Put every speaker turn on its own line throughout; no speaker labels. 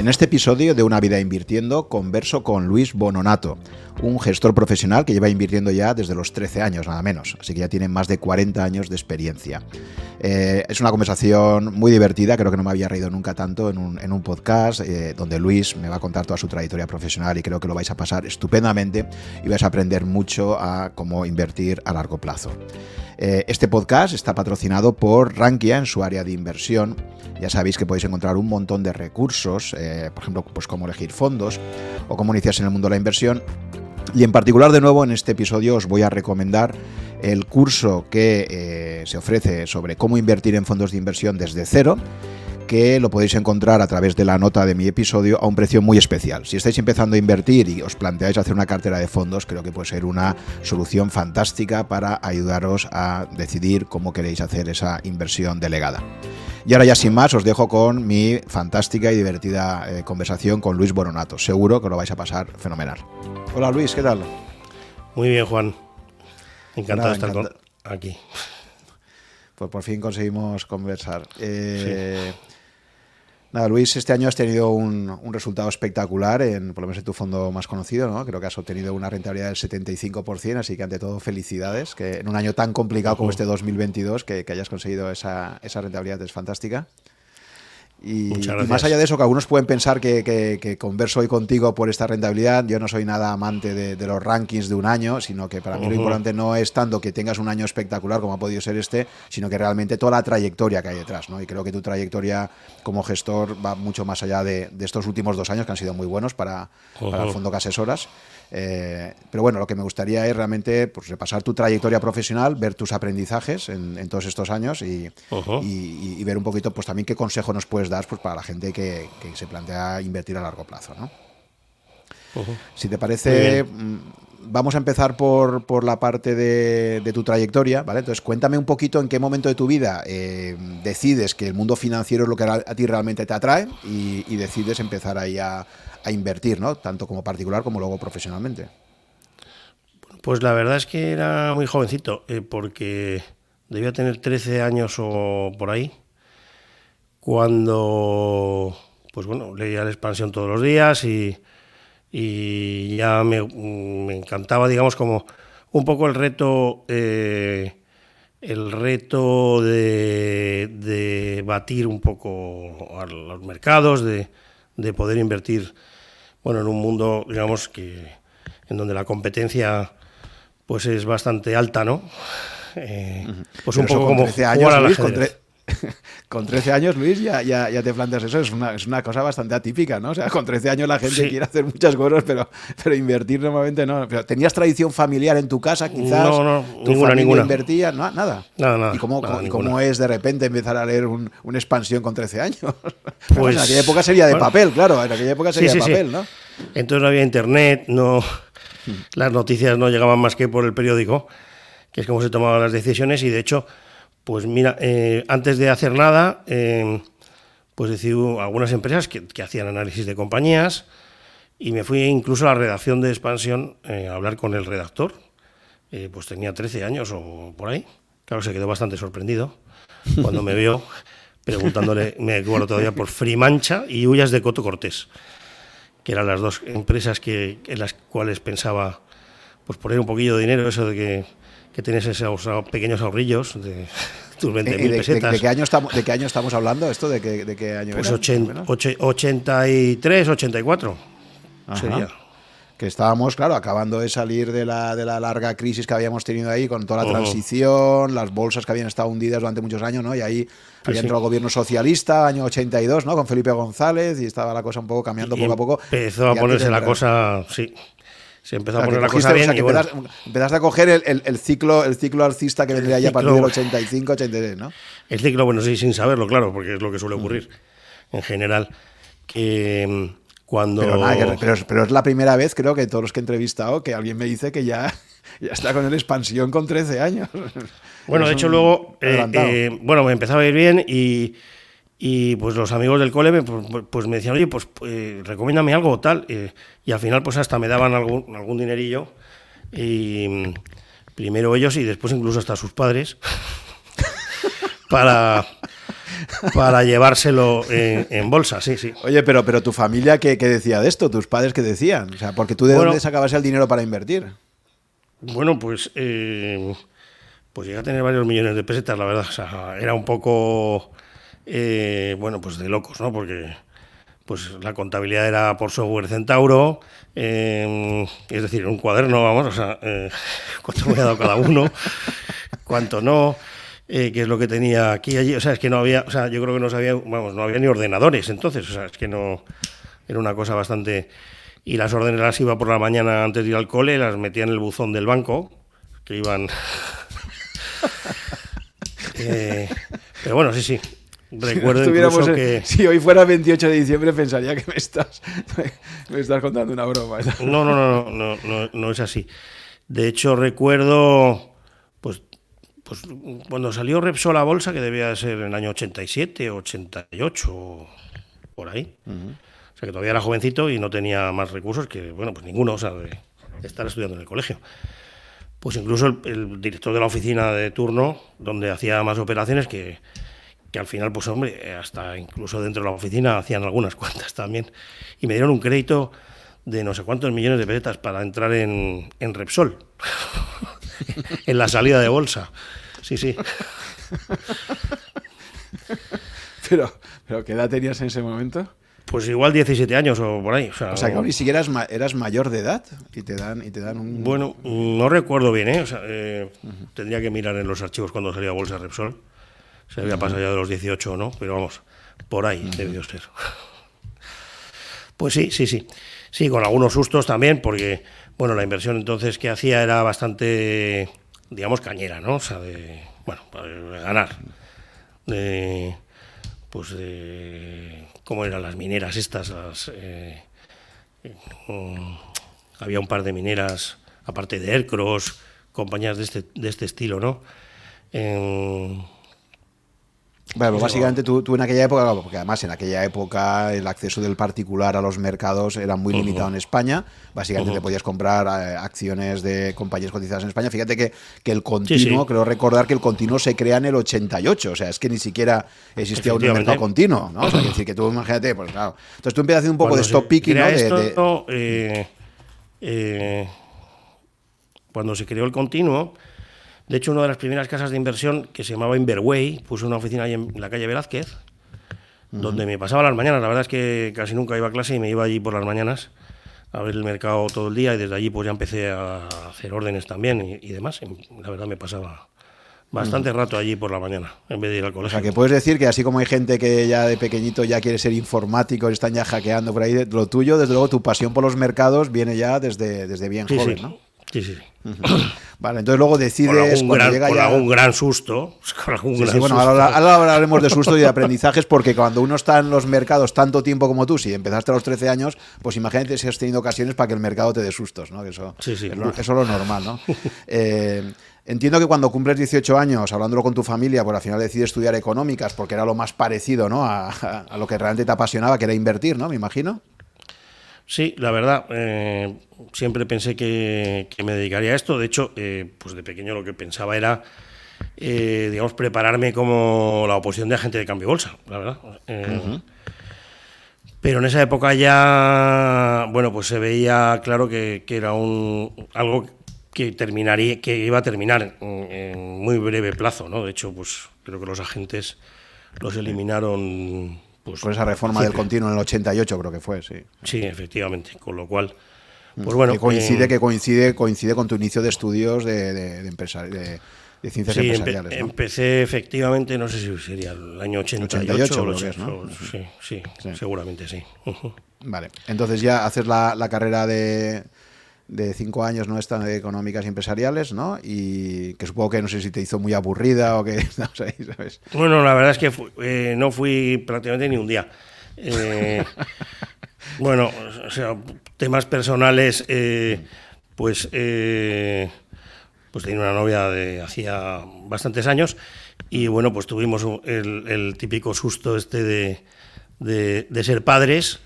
En este episodio de Una vida invirtiendo converso con Luis Bononato, un gestor profesional que lleva invirtiendo ya desde los 13 años, nada menos, así que ya tiene más de 40 años de experiencia. Eh, es una conversación muy divertida, creo que no me había reído nunca tanto en un, podcast eh, donde Luis me va a contar toda su trayectoria profesional y creo que lo vais a pasar estupendamente y vais a aprender mucho a cómo invertir a largo plazo. Eh, este podcast está patrocinado por Rankia en su área de inversión. Ya sabéis que podéis encontrar un montón de recursos, eh, por ejemplo, pues cómo elegir fondos o cómo iniciarse en el mundo de la inversión. Y en particular, de nuevo, en este episodio os voy a recomendar el curso que eh, se ofrece sobre cómo invertir en fondos de inversión desde cero que lo podéis encontrar a través de la nota de mi episodio a un precio muy especial. Si estáis empezando a invertir y os planteáis hacer una cartera de fondos, creo que puede ser una solución fantástica para ayudaros a decidir cómo queréis hacer esa inversión delegada. Y ahora ya sin más os dejo con mi fantástica y divertida eh, conversación con Luis Boronato. Seguro que lo vais a pasar fenomenal. Hola Luis, ¿qué tal?
Muy bien Juan. Encantado de estar aquí.
Pues por fin conseguimos conversar. Eh, Nada, Luis, este año has tenido un, resultado espectacular, en, por lo menos en tu fondo más conocido, ¿no? Creo que has obtenido una rentabilidad del 75%, así que ante todo felicidades, que en un año tan complicado como este 2022, que, que hayas conseguido esa, esa rentabilidad es fantástica. Y, más allá de eso, que algunos pueden pensar que, converso hoy contigo por esta rentabilidad, yo no soy nada amante de, los rankings de un año, sino que para mí lo importante no es tanto que tengas un año espectacular como ha podido ser este, sino que realmente toda la trayectoria que hay detrás. ¿no? Y creo que tu trayectoria como gestor va mucho más allá de, estos últimos dos años que han sido muy buenos para, para el fondo que asesoras. Eh, pero bueno, lo que me gustaría es realmente pues, repasar tu trayectoria profesional, ver tus aprendizajes en, todos estos años y, ver un poquito pues también qué consejo nos puedes dar pues, para la gente que, se plantea invertir a largo plazo. ¿no? Si te parece, mm, vamos a empezar por, la parte de, tu trayectoria, ¿vale? Entonces, cuéntame un poquito en qué momento de tu vida eh, decides que el mundo financiero es lo que a, ti realmente te atrae y, decides empezar ahí a, a invertir, ¿no? Tanto como particular como luego profesionalmente.
Pues la verdad es que era muy jovencito, eh, porque debía tener 13 años o por ahí, cuando, pues bueno, leía la expansión todos los días y, ya me, encantaba, digamos, como un poco el reto, eh, el reto de, de, batir un poco a los mercados, de, de poder invertir bueno, en un mundo, digamos, que en donde la competencia pues es bastante alta, ¿no?
Eh, pues un poco como 13 años, Luis, con, 13 años, Luis, ya, ya, ya, te planteas eso. Es una, es una cosa bastante atípica, ¿no? O sea, con 13 años la gente quiere hacer muchas cosas, pero, pero invertir normalmente no. Pero ¿Tenías tradición familiar en tu casa, quizás?
No, no, ninguna, ninguna.
invertía? No, nada.
Nada, nada.
¿Y cómo, cómo es de repente empezar a leer un, una expansión con 13 años?
Pues,
en aquella época sería de papel, claro. En aquella época sería de papel, ¿no?
Entonces no había internet, no, las noticias no llegaban más que por el periódico, que es como se tomaban las decisiones y de hecho, pues mira, eh, antes de hacer nada, eh, pues decidí algunas empresas que, hacían análisis de compañías y me fui incluso a la redacción de Expansión eh, a hablar con el redactor, pues tenía 13 años o por ahí, claro, se quedó bastante sorprendido cuando me vio preguntándole, me acuerdo todavía, por Frimancha y Huyas de Coto Cortés que eran las dos empresas que, en las cuales pensaba pues poner un poquillo de dinero, eso de que, que tienes esos pequeños ahorrillos de tus 20.000 eh, pesetas.
De, qué año estamos, ¿De qué año estamos hablando esto? ¿De qué, de qué año
Pues 83, 84 sería
que estábamos, claro, acabando de salir de la, de la larga crisis que habíamos tenido ahí, con toda la transición, las bolsas que habían estado hundidas durante muchos años, ¿no? Y ahí había entrado el gobierno socialista, año 82, ¿no? Con Felipe González, y estaba la cosa un poco cambiando poco a poco.
Empezó a ponerse la cosa, sí. Se empezó a poner la cosa bien.
y empezaste, a coger el, el, ciclo, el ciclo alcista que vendría ya a partir del 85, 86, ¿no?
El ciclo, bueno, sí, sin saberlo, claro, porque es lo que suele ocurrir en general. Que
pero, es la primera vez, creo que todos los que he entrevistado, que alguien me dice que ya, ya está con el expansión con 13 años.
Bueno, de hecho, luego, eh, eh, bueno, me empezaba a ir bien y, y pues los amigos del cole me, pues, pues me decían, oye, pues eh, recomiéndame algo o tal. y al final, pues hasta me daban algún, algún dinerillo. Y mm, primero ellos y después incluso hasta sus padres. para para llevárselo en, bolsa, sí, sí.
Oye, pero, pero tu familia, ¿qué, decía de esto? ¿Tus padres qué decían? O sea, porque tú de dónde sacabas el dinero para invertir.
Bueno, pues, eh, pues llegué a tener varios millones de pesetas, la verdad. O sea, era un poco, eh, bueno, pues de locos, ¿no? Porque pues la contabilidad era por software Centauro, em, es decir, un cuaderno, vamos, o sea, eh, cuánto me ha dado cada uno, cuánto no, eh, qué es lo que tenía aquí allí, o sea, es que no había, o sea, yo creo que no sabía, vamos, no había ni ordenadores entonces, o sea, es que no, era una cosa bastante... Y las órdenes las iba por la mañana antes de ir al cole, las metía en el buzón del banco, que iban... Eh, pero bueno, sí, sí, Recuerdo incluso que...
Si hoy fuera 28 de diciembre pensaría que me estás, me estás contando una broma.
No, no, no, no, no, no, es así. De hecho, recuerdo, pues, pues cuando salió Repsol a bolsa, que debía ser en el año 87, 88, por ahí. O sea, que todavía era jovencito y no tenía más recursos que, bueno, pues ninguno, o sea, de estar estudiando en el colegio. Pues incluso el director de la oficina de turno, donde hacía más operaciones, que que al final, pues hombre, hasta incluso dentro de la oficina hacían algunas cuantas también, y me dieron un crédito de no sé cuántos millones de pesetas para entrar en, en Repsol, en la salida de bolsa. Sí, sí.
pero, pero, ¿qué edad tenías en ese momento?
Pues igual 17 años o por ahí. O sea,
que ni siquiera eras, mayor de edad y te dan, y te dan un...
Bueno, no recuerdo bien, ¿eh? O sea, eh, Tendría que mirar en los archivos cuando salía Bolsa Repsol se había pasado ya de los 18 o no, pero vamos, por ahí debió ser. Pues sí, sí, sí. Sí, con algunos sustos también, porque, bueno, la inversión entonces que hacía era bastante, digamos, cañera, ¿no? O sea, de, bueno, ganar. De, pues de, ¿cómo eran las mineras estas? Eh, mm, había un par de mineras, aparte de Aircross, compañías de este, de este estilo, ¿no?
Bueno, pues básicamente tú, en aquella época, porque además en aquella época el acceso del particular a los mercados era muy limitado en España. Básicamente te podías comprar eh, acciones de compañías cotizadas en España. Fíjate que, que el continuo, creo recordar que el continuo se crea en el 88, o sea, es que ni siquiera existía un mercado continuo, ¿no? O sea, decir que tú imagínate, pues claro. Entonces tú empiezas haciendo un poco de stop picking, ¿no?
de, eh, eh, cuando se creó el continuo de hecho, una de las primeras casas de inversión, que se llamaba Inverway, puso una oficina ahí en la calle Velázquez, donde me pasaba las mañanas. La verdad es que casi nunca iba a clase y me iba allí por las mañanas a ver el mercado todo el día y desde allí pues ya empecé a hacer órdenes también y, demás. La verdad me pasaba bastante rato allí por la mañana en vez de ir al colegio.
O sea, que puedes decir que así como hay gente que ya de pequeñito ya quiere ser informático y están ya hackeando por ahí, lo tuyo, desde luego tu pasión por los mercados viene ya desde, desde bien joven, ¿no?
Sí, sí, sí.
Vale, entonces luego decides
con algún, gran, algún gran susto.
bueno, Ahora, hablaremos de susto y de aprendizajes porque cuando uno está en los mercados tanto tiempo como tú, si empezaste a los 13 años, pues imagínate si has tenido ocasiones para que el mercado te dé sustos, ¿no? eso,
sí, sí,
es, lo, eso es lo normal, ¿no? Eh, entiendo que cuando cumples 18 años, hablándolo con tu familia, pues al final decides estudiar económicas porque era lo más parecido ¿no? a, a lo que realmente te apasionaba, que era invertir, ¿no? Me imagino.
Sí, la verdad, eh, siempre pensé que, me dedicaría a esto. De hecho, eh, pues de pequeño lo que pensaba era, eh, digamos, prepararme como la oposición de agente de cambio bolsa, la verdad. Pero en esa época ya, bueno, pues se veía claro que, era un algo que terminaría, que iba a terminar en, en, muy breve plazo, ¿no? De hecho, pues creo que los agentes los eliminaron
pues, Por esa reforma del continuo en el 88 creo que fue, sí.
Sí, efectivamente, con lo cual... Pues bueno,
que coincide, eh, que coincide, coincide con tu inicio de estudios de, de, de, de ciencias
sí,
empresariales.
Empecé efectivamente, no sé si sería el año 88, o sí, sí, seguramente sí.
Vale, entonces ya haces la, la carrera de, de cinco años no están de económicas y empresariales, ¿no? Y que supongo que no sé si te hizo muy aburrida o que ahí, ¿sabes?
Bueno, la verdad es que eh, no fui prácticamente ni un día. Eh, bueno, o sea, temas personales, eh, pues, pues tenía una novia de hacía bastantes años y bueno, pues tuvimos el, típico susto este de, de ser padres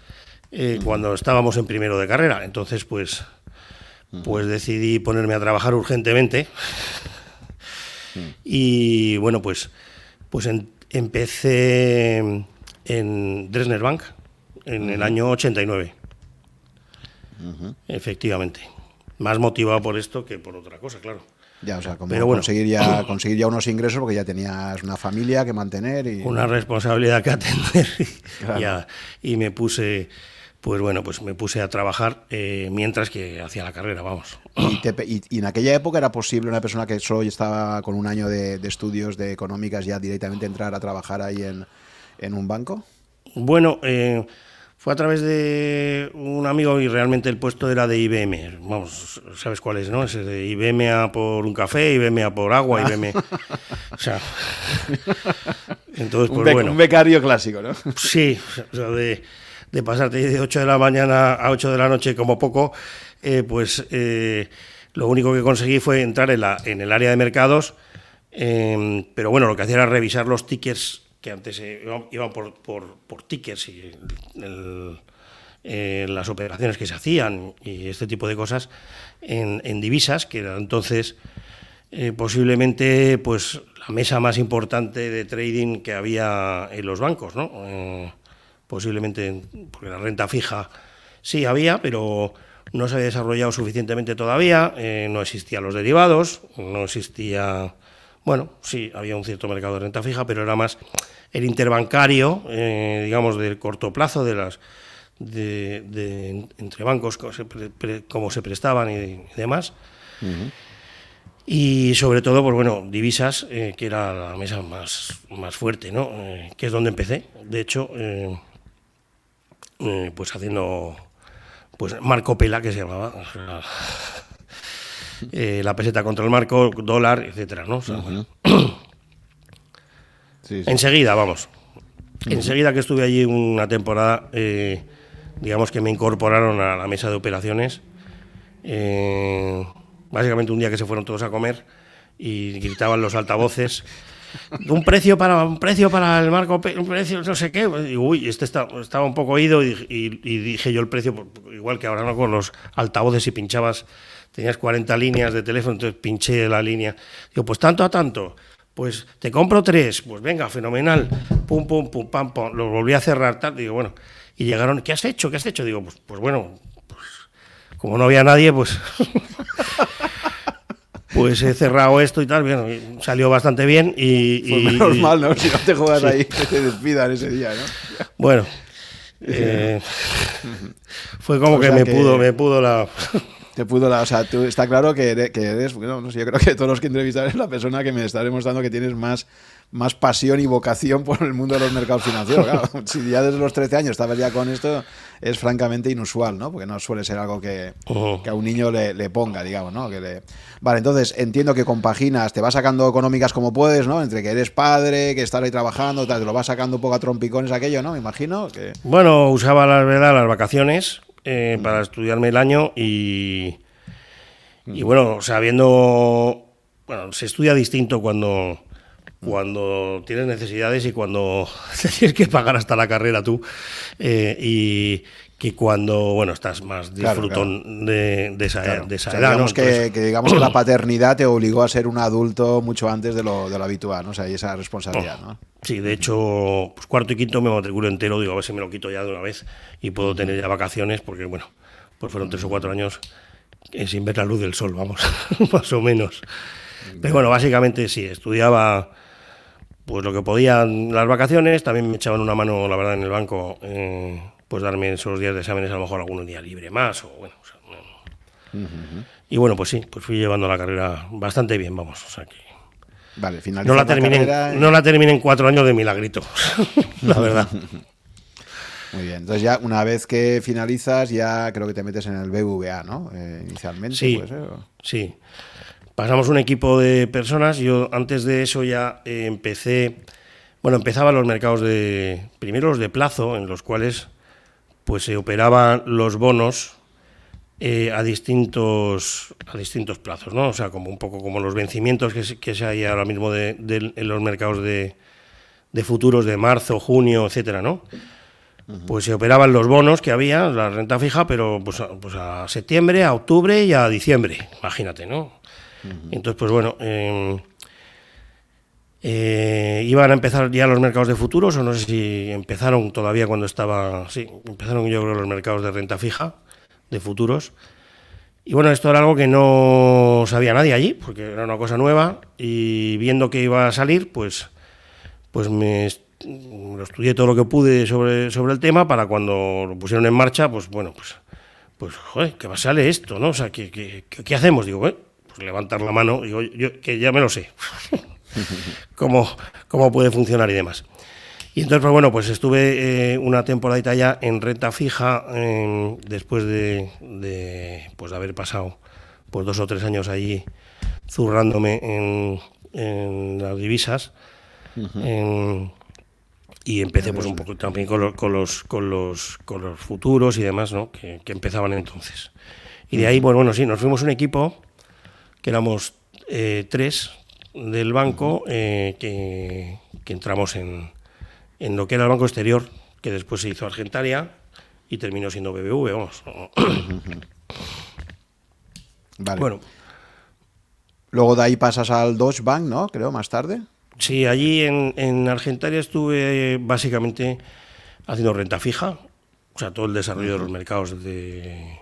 cuando estábamos en primero de carrera. Entonces, pues pues decidí ponerme a trabajar urgentemente. Y bueno, pues, pues empecé en Dresner Bank en el año 89. Efectivamente. Más motivado por esto que por otra cosa, claro.
Ya, o sea, como conseguir, ya, conseguir ya unos ingresos porque ya tenías una familia que mantener y...
Una responsabilidad que atender. y me puse pues bueno, pues me puse a trabajar eh, mientras que hacía la carrera, vamos.
¿Y, en aquella época era posible una persona que solo estaba con un año de, estudios de económicas ya directamente entrar a trabajar ahí en, un banco?
Bueno, eh, fue a través de un amigo y realmente el puesto era de IBM. Vamos, ¿sabes cuál es, no? Es de IBM a por un café, IBM a por agua, IBM... o sea...
Entonces, pues un, un becario clásico, ¿no?
Sí, o sea, de de pasarte de 8 de la mañana a 8 de la noche como poco, eh, pues eh, lo único que conseguí fue entrar en, la, en el área de mercados, em, pero bueno, lo que hacía era revisar los tickets que antes iban, por, por, tickets y eh, las operaciones que se hacían y este tipo de cosas en, divisas, que era entonces posiblemente pues la mesa más importante de trading que había en los bancos, ¿no? Posiblemente porque la renta fija sí había, pero no se había desarrollado suficientemente todavía, eh, no existían los derivados, no existía, bueno, sí, había un cierto mercado de renta fija, pero era más el interbancario, eh, digamos, del corto plazo, de las de, entre bancos, cómo se, prestaban y, demás. Y sobre todo, pues bueno, divisas, eh, que era la mesa más, más fuerte, ¿no? que es donde empecé. De hecho, eh, pues haciendo pues Marco Pela, que se llamaba. Eh, la peseta contra el marco, dólar, etcétera, ¿no? Enseguida, vamos. Enseguida que estuve allí una temporada, eh, digamos que me incorporaron a la mesa de operaciones. básicamente un día que se fueron todos a comer y gritaban los altavoces un precio para un precio para el marco, un precio no sé qué. Y, uy, este estaba un poco oído y, dije yo el precio, igual que ahora no con los altavoces y pinchabas, tenías 40 líneas de teléfono, entonces pinché la línea. Digo, pues tanto a tanto. Pues te compro tres, pues venga, fenomenal. Pum, pum, pum, pam, pum. Lo volví a cerrar, tal. Digo, bueno. Y llegaron, ¿qué has hecho? ¿Qué has hecho? Digo, pues, pues bueno, pues, como no había nadie, pues pues he cerrado esto y tal, bien, salió bastante bien y...
Pues menos mal, ¿no? Si no te juegas ahí, que te despidan ese día, ¿no?
Bueno, eh, fue como que, me pudo, me pudo la...
Te pudo la, o sea, tú, está claro que eres, que eres bueno, no sé, yo creo que todos los que entrevistas es la persona que me está demostrando que tienes más más pasión y vocación por el mundo de los mercados financieros. Claro, si ya desde los 13 años estabas ya con esto, es francamente inusual, ¿no? Porque no suele ser algo que, que a un niño le, le, ponga, digamos, ¿no? Que le... Vale, entonces entiendo que compaginas, te vas sacando económicas como puedes, ¿no? Entre que eres padre, que estás ahí trabajando, te lo vas sacando un poco a trompicones aquello, ¿no? Me imagino que...
Bueno, usaba la verdad las vacaciones eh, para estudiarme el año y... Y bueno, sabiendo... Bueno, se estudia distinto cuando cuando tienes necesidades y cuando tienes que pagar hasta la carrera tú eh, y que cuando bueno estás más disfrutón De, esa, edad.
Digamos que, digamos que la paternidad te obligó a ser un adulto mucho antes de lo, de lo habitual, ¿no? O sea, y esa responsabilidad, ¿no?
Sí, de hecho, pues cuarto y quinto me matriculo entero, digo, a ver si me lo quito ya de una vez y puedo tener ya vacaciones, porque bueno, pues fueron tres o cuatro años eh, sin ver la luz del sol, vamos, más o menos. Pero bueno, básicamente sí, estudiaba pues lo que podían las vacaciones, también me echaban una mano, la verdad, en el banco, eh, pues darme esos días de exámenes, a lo mejor algún día libre más, o bueno. Y bueno, pues sí, pues fui llevando la carrera bastante bien, vamos, o sea que...
Vale,
no la, terminé, no la terminé en cuatro años de milagrito, la verdad.
Muy bien, entonces ya una vez que finalizas, ya creo que te metes en el BVA, ¿no? Eh, inicialmente,
sí, sí pasamos un equipo de personas. Yo antes de eso ya eh, empecé, bueno, empezaba los mercados de, primero los de plazo, en los cuales pues se operaban los bonos eh, a distintos a distintos plazos, ¿no? O sea, como un poco como los vencimientos que, que se hay ahora mismo de, en los mercados de, de, futuros de marzo, junio, etcétera, ¿no? Pues se operaban los bonos que había, la renta fija, pero pues pues a septiembre, a octubre y a diciembre, imagínate, ¿no? Entonces, pues bueno, em, Eh, iban a empezar ya los mercados de futuros, o no sé si empezaron todavía cuando estaba. Sí, empezaron yo creo los mercados de renta fija, de futuros. Y bueno, esto era algo que no sabía nadie allí, porque era una cosa nueva, y viendo que iba a salir, pues, pues me lo estudié todo lo que pude sobre, sobre el tema para cuando lo pusieron en marcha, pues bueno, pues, pues joder, ¿qué va a salir esto? ¿no? O sea, ¿qué, qué, qué hacemos? Digo, pues levantar la mano, digo, yo que ya me lo sé. cómo, cómo puede funcionar y demás. Y entonces, pues bueno, pues estuve eh, una temporadita ya en renta fija, después de, de, pues haber pasado pues dos o tres años allí zurrándome en, en las divisas. y empecé pues un poco también con, los, con, los, con, los, con los futuros y demás, ¿no? Que, que empezaban entonces. Y de ahí, bueno, bueno, sí, nos fuimos un equipo, que éramos eh, tres, del banco eh, que, entramos en, en, lo que era el Banco Exterior, que después se hizo Argentaria y terminó siendo BBV, vamos.
vale. Bueno. Luego de ahí pasas al Deutsche Bank, ¿no? Creo, más tarde.
Sí, allí en, en Argentaria estuve básicamente haciendo renta fija, o sea, todo el desarrollo de los mercados de,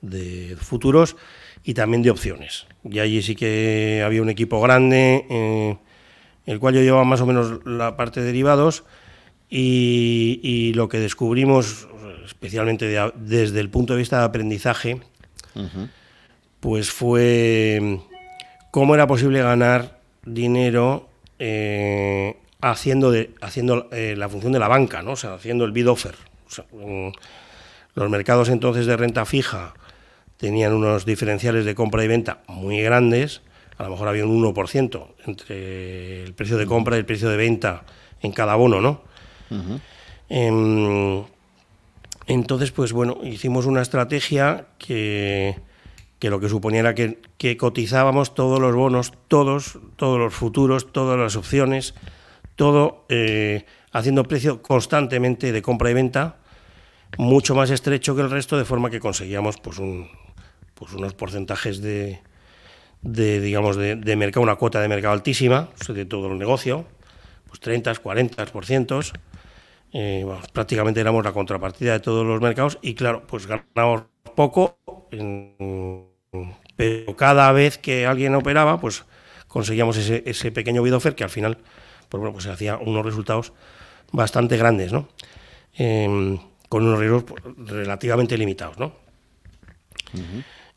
de futuros y también de opciones. Y allí sí que había un equipo grande, eh, el cual yo llevaba más o menos la parte de derivados y, lo que descubrimos, especialmente desde el punto de vista de aprendizaje, pues fue cómo era posible ganar dinero eh, haciendo, de, haciendo eh, la función de la banca, ¿no? o sea, haciendo el bid offer. los mercados entonces de renta fija tenían unos diferenciales de compra y venta muy grandes, a lo mejor había un 1% entre el precio de compra y el precio de venta en cada bono, ¿no? Em, entonces, pues bueno, hicimos una estrategia que, lo que suponía era que, cotizábamos todos los bonos, todos, todos los futuros, todas las opciones, todo eh, haciendo precio constantemente de compra y venta, mucho más estrecho que el resto, de forma que conseguíamos pues un, pues unos porcentajes de, de digamos, de, mercado, una cuota de mercado altísima, de todo el negocio, pues 30, 40%. Eh, prácticamente éramos la contrapartida de todos los mercados y claro, pues ganamos poco, pero cada vez que alguien operaba, pues conseguíamos ese, ese pequeño bid offer que al final, pues bueno, pues se hacía unos resultados bastante grandes, ¿no? Em, con unos riesgos pues, relativamente limitados, ¿no?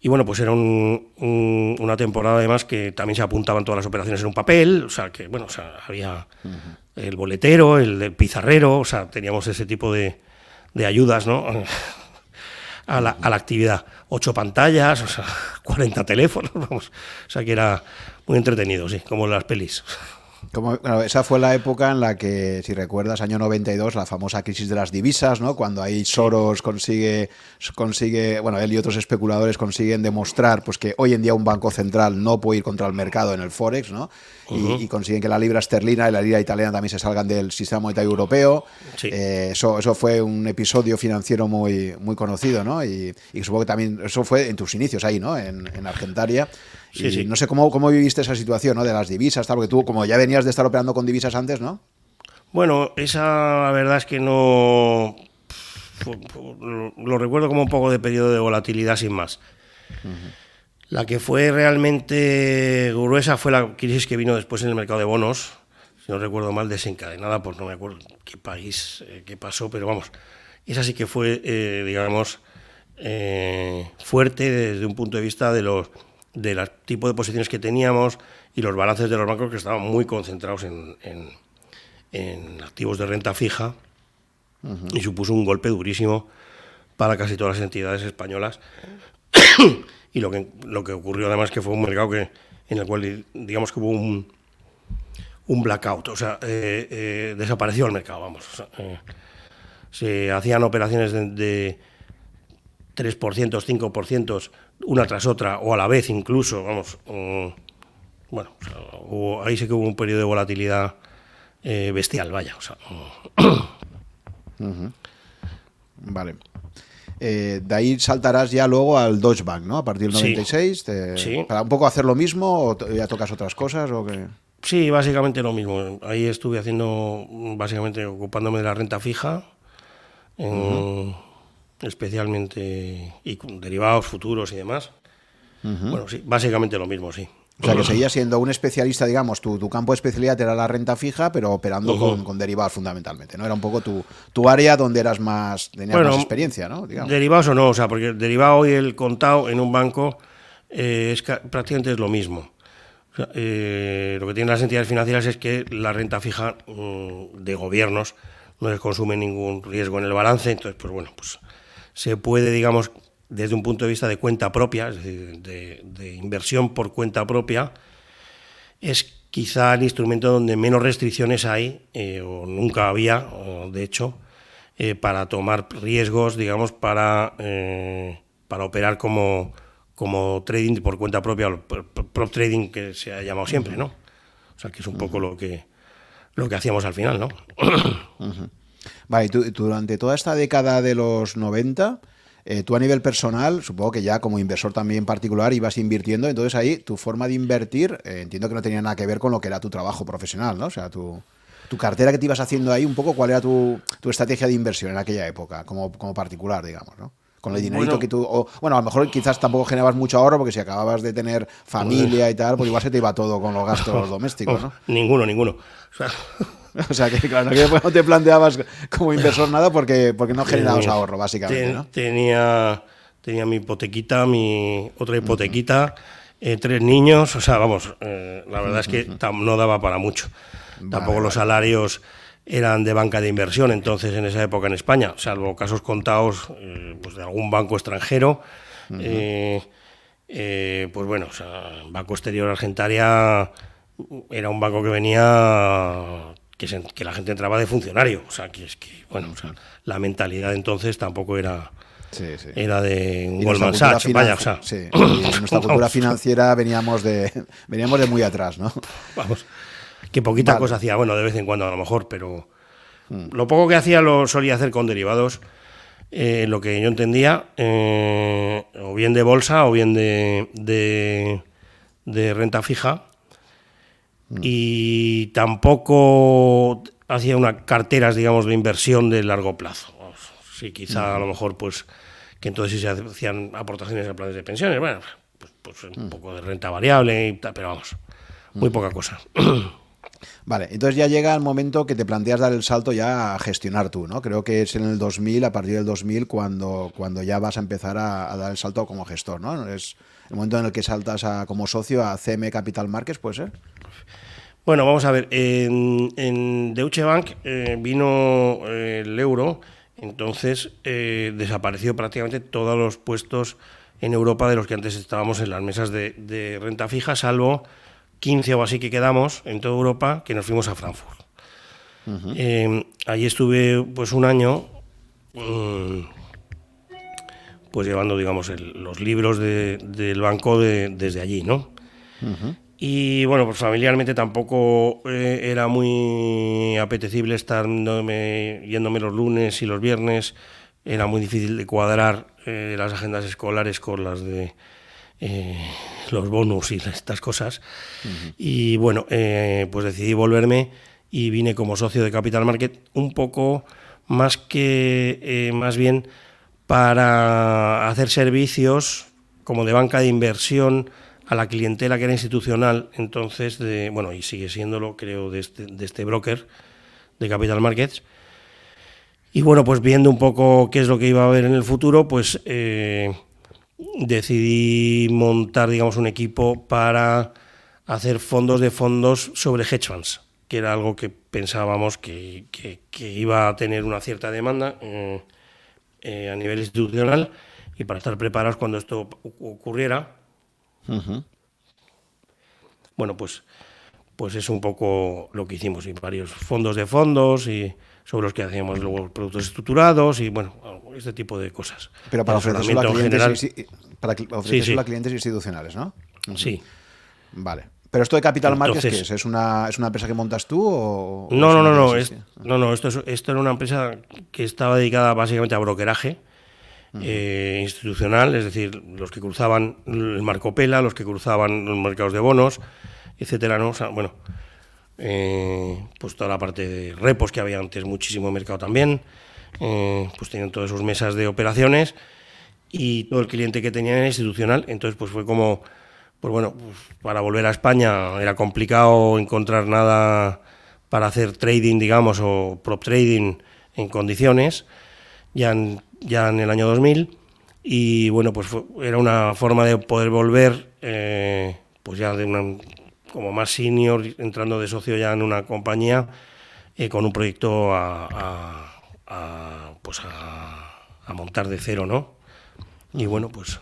Y bueno, pues era una temporada además que también se apuntaban todas las operaciones en un papel, o sea, que bueno, o sea, había el boletero, el, pizarrero, o sea, teníamos ese tipo de, de ayudas, ¿no? A la, a la, actividad. Ocho pantallas, o sea, 40 teléfonos, vamos. O sea, que era muy entretenido, sí, como las pelis.
Como, esa fue la época en la que, si recuerdas, año 92, la famosa crisis de las divisas, ¿no? Cuando ahí Soros consigue, consigue, bueno, él y otros especuladores consiguen demostrar pues, que hoy en día un banco central no puede ir contra el mercado en el Forex, ¿no? y, consiguen que la libra esterlina y la libra italiana también se salgan del sistema monetario europeo. Eh, eso, eso fue un episodio financiero muy, muy conocido, ¿no? Y, supongo que también eso fue en tus inicios ahí, ¿no? En, en Argentaria. Sí, No sé cómo, cómo viviste esa situación, ¿no? De las divisas, tal, porque tú, como ya venías de estar operando con divisas antes, ¿no?
Bueno, esa la verdad es que no. Lo recuerdo como un poco de periodo de volatilidad sin más. La que fue realmente gruesa fue la crisis que vino después en el mercado de bonos, si no recuerdo mal, desencadenada, pues no me acuerdo qué país, eh, qué pasó, pero vamos, esa sí que fue, eh, digamos, eh, fuerte desde un punto de vista de los del tipo de posiciones que teníamos y los balances de los bancos que estaban muy concentrados en, en, activos de renta fija. Y supuso un golpe durísimo para casi todas las entidades españolas. Y lo que, lo que ocurrió además que fue un mercado que, en el cual digamos que hubo un, un blackout, o sea, eh, eh, desapareció el mercado, vamos. Eh, se hacían operaciones de, de 3%, 5%, una tras otra, o a la vez incluso, vamos. bueno, ahí sí que hubo un periodo de volatilidad bestial, vaya. O sea,
Vale. Eh, de ahí saltarás ya luego al Deutsche Bank, ¿no? A partir del 96. Sí. ¿Para un poco hacer lo mismo o ya tocas otras cosas? O
Sí, básicamente lo mismo. Ahí estuve haciendo, básicamente ocupándome de la renta fija, especialmente y con derivados futuros y demás. Bueno, sí, básicamente lo mismo, sí.
O sea, que seguía siendo un especialista, digamos, tu, tu campo de especialidad era la renta fija, pero operando con, derivados fundamentalmente, ¿no? Era un poco tu, tu área donde eras más, tenías más experiencia, ¿no?
Derivados o no, o sea, porque el derivado y el contado en un banco eh, es prácticamente es lo mismo. Eh, lo que tienen las entidades financieras es que la renta fija mm, de gobiernos no les consume ningún riesgo en el balance, entonces, pues bueno, pues se puede, digamos, desde un punto de vista de cuenta propia, es decir, de, inversión por cuenta propia, es quizá el instrumento donde menos restricciones hay, eh, o nunca había, o de hecho, eh, para tomar riesgos, digamos, para, eh, para operar como, como trading por cuenta propia, o prop trading que se ha llamado siempre, ¿no? O sea, que es un poco lo que, lo que hacíamos al final, ¿no?
Vale, y tú, durante toda esta década de los 90, eh, tú a nivel personal, supongo que ya como inversor también particular ibas invirtiendo, entonces ahí tu forma de invertir, eh, entiendo que no tenía nada que ver con lo que era tu trabajo profesional, ¿no? O sea, tu, tu cartera que te ibas haciendo ahí, un poco cuál era tu, tu estrategia de inversión en aquella época, como, como particular, digamos, ¿no? Con el dinerito que tú. O, bueno, a lo mejor quizás tampoco generabas mucho ahorro porque si acababas de tener familia y tal, pues igual se te iba todo con los gastos domésticos, ¿no?
Ninguno, ninguno. O sea,
O sea, que claro, que no te planteabas como inversor nada porque, porque no generabas ahorro, básicamente, ¿no?
Tenía, tenía mi hipotequita, mi otra hipotequita, eh, tres niños, o sea, vamos, eh, la verdad es que no daba para mucho. Tampoco los salarios eran de banca de inversión entonces en esa época en España, salvo casos contados eh, pues de algún banco extranjero. pues bueno, o sea, Banco Exterior Argentaria era un banco que venía que, la gente entraba de funcionario. O sea, que es que, bueno, la mentalidad entonces tampoco era. Era de Goldman Sachs, vaya, o sea.
Sí, en nuestra cultura financiera veníamos de, veníamos de muy atrás, ¿no?
Vamos, que poquita cosa hacía, bueno, de vez en cuando a lo mejor, pero mm. lo poco que hacía lo solía hacer con derivados, eh, lo que yo entendía, eh, o bien de bolsa o bien de, de renta fija, Mm. y tampoco hacía unas carteras, digamos, de inversión de largo plazo. Sí, quizá a lo mejor, pues, que entonces sí se hacían aportaciones a planes de pensiones, bueno, pues, pues un mm. poco de renta variable, y tal, pero vamos, muy mm. poca cosa.
Vale, entonces ya llega el momento que te planteas dar el salto ya a gestionar tú, ¿no? Creo que es en el 2000, a partir del 2000, cuando, cuando ya vas a empezar a, dar el salto como gestor, ¿no? Es el momento en el que saltas a, como socio a CM Capital Markets, ¿puede ser?
Bueno, vamos a ver, en, Deutsche Bank eh, vino eh, el euro, entonces eh, desapareció prácticamente todos los puestos en Europa de los que antes estábamos en las mesas de, renta fija, salvo 15 o así que quedamos en toda Europa, que nos fuimos a Frankfurt. allí estuve pues un año mm, pues llevando digamos los libros del banco desde allí, ¿no? Y bueno, pues familiarmente tampoco eh, era muy apetecible estar yéndome los lunes y los viernes. Era muy difícil de cuadrar eh, las agendas escolares con las de eh, los bonus y estas cosas. Y bueno, pues decidí volverme y vine como socio de Capital Market un poco más que, más bien para hacer servicios como de banca de inversión a la clientela que era institucional, entonces, de, bueno, y sigue siéndolo, creo, de este, de este broker de Capital Markets. Y bueno, pues viendo un poco qué es lo que iba a haber en el futuro, pues eh, decidí montar, digamos, un equipo para hacer fondos de fondos sobre hedge funds, que era algo que pensábamos que, iba a tener una cierta demanda eh, eh, a nivel institucional y para estar preparados cuando esto ocurriera, bueno, pues, pues es un poco lo que hicimos, y varios fondos de fondos y sobre los que hacíamos luego productos estructurados y bueno, este tipo de cosas.
Pero para ofrecerlo a clientes, para a clientes institucionales, ¿no?
Sí.
Vale. Pero esto de Capital Markets, ¿qué es? ¿Es una, ¿Es una empresa que montas tú o...?
No, no, no, no, no, no, esto, esto era una empresa que estaba dedicada básicamente a brokeraje eh, institucional, es decir, los que cruzaban el Marco Pela, los que cruzaban los mercados de bonos, etcétera, ¿no? bueno, eh, pues toda la parte de repos que había antes muchísimo mercado también, eh, pues tenían todas sus mesas de operaciones y todo el cliente que tenían era institucional, entonces pues fue como, pues bueno, pues para volver a España era complicado encontrar nada para hacer trading, digamos, o prop trading en condiciones, ya en, ya en el año 2000, y bueno, pues era una forma de poder volver, eh, pues ya de una, como más senior, entrando de socio ya en una compañía, eh, con un proyecto a, pues a, montar de cero, ¿no? Y bueno, pues...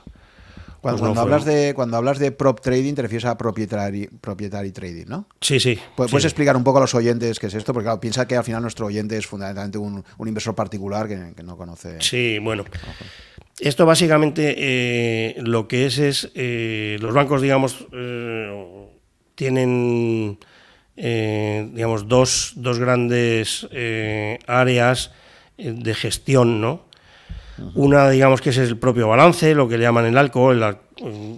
Cuando, pues hablas de, cuando hablas de prop trading, te refieres a proprietary, proprietary trading, ¿no?
Sí, sí.
¿Puedes, explicar un poco a los oyentes qué es esto? Porque claro, piensa que al final nuestro oyente es fundamentalmente un, inversor particular que, no conoce.
Sí, bueno. Esto básicamente eh, lo que es es, eh, los bancos, digamos, eh, tienen digamos, dos, dos grandes áreas de gestión, ¿no? Una, digamos, que es el propio balance, lo que le llaman el ALCO, el,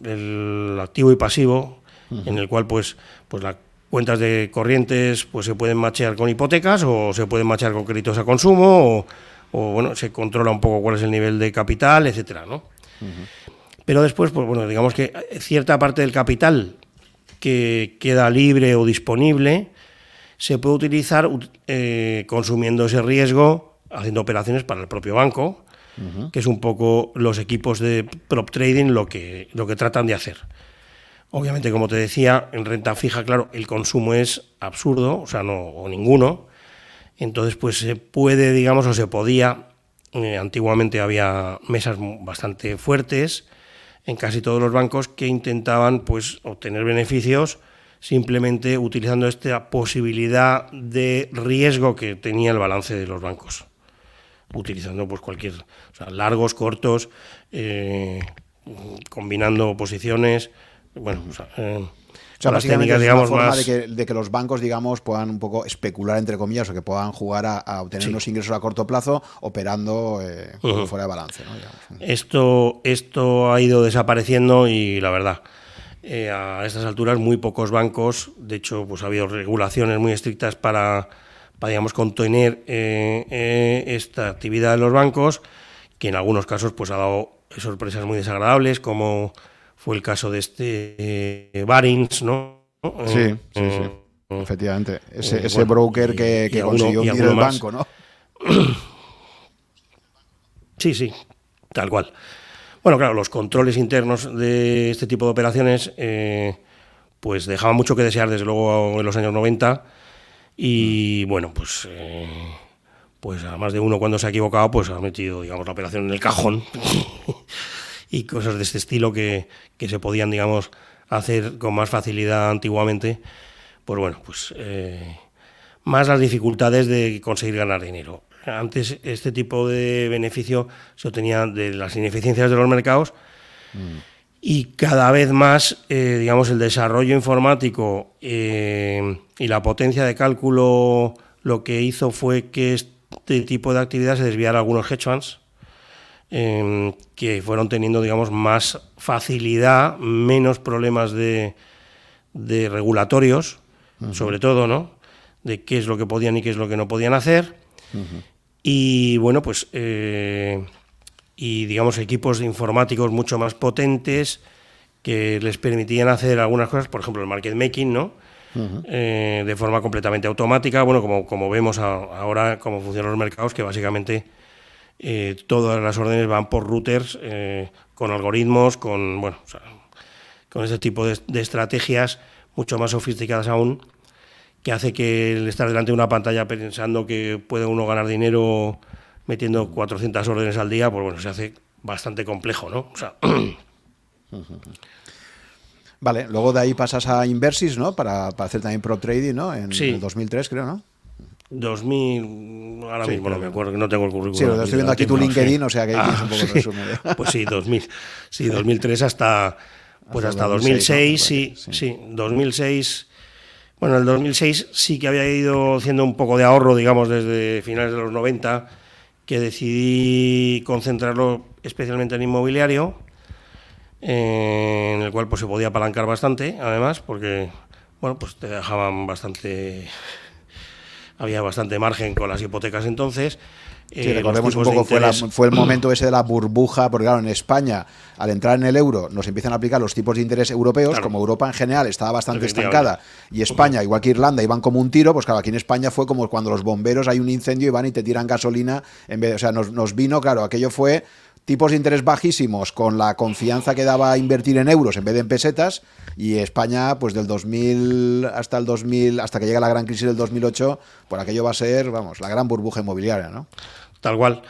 el activo y pasivo, en el cual, pues, pues las cuentas de corrientes pues, se pueden machear con hipotecas o se pueden machear con créditos a consumo o, bueno, se controla un poco cuál es el nivel de capital, etcétera, ¿no? Pero después, pues bueno, digamos que cierta parte del capital que queda libre o disponible, se puede utilizar eh, consumiendo ese riesgo, haciendo operaciones para el propio banco, que es un poco los equipos de prop trading lo que, lo que tratan de hacer. Obviamente, como te decía, en renta fija, claro, el consumo es absurdo, o sea, no o ninguno. Entonces, pues se puede, digamos, o se podía, eh, antiguamente había mesas bastante fuertes, en casi todos los bancos que intentaban pues, obtener beneficios simplemente utilizando esta posibilidad de riesgo que tenía el balance de los bancos, utilizando pues cualquier, o sea, largos, cortos, eh, combinando posiciones, bueno, o sea,
eh, o sea, básicamente es una forma de, que, los bancos, digamos, puedan un poco especular, entre comillas, o que puedan jugar a, obtener unos ingresos a corto plazo operando eh, fuera de balance.
Esto, esto ha ido desapareciendo y la verdad, eh, a estas alturas muy pocos bancos, de hecho, pues ha habido regulaciones muy estrictas para, digamos, contener eh, esta actividad de los bancos, que en algunos casos pues ha dado sorpresas muy desagradables, como fue el caso de este eh, Barings, ¿no?
Sí, sí, sí. Eh, Efectivamente. Ese, eh, broker que, consiguió hundir el banco, ¿no?
Sí, sí, tal cual. Bueno, claro, los controles internos de este tipo de operaciones pues dejaban mucho que desear desde luego en los años 90 y bueno, pues pues a más de uno cuando se ha equivocado pues ha metido digamos la operación en el cajón y cosas de este estilo que, se podían, digamos, hacer con más facilidad antiguamente, pues bueno, pues eh, más las dificultades de conseguir ganar dinero. Antes este tipo de beneficio se obtenía de las ineficiencias de los mercados mm. Y cada vez más, eh, digamos, el desarrollo informático eh, y la potencia de cálculo lo que hizo fue que este tipo de actividad se desviara a algunos hedge funds Em, que fueron teniendo, digamos, más facilidad, menos problemas de, de regulatorios, sobre todo, ¿no? De qué es lo que podían y qué es lo que no podían hacer. Y bueno, pues, eh, y digamos, equipos informáticos mucho más potentes que les permitían hacer algunas cosas, por ejemplo, el market making, ¿no? Eh, de forma completamente automática, bueno, como, como vemos ahora cómo funcionan los mercados, que básicamente eh, todas las órdenes van por routers eh, con algoritmos, con bueno, con ese tipo de, estrategias mucho más sofisticadas aún, que hace que el estar delante de una pantalla pensando que puede uno ganar dinero metiendo 400 órdenes al día, pues bueno, se hace bastante complejo, ¿no?
Vale, luego de ahí pasas a Inversis, ¿no? Para, hacer también pro trading, ¿no? En el 2003, creo, ¿no?
2000, ahora mismo no me acuerdo, no tengo el currículum.
Sí, lo estoy viendo aquí tu LinkedIn, o sea que ah, es un poco el resumen.
Pues sí, 2000, sí, 2003 hasta, pues hasta, 2006, sí, sí, 2006. Bueno, el 2006 sí que había ido haciendo un poco de ahorro, digamos, desde finales de los 90, que decidí concentrarlo especialmente en inmobiliario, en el cual pues se podía apalancar bastante, además, porque bueno, pues te dejaban bastante, había bastante margen con las hipotecas entonces.
Sí, eh, recordemos un poco, fue, fue, el momento ese de la burbuja, porque claro, en España, al entrar en el euro, nos empiezan a aplicar los tipos de interés europeos, como Europa en general estaba bastante estancada, y España, igual que Irlanda, iban como un tiro, pues claro, aquí en España fue como cuando los bomberos hay un incendio y van y te tiran gasolina, en vez o sea, nos, nos vino, claro, aquello fue tipos de interés bajísimos con la confianza que daba a invertir en euros en vez de en pesetas y España pues del 2000 hasta el 2000 hasta que llega la gran crisis del 2008 por aquello va a ser vamos la gran burbuja inmobiliaria no
tal cual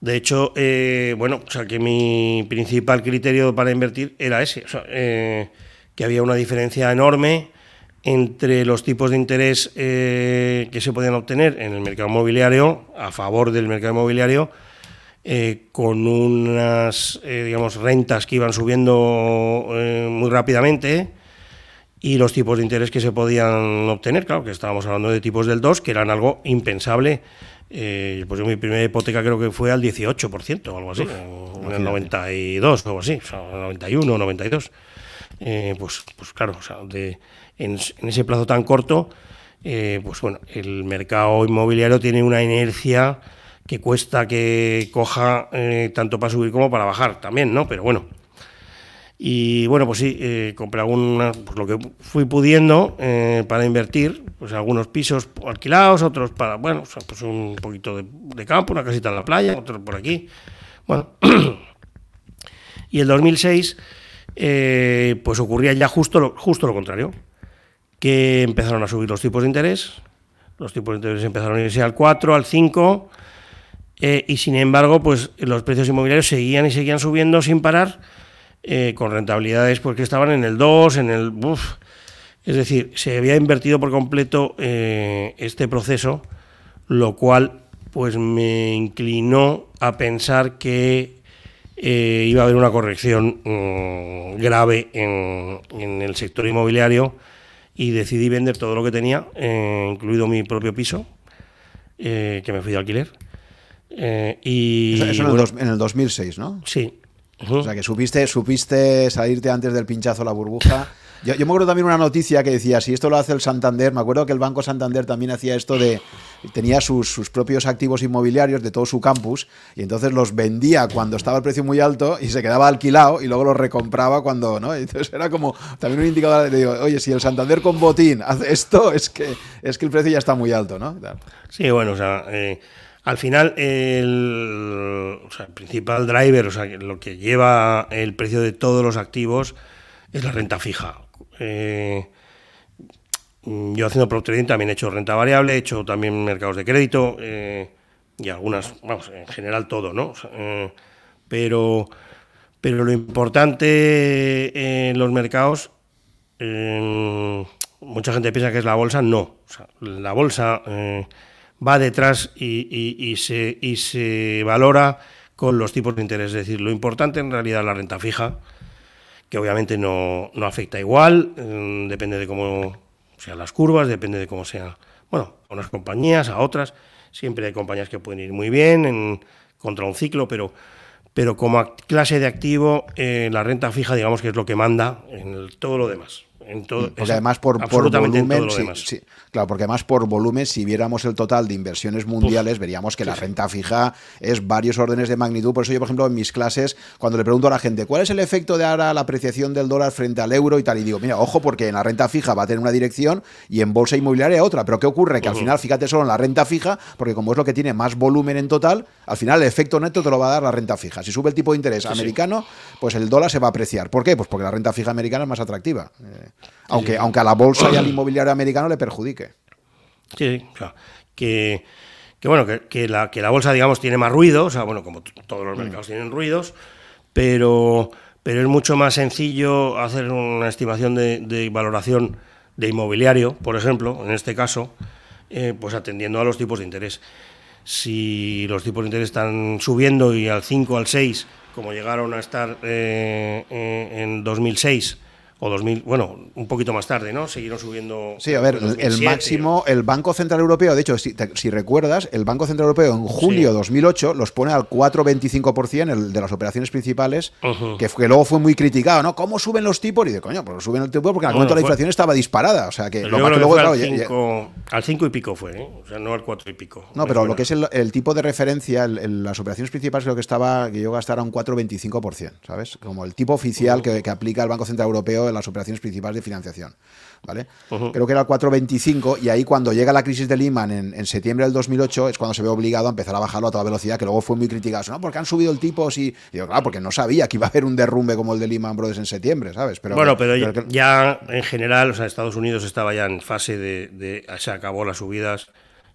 de hecho eh, bueno o sea que mi principal criterio para invertir era ese eh, que había una diferencia enorme entre los tipos de interés eh, que se podían obtener en el mercado inmobiliario a favor del mercado inmobiliario con unas digamos, rentas que iban subiendo muy rápidamente y los tipos de interés que se podían obtener, claro, que estábamos hablando de tipos del 2, que eran algo impensable. Pues mi primera hipoteca creo que fue al 18% o algo así, en el 92 o algo así, o sea, 91 o 92. pues, pues claro, o sea, de, en, en, ese plazo tan corto, pues bueno, el mercado inmobiliario tiene una inercia que cuesta que coja eh, tanto para subir como para bajar también, ¿no? Pero bueno. Y bueno, pues sí, eh, compré algunas, pues lo que fui pudiendo eh, para invertir, pues algunos pisos alquilados, otros para, bueno, pues un poquito de, campo, una casita en la playa, otros por aquí. Bueno, y el 2006, pues ocurría ya justo lo, justo lo contrario, que empezaron a subir los tipos de interés, los tipos de interés empezaron a irse al 4, al 5, eh, y sin embargo, pues los precios inmobiliarios seguían y seguían subiendo sin parar, eh, con rentabilidades porque estaban en el 2, en el... es decir, se había invertido por completo eh, este proceso, lo cual pues me inclinó a pensar que iba a haber una corrección mm, grave en, en, el sector inmobiliario y decidí vender todo lo que tenía, incluido mi propio piso, que me fui de alquiler
eh, y, eso, en, el en, el 2006, ¿no?
Sí.
O sea, que supiste, supiste salirte antes del pinchazo la burbuja. Yo, me acuerdo también una noticia que decía, si esto lo hace el Santander, me acuerdo que el Banco Santander también hacía esto de, tenía sus, sus, propios activos inmobiliarios de todo su campus y entonces los vendía cuando estaba el precio muy alto y se quedaba alquilado y luego los recompraba cuando, ¿no? Entonces era como también un indicador digo, oye, si el Santander con botín hace esto, es que, es que el precio ya está muy alto, ¿no?
Sí, bueno, o sea... Eh al final, el, principal driver, o sea, lo que lleva el precio de todos los activos es la renta fija. Eh, yo haciendo prop trading también he hecho renta variable, he hecho también mercados de crédito eh, y algunas, vamos, en general todo, ¿no? Eh, pero, pero lo importante en los mercados, mucha gente piensa que es la bolsa, no. la bolsa va detrás y, se, y se valora con los tipos de interés. Es decir, lo importante en realidad es la renta fija, que obviamente no, afecta igual, mm, depende de cómo sean las curvas, depende de cómo sea, bueno, a unas compañías, a otras. Siempre hay compañías que pueden ir muy bien en, contra un ciclo, pero, pero como clase de activo, eh, la renta fija, digamos que es lo que manda en todo lo demás. En todo,
porque además por, por volumen, claro, porque además por volumen, si viéramos el total de inversiones mundiales, veríamos que la renta fija es varios órdenes de magnitud. Por eso yo, por ejemplo, en mis clases, cuando le pregunto a la gente, ¿cuál es el efecto de ahora la apreciación del dólar frente al euro y tal? Y digo, mira, ojo, porque en la renta fija va a tener una dirección y en bolsa inmobiliaria otra. Pero ¿qué ocurre? Que al final, fíjate solo en la renta fija, porque como es lo que tiene más volumen en total, al final el efecto neto te lo va a dar la renta fija. Si sube el tipo de interés americano, pues el dólar se va a apreciar. ¿Por qué? Pues porque la renta fija americana es más atractiva. Eh, aunque, aunque a la bolsa y al inmobiliario americano le perjudique.
Sí, o sea, que, bueno, que, la, que la bolsa, digamos, tiene más ruido, o sea, bueno, como todos los mm. mercados tienen ruidos, pero, pero es mucho más sencillo hacer una estimación de, valoración de inmobiliario, por ejemplo, en este caso, eh, pues atendiendo a los tipos de interés. Si los tipos de interés están subiendo y al 5, al 6, como llegaron a estar eh, eh, en 2006, o 2000, bueno, un poquito más tarde, ¿no? Siguieron subiendo.
Sí, a ver, el máximo, el Banco Central Europeo, de hecho, si, si, recuerdas, el Banco Central Europeo en julio de 2008 los pone al 4,25% el de las operaciones principales, que, fue, luego fue muy criticado, ¿no? ¿Cómo suben los tipos? Y de coño, pues suben el tipo porque en aquel momento la inflación estaba disparada, o sea que,
lo que luego, claro, al 5 y pico fue, ¿eh? o sea, no al 4 y pico.
No, pero lo que es el, tipo de referencia, las operaciones principales creo que estaba, que yo gastara un 4,25%, ¿sabes? Como el tipo oficial que, que aplica el Banco Central Europeo en las operaciones principales de financiación. ¿vale? Creo que era el 4.25 y ahí cuando llega la crisis de Lehman en, septiembre del 2008 es cuando se ve obligado a empezar a bajarlo a toda velocidad, que luego fue muy criticado. ¿no? Porque han subido el tipo, sí. Y digo, claro, porque no sabía que iba a haber un derrumbe como el de Lehman Brothers en septiembre, ¿sabes?
Pero, bueno, pero, ya, en general, o sea, Estados Unidos estaba ya en fase de, de se acabó las subidas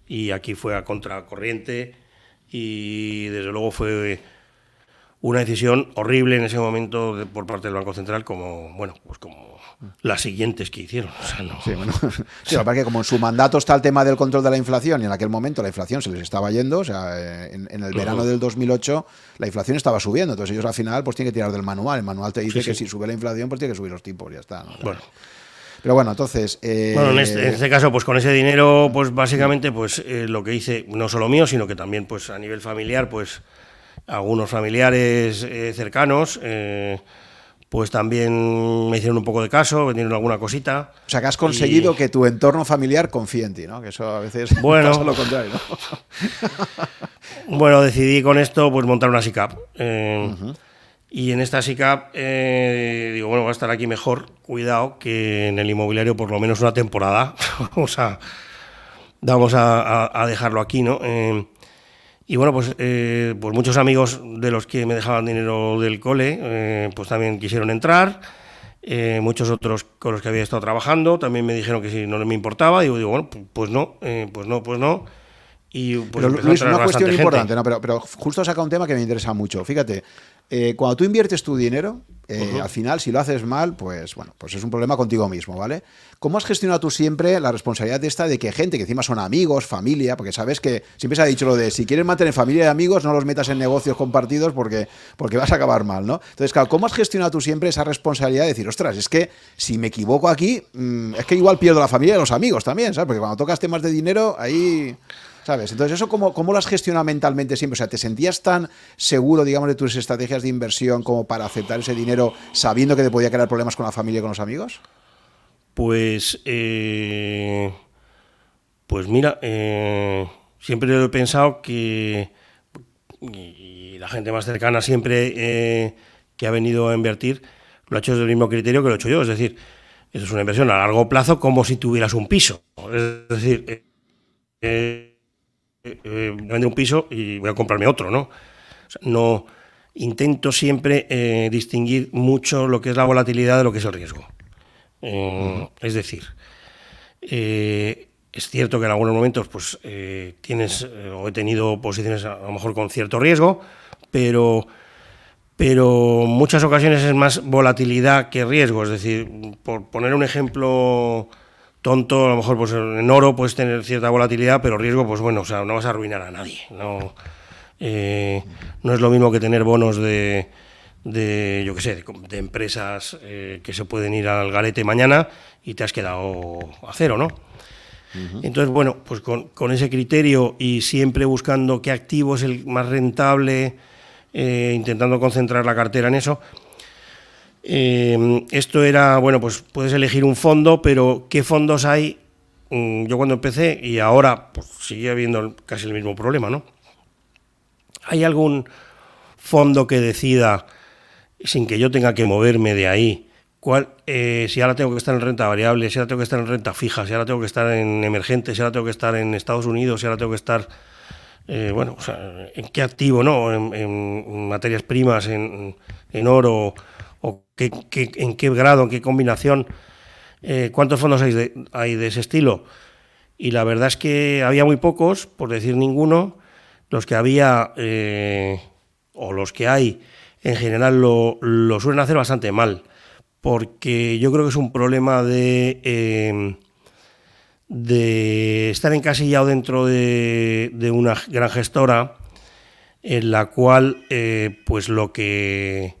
y aquí fue a contracorriente y desde luego fue una decisión horrible en ese momento por parte del Banco Central como bueno pues como las siguientes que hicieron
sí, bueno, sí, que como en su mandato está el tema del control de la inflación y en aquel momento la inflación se les estaba yendo o sea eh, en, el verano del 2008 la inflación estaba subiendo entonces ellos al final pues tienen que tirar del manual. El manual te dice que si sube la inflación pues tiene que subir los tipos ya está
bueno.
pero bueno, entonces.
Eh, bueno, este, en este, caso, pues con ese dinero, pues básicamente, pues eh, lo que hice, no solo mío, sino que también, pues a nivel familiar, pues algunos familiares eh, cercanos, eh, pues también me hicieron un poco de caso, vendieron alguna cosita.
O sea, que has conseguido que tu entorno familiar confíe en ti, ¿no? Que eso a veces
bueno, pasa lo contrario, bueno, decidí con esto pues montar una SICAP. Eh, y en esta SICAP digo, bueno, va a estar aquí mejor, cuidado, que en el inmobiliario por lo menos una temporada. vamos a, vamos a, a dejarlo aquí, ¿no? Y bueno, pues, eh, pues muchos amigos de los que me dejaban dinero del cole, eh, pues también quisieron entrar. Eh, muchos otros con los que había estado trabajando también me dijeron que si no me importaba. Y digo, bueno, pues no, pues no, pues no.
Y pues pero, Luis, una cuestión importante, no, pero, pero justo saca un tema que me interesa mucho. Fíjate, eh, cuando tú inviertes tu dinero, eh, al final, si lo haces mal, pues bueno, pues es un problema contigo mismo, ¿vale? ¿Cómo has gestionado tú siempre la responsabilidad de esta de que gente que encima son amigos, familia, porque sabes que siempre se ha dicho lo de si quieres mantener familia y amigos, no los metas en negocios compartidos porque, porque vas a acabar mal, ¿no? Entonces, claro, ¿cómo has gestionado tú siempre esa responsabilidad de decir, ostras, es que si me equivoco aquí, mm, es que igual pierdo la familia y los amigos también, ¿sabes? Porque cuando tocas temas de dinero, ahí... ¿Sabes? Entonces, ¿eso cómo, cómo lo has mentalmente siempre? O sea, ¿te sentías tan seguro, digamos, de tus estrategias de inversión como para aceptar ese dinero sabiendo que te podía crear problemas con la familia y con los amigos?
Pues, eh, pues mira, eh, siempre he pensado que y la gente más cercana siempre eh, que ha venido a invertir lo ha hecho desde el mismo criterio que lo he hecho yo. Es decir, eso es una inversión a largo plazo como si tuvieras un piso. Es decir, vender un piso y voy a comprarme otro, ¿no? no intento siempre eh, distinguir mucho lo que es la volatilidad de lo que es el riesgo. Eh, es decir, es cierto que en algunos momentos pues tienes o he tenido posiciones a lo mejor con cierto riesgo, pero pero muchas ocasiones es más volatilidad que riesgo. Es decir, por poner un ejemplo tonto, a lo mejor pues en oro puedes tener cierta volatilidad, pero riesgo, pues bueno, o sea, no vas a arruinar a nadie. No, eh, no es lo mismo que tener bonos de, de yo qué sé, de, empresas eh, que se pueden ir al galete mañana y te has quedado a cero, ¿no? Entonces, bueno, pues con, con, ese criterio y siempre buscando qué activo es el más rentable, eh, intentando concentrar la cartera en eso, eh, esto era, bueno, pues puedes elegir un fondo, pero ¿qué fondos hay? Mm, yo cuando empecé y ahora pues, sigue habiendo casi el mismo problema, ¿no? ¿Hay algún fondo que decida, sin que yo tenga que moverme de ahí, cuál, eh, si ahora tengo que estar en renta variable, si ahora tengo que estar en renta fija, si ahora tengo que estar en emergente, si ahora tengo que estar en Estados Unidos, si ahora tengo que estar, eh, bueno, o sea, en qué activo, ¿no? En, materias primas, en, en oro o qué, en qué grado, en qué combinación, eh, cuántos fondos hay de, ese estilo. Y la verdad es que había muy pocos, por decir ninguno. Los que había, eh, o los que hay, en general lo, suelen hacer bastante mal, porque yo creo que es un problema de, eh, de estar encasillado dentro de, de, una gran gestora en la cual, pues lo que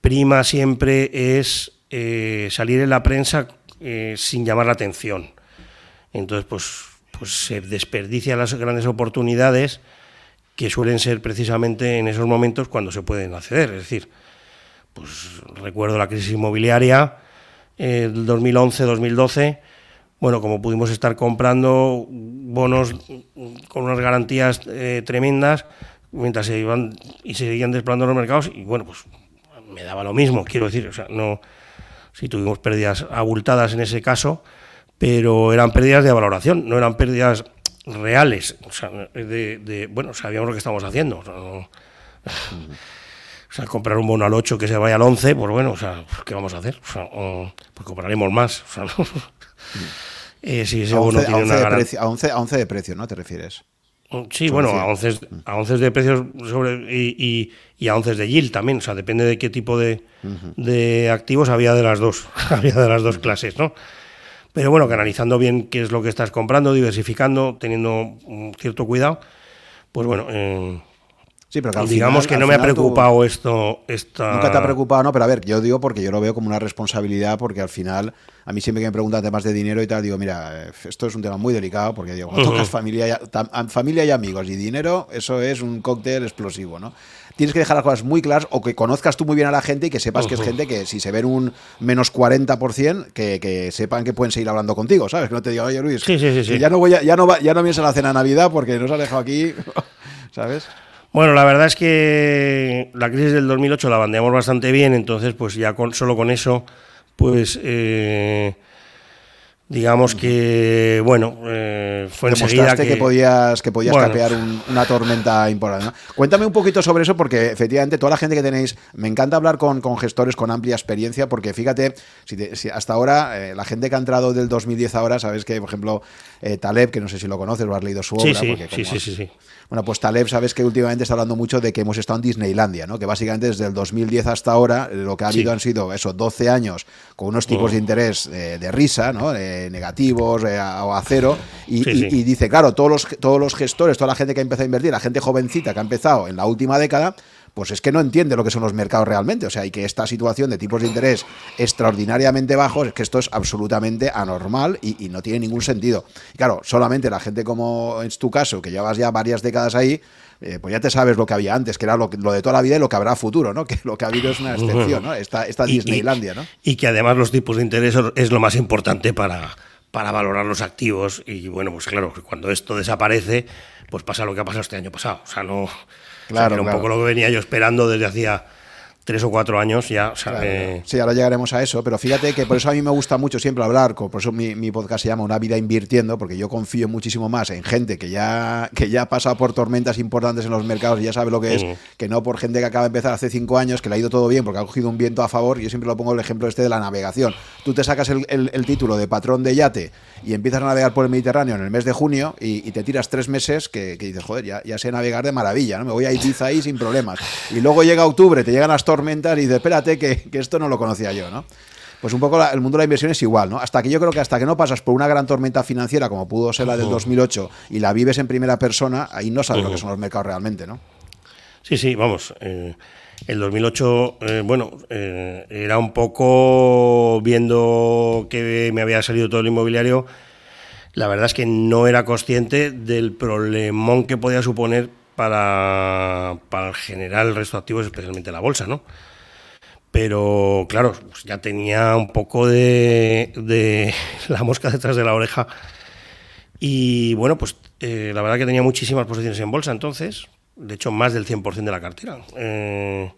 prima siempre es eh, salir en la prensa eh, sin llamar la atención. Entonces, pues, pues se desperdician las grandes oportunidades que suelen ser precisamente en esos momentos cuando se pueden acceder. Es decir, pues recuerdo la crisis inmobiliaria del 2011-2012, bueno, como pudimos estar comprando bonos con unas garantías eh, tremendas mientras se iban y se seguían desplazando los mercados y bueno, pues me daba lo mismo, quiero decir, o sea, no si tuvimos pérdidas abultadas en ese caso, pero eran pérdidas de valoración, no eran pérdidas reales, o sea, de, bueno, sabíamos lo que estábamos haciendo, o sea, comprar un bono al 8 que se vaya al 11, pues bueno, o sea, ¿qué vamos a hacer? O sea, pues compraremos más, o sea, ¿no?
Eh, si ese a 11, tiene una de precio, a, 11, a 11 de precio, ¿no? ¿Te refieres?
Sí, bueno, a 11, a 11 de precios sobre, y, y, a 11 de yield también, o sea, depende de qué tipo de, de activos había de las dos, había de las dos clases, ¿no? Pero bueno, que analizando bien qué es lo que estás comprando, diversificando, teniendo cierto cuidado, pues bueno, eh, Sí, pero digamos que no me ha preocupado esto. Esta...
Nunca te ha preocupado, no, pero a ver, yo digo porque yo lo veo como una responsabilidad, porque al final, a mí siempre que me preguntan temas de dinero y tal, digo, mira, eh, esto es un tema muy delicado, porque digo, cuando tocas familia, familia y amigos y dinero, eso es un cóctel explosivo, ¿no? Tienes que dejar las cosas muy claras o que conozcas tú muy bien a la gente y que sepas que es gente que si se ven un menos 40%, que, que sepan que pueden seguir hablando contigo, ¿sabes? Que no te diga, oye Luis,
sí, sí, sí,
ya no voy ya no va, ya no vienes a la cena de Navidad porque nos has dejado aquí, ¿sabes?
Bueno, la verdad es que la crisis del 2008 la bandeamos bastante bien, entonces pues ya con, solo con eso, pues eh, digamos que, bueno, eh, fue enseguida
que, que podías, que podías capear una tormenta importante. Cuéntame un poquito sobre eso, porque efectivamente toda la gente que tenéis, me encanta hablar con, con gestores con amplia experiencia, porque fíjate, si, hasta ahora, eh, la gente que ha entrado del 2010 ahora, sabes que, por ejemplo, Taleb, que no sé si lo conoces o has leído su obra.
Sí, sí, sí, sí, sí.
Bueno, pues Taleb, sabes que últimamente está hablando mucho de que hemos estado en Disneylandia, ¿no? Que básicamente desde el 2010 hasta ahora eh, lo que ha habido han sido eso, 12 años con unos tipos de oh. interés eh, de risa, ¿no? negativos eh, o a cero. Y, y, dice, claro, todos los, todos los gestores, toda la gente que ha empezado a invertir, la gente jovencita que ha empezado en la última década, pues es que no entiende lo que son los mercados realmente. O sea, y que esta situación de tipos de interés extraordinariamente bajos, es que esto es absolutamente anormal y, no tiene ningún sentido. Y claro, solamente la gente como es tu caso, que llevas ya varias décadas ahí, eh, pues ya te sabes lo que había antes, que era lo, de toda la vida y lo que habrá futuro, ¿no? Que lo que ha habido es una excepción, ¿no? Esta, esta Disneylandia, ¿no?
Y que además los tipos de interés es lo más importante para, para valorar los activos. Y bueno, pues claro, cuando esto desaparece, pues pasa lo que ha pasado este año pasado. O sea, no Claro, era un poco lo que venía yo esperando desde hacía tres o cuatro años ya.
Sí, ahora llegaremos a eso, pero fíjate que por eso a mí me gusta mucho siempre hablar, por eso mi, podcast se llama Una vida invirtiendo, porque yo confío muchísimo más en gente que ya, que ya ha pasado por tormentas importantes en los mercados y ya sabe lo que es, que no por gente que acaba de empezar hace cinco años, que le ha ido todo bien porque ha cogido un viento a favor. Yo siempre lo pongo el ejemplo este de la navegación. Tú te sacas el, título de patrón de yate y empiezas a navegar por el Mediterráneo en el mes de junio y, te tiras tres meses que, dices, joder, ya, ya sé navegar de maravilla, ¿no? me voy a Ibiza ahí sin problemas. Y luego llega octubre, te llegan las tormentas y dices, espérate, que, esto no lo conocía yo, ¿no? Pues un poco el mundo de la inversión es igual, ¿no? Hasta que yo creo que hasta que no pasas por una gran tormenta financiera como pudo ser la del 2008 y la vives en primera persona, ahí no sabes lo que son los mercados realmente, ¿no?
Sí, sí, vamos. Eh, el 2008, eh, bueno, eh, era un poco viendo que me había salido todo el inmobiliario. La verdad es que no era consciente del problemón que podía suponer para, para generar el resto de activos, especialmente la bolsa, ¿no? Pero claro, pues ya tenía un poco de, de, la mosca detrás de la oreja. Y bueno, pues eh, la verdad que tenía muchísimas posiciones en bolsa entonces, de hecho más del 100% de la cartera. Eh,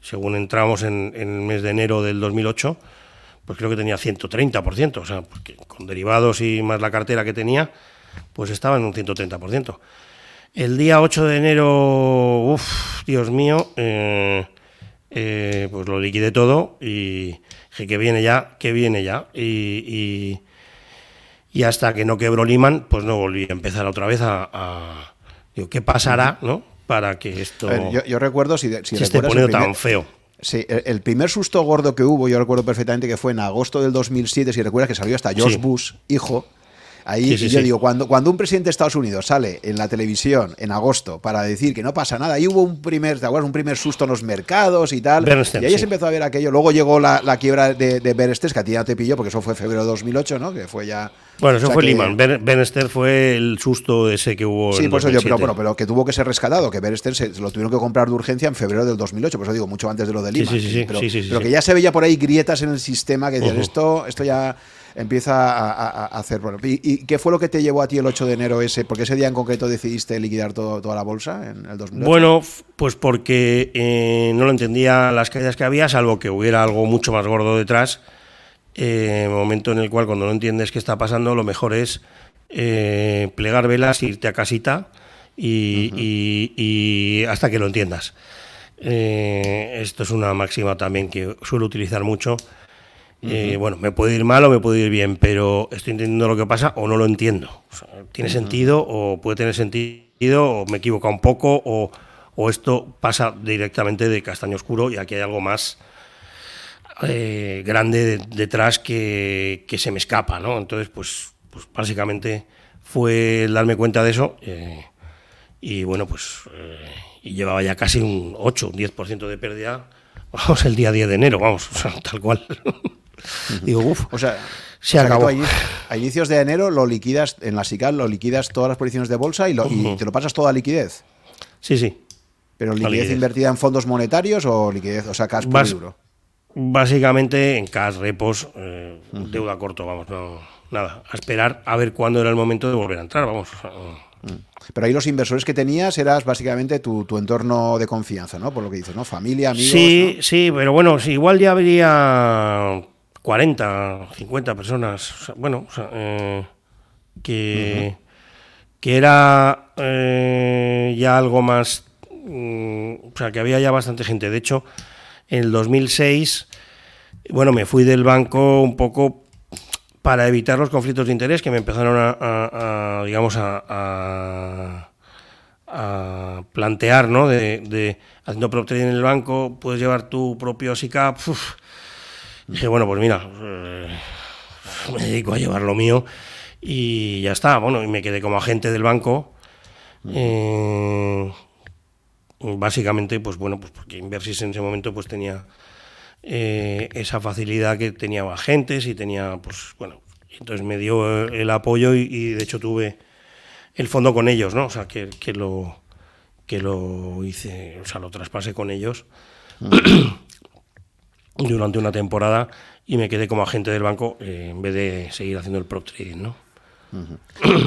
según entramos en, en, el mes de enero del 2008, pues creo que tenía 130%, o sea, porque con derivados y más la cartera que tenía, pues estaba en un 130%. El día 8 de enero, uff, Dios mío, eh, eh, pues lo liquidé todo y dije que viene ya, que viene ya. Y, y, hasta que no quebró Lehman, pues no volví a empezar otra vez a... digo, ¿qué pasará, no? Para que esto...
yo, recuerdo, si,
si, esté poniendo tan feo.
Sí, el, primer susto gordo que hubo, yo recuerdo perfectamente que fue en agosto del 2007, si recuerdas que salió hasta George Bush, hijo, Ahí yo digo, cuando, cuando un presidente de Estados Unidos sale en la televisión en agosto para decir que no pasa nada, ahí hubo un primer, ¿te acuerdas? Un primer susto en los mercados y tal. y ahí se empezó a ver aquello. Luego llegó la, quiebra de, de que a ti ya te pilló, porque eso fue febrero de 2008, ¿no? Que fue ya
bueno, eso fue Lehman. Benester fue el susto ese que hubo.
Sí, pues yo, pero, bueno, pero que tuvo que ser rescatado, que Benester se, lo tuvieron que comprar de urgencia en febrero del 2008, por eso digo, mucho antes de lo de Lehman.
Sí, sí, sí.
Pero,
sí,
pero que ya se veía por ahí grietas en el sistema que decían, esto, esto ya empieza a, hacer. ¿y, qué fue lo que te llevó a ti el 8 de enero ese? ¿Por qué ese día en concreto decidiste liquidar todo, toda la bolsa en el 2008?
Bueno, pues porque eh, no lo entendía las caídas que había, salvo que hubiera algo mucho más gordo detrás eh, momento en el cual cuando no entiendes qué está pasando, lo mejor es eh, plegar velas, irte a casita y, hasta que lo entiendas. Eh, esto es una máxima también que suelo utilizar mucho. Eh, bueno, me puede ir mal o me puede ir bien, pero estoy entendiendo lo que pasa o no lo entiendo. tiene sentido o puede tener sentido o me equivoca un poco o, o esto pasa directamente de castaño oscuro y aquí hay algo más eh, grande detrás que, se me escapa, ¿no? Entonces, pues, pues básicamente fue darme cuenta de eso eh, y bueno, pues y llevaba ya casi un 8, un 10% de pérdida, vamos, el día 10 de enero, vamos, tal cual. Digo, uff,
o sea, se acabó. a inicios de enero lo liquidas, en la SICAL lo liquidas todas las posiciones de bolsa y, te lo pasas toda liquidez.
Sí, sí.
¿Pero liquidez, invertida en fondos monetarios o liquidez, o sea, cash puro duro?
Básicamente en cash, repos, eh, deuda corto, vamos, no, nada. A esperar a ver cuándo era el momento de volver a entrar, vamos.
Pero ahí los inversores que tenías eras básicamente tu, entorno de confianza, ¿no? Por lo que dices, ¿no? Familia, amigos.
Sí, sí, pero bueno, igual ya habría 40, 50 personas, bueno, eh, que, que era eh, ya algo más, mm, o sea, que había ya bastante gente. De hecho, en el 2006, bueno, me fui del banco un poco para evitar los conflictos de interés que me empezaron a, digamos, a, plantear, ¿no? De, haciendo prop trading en el banco, puedes llevar tu propio SICAP. Dije, bueno, pues mira, eh, me dedico a llevar lo mío y ya está. Bueno, y me quedé como agente del banco. Eh, básicamente, pues bueno, pues porque Inversis en ese momento pues tenía eh, esa facilidad que tenía agentes y tenía, pues bueno, entonces me dio el apoyo y, de hecho tuve el fondo con ellos, ¿no? O sea, que, que lo que lo hice, o sea, lo traspasé con ellos durante una temporada y me quedé como agente del banco eh, en vez de seguir haciendo el prop trading, ¿no?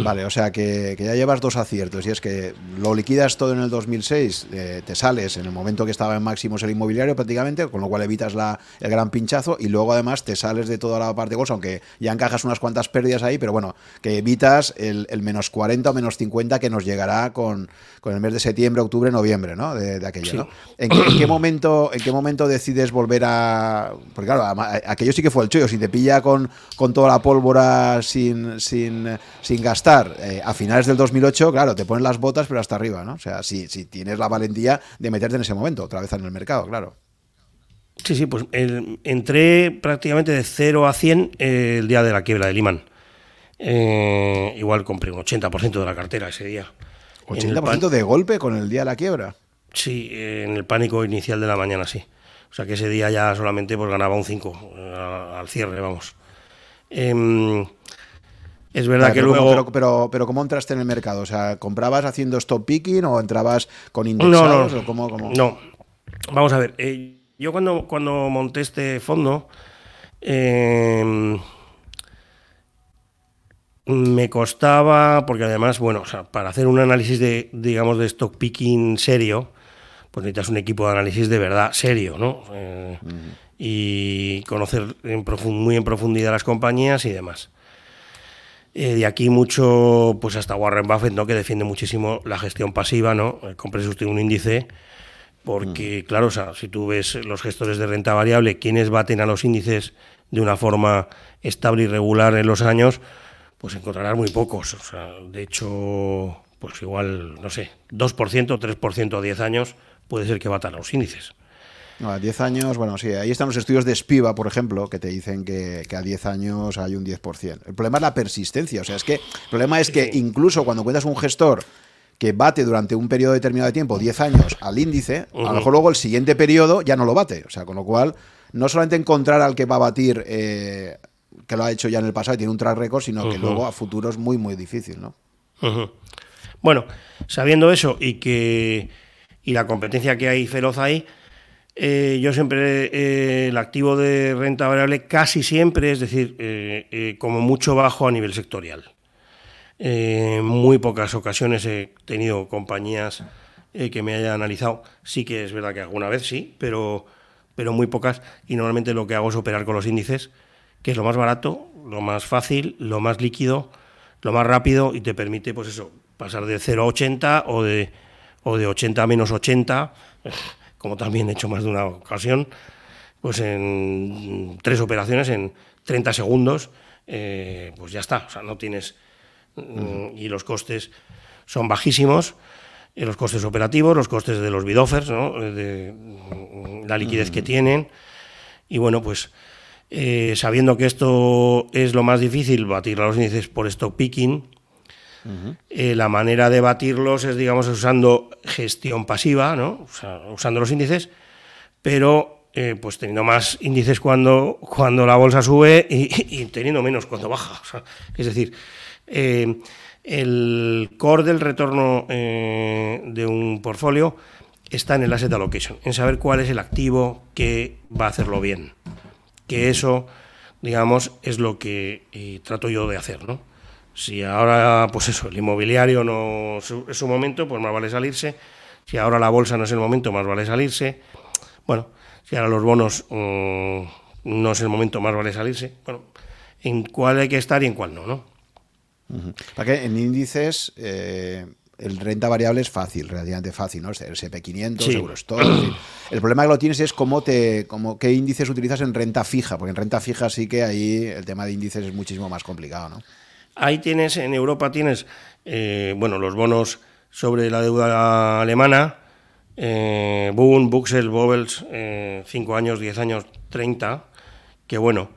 Vale, o sea que, ya llevas dos aciertos y es que lo liquidas todo en el 2006, eh, te sales en el momento que estaba en máximos el inmobiliario prácticamente, con lo cual evitas la, el gran pinchazo y luego además te sales de toda la parte de bolsa, aunque ya encajas unas cuantas pérdidas ahí, pero bueno, que evitas el, menos 40 o menos 50 que nos llegará con, el mes de septiembre, octubre, noviembre, ¿no? De, aquello, ¿no? ¿En qué, momento, ¿En qué momento decides volver a...? Porque claro, aquello sí que fue el chollo, si te pilla con, con toda la pólvora sin... sin sin gastar eh, a finales del 2008, claro, te ponen las botas, pero hasta arriba, ¿no? O sea, si, si tienes la valentía de meterte en ese momento, otra vez en el mercado, claro.
Sí, sí, pues entré prácticamente de 0 a 100 eh, el día de la quiebra de Lehman. Eh, igual compré un 80% de la cartera ese día.
¿80% de golpe con el día de la quiebra?
Sí, en el pánico inicial de la mañana, sí. O sea que ese día ya solamente pues, ganaba un 5 al cierre, vamos. Em, es verdad que luego.
pero, pero, ¿cómo entraste en el mercado? O sea, ¿comprabas haciendo stop picking o entrabas con indexados?
No,
no. cómo,
no. Vamos a ver. Eh, yo cuando, cuando monté este fondo. Em, me costaba, porque además, bueno, o sea, para hacer un análisis de, digamos, de stock picking serio, pues necesitas un equipo de análisis de verdad serio, ¿no? Eh, y conocer muy en profundidad las compañías y demás. Eh, de aquí mucho, pues hasta Warren Buffett, ¿no? que defiende muchísimo la gestión pasiva, ¿no? Compres usted un índice, porque, mm. claro, o sea, si tú ves los gestores de renta variable, quienes baten a los índices de una forma estable y regular en los años, pues encontrarás muy pocos. O sea, de hecho, pues igual, no sé, 2%, 3% a 10 años puede ser que batan a los índices.
A 10 años, bueno, sí, ahí están los estudios de Spiva, por ejemplo, que te dicen que, a 10 años hay un 10%. El problema es la persistencia, o sea, es que el problema es que incluso cuando encuentras un gestor que bate durante un periodo determinado de tiempo, 10 años, al índice, a lo mejor luego el siguiente periodo ya no lo bate. O sea, con lo cual, no solamente encontrar al que va a batir, eh, que lo ha hecho ya en el pasado y tiene un track record, sino que luego a futuro es muy, muy difícil, ¿no?
Bueno, sabiendo eso y que y la competencia que hay feroz ahí, eh, yo siempre, eh, el activo de renta variable casi siempre, es decir, como mucho bajo a nivel sectorial. En muy pocas ocasiones he tenido compañías eh, que me hayan analizado. Sí que es verdad que alguna vez sí, pero, pero muy pocas. Y normalmente lo que hago es operar con los índices, que es lo más barato, lo más fácil, lo más líquido, lo más rápido y te permite, pues eso, pasar de 0 a 80 o de, o de 80 a menos 80, como también he hecho más de una ocasión, pues en tres operaciones, en 30 segundos, eh, pues ya está. O sea, no tienes y los costes son bajísimos, eh, los costes operativos, los costes de los bidoffers, ¿no? de la liquidez que tienen. Y bueno, pues eh, sabiendo que esto es lo más difícil, batir a los índices por stock picking, eh, la manera de batirlos es, digamos, usando gestión pasiva, ¿no? usando los índices, pero pues teniendo más índices cuando, cuando la bolsa sube y, teniendo menos cuando baja. es decir, eh, el core del retorno eh, de un portfolio está en el asset allocation, en saber cuál es el activo que va a hacerlo bien. Que eso, digamos, es lo que eh, trato yo de hacer, ¿no? Si ahora, pues eso, el inmobiliario no es su momento, pues más vale salirse. Si ahora la bolsa no es el momento, más vale salirse. Bueno, si ahora los bonos mm, no es el momento, más vale salirse. Bueno, en cuál hay que estar y en cuál no, ¿no?
Para que en índices eh, el renta variable es fácil, relativamente fácil, ¿no? El SP500, sí. El problema que lo tienes es cómo te, cómo, qué índices utilizas en renta fija, porque en renta fija sí que ahí el tema de índices es muchísimo más complicado, ¿no?
Ahí tienes, en Europa tienes, eh, bueno, los bonos sobre la deuda alemana, eh, Buxel, Bobels, 5 años, 10 años, 30, que bueno,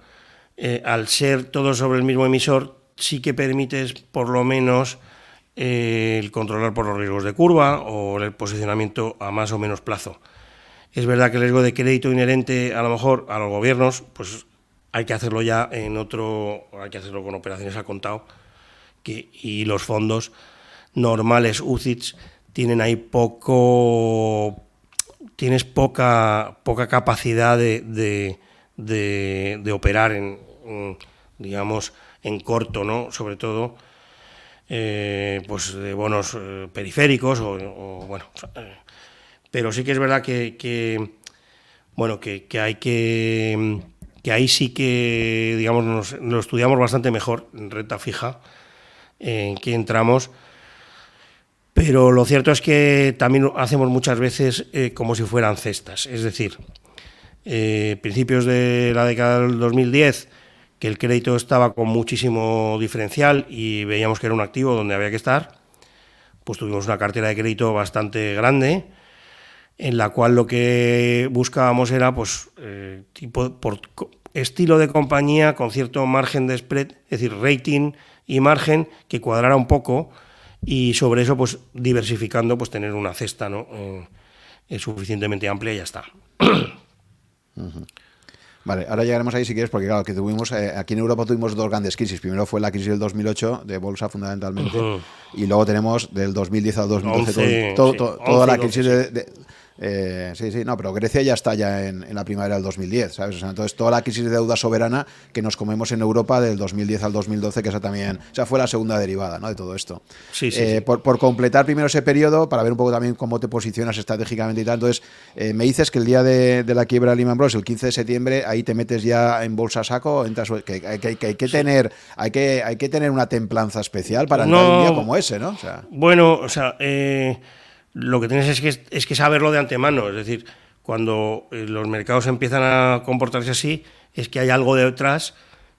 al ser todo sobre el mismo emisor, sí que permites por lo menos eh, el controlar por los riesgos de curva o el posicionamiento a más o menos plazo. Es verdad que el riesgo de crédito inherente a lo mejor a los gobiernos, pues hay que hacerlo ya en otro, hay que hacerlo con operaciones a contado, que, y los fondos normales UCITS tienen ahí poco, tienes poca, poca capacidad de, de, operar en digamos, en corto, ¿no? Sobre todo, eh, pues de bonos eh, periféricos o, bueno, eh, pero sí que es verdad que, bueno, que, hay que, que ahí sí que, digamos, nos, lo estudiamos bastante mejor en renta fija, en que entramos, pero lo cierto es que también hacemos muchas veces como si fueran cestas, es decir, principios de la década del 2010, que el crédito estaba con muchísimo diferencial y veíamos que era un activo donde había que estar, pues tuvimos una cartera de crédito bastante grande, en la cual lo que buscábamos era, pues, eh, tipo, por estilo de compañía con cierto margen de spread, es decir, rating y margen que cuadrara un poco y sobre eso, pues, diversificando, pues, tener una cesta, ¿no? Eh, suficientemente amplia y ya está.
Vale, ahora llegaremos ahí si quieres, porque claro, que tuvimos, eh, aquí en Europa tuvimos dos grandes crisis. Primero fue la crisis del 2008, de bolsa fundamentalmente, y luego tenemos del 2010 al 2012 toda la crisis de, eh, sí, sí, no, pero Grecia ya está ya en, la primavera del 2010, ¿sabes? O sea, entonces toda la crisis de deuda soberana que nos comemos en Europa del 2010 al 2012, que esa también, o sea, fue la segunda derivada, ¿no? De todo esto.
Sí, sí,
eh, Por, completar primero ese periodo, para ver un poco también cómo te posicionas estratégicamente y tal, entonces eh, me dices que el día de, la quiebra de Lehman Bros, el 15 de septiembre, ahí te metes ya en bolsa saco, entras, que, hay que tener, hay que, hay que tener una templanza especial para entrar un día como ese, ¿no?
bueno, o sea, lo que tienes es que, es que saberlo de antemano, es decir, cuando eh, los mercados empiezan a comportarse así, es que hay algo detrás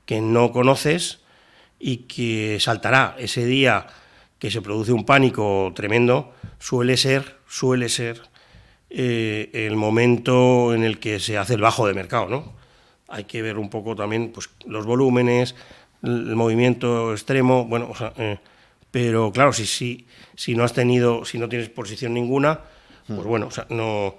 que no conoces y que saltará. Ese día que se produce un pánico tremendo, suele ser, suele ser eh, el momento en el que se hace el bajo de mercado, ¿no? Hay que ver un poco también pues, los volúmenes, el movimiento extremo, bueno, o sea, eh, pero claro, si, si, si no has tenido, si no tienes posición ninguna, pues mm. bueno, o sea, no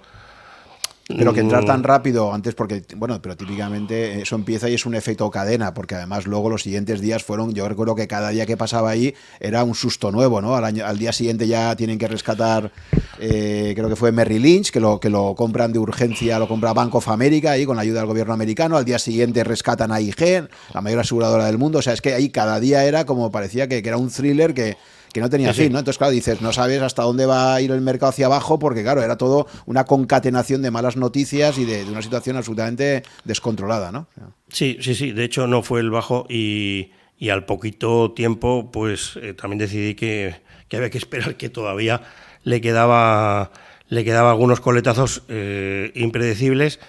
pero que entrar tan mm. rápido antes, porque, bueno, pero típicamente eso empieza y es un efecto cadena, porque además luego los siguientes días fueron, yo recuerdo que cada día que pasaba ahí era un susto nuevo, ¿no? Al, año, al día siguiente ya tienen que rescatar, eh, creo que fue Merrill Lynch, que lo, que lo compran de urgencia, lo compra Bank of America ahí con la ayuda del gobierno americano, al día siguiente rescatan a IG, la mayor aseguradora del mundo, o sea, es que ahí cada día era como parecía que, que era un thriller que que no tenía fin, ¿no? Entonces, claro, dices, no sabes hasta dónde va a ir el mercado hacia abajo, porque, claro, era todo una concatenación de malas noticias y de, una situación absolutamente descontrolada, ¿no?
Sí, sí, sí. De hecho, no fue el bajo y, al poquito tiempo, pues eh, también decidí que, había que esperar que todavía le quedaba, le quedaba algunos coletazos eh, impredecibles.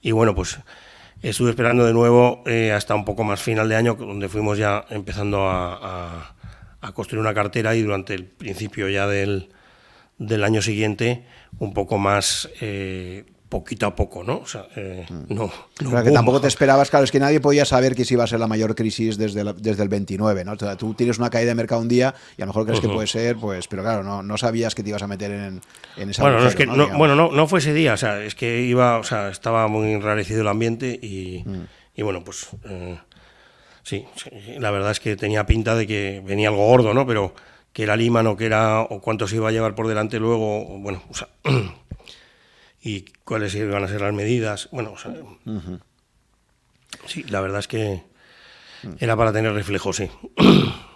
Y bueno, pues estuve esperando de nuevo eh, hasta un poco más final de año, donde fuimos ya empezando a a construir una cartera y durante el principio ya del, del año siguiente un poco más eh, poquito a poco, ¿no? O sea, eh, mm. no,
que tampoco te esperabas, claro, es que nadie podía saber que si iba a ser la mayor crisis desde, desde el 29, ¿no? O sea, tú tienes una caída de mercado un día y a lo mejor crees que puede ser, pues, pero claro, no, no sabías que te ibas a meter en, en esa
Bueno, no, es que, ¿no? bueno no, no fue ese día, o sea, es que iba, o sea, estaba muy enrarecido el ambiente y, mm. y bueno, pues... Eh, Sí, la verdad es que tenía pinta de que venía algo gordo, ¿no? Pero que era Lima o que era o cuánto se iba a llevar por delante luego, bueno, o sea, y cuáles iban a ser las medidas, bueno, o sea, sí, la verdad es que era para tener reflejo, sí.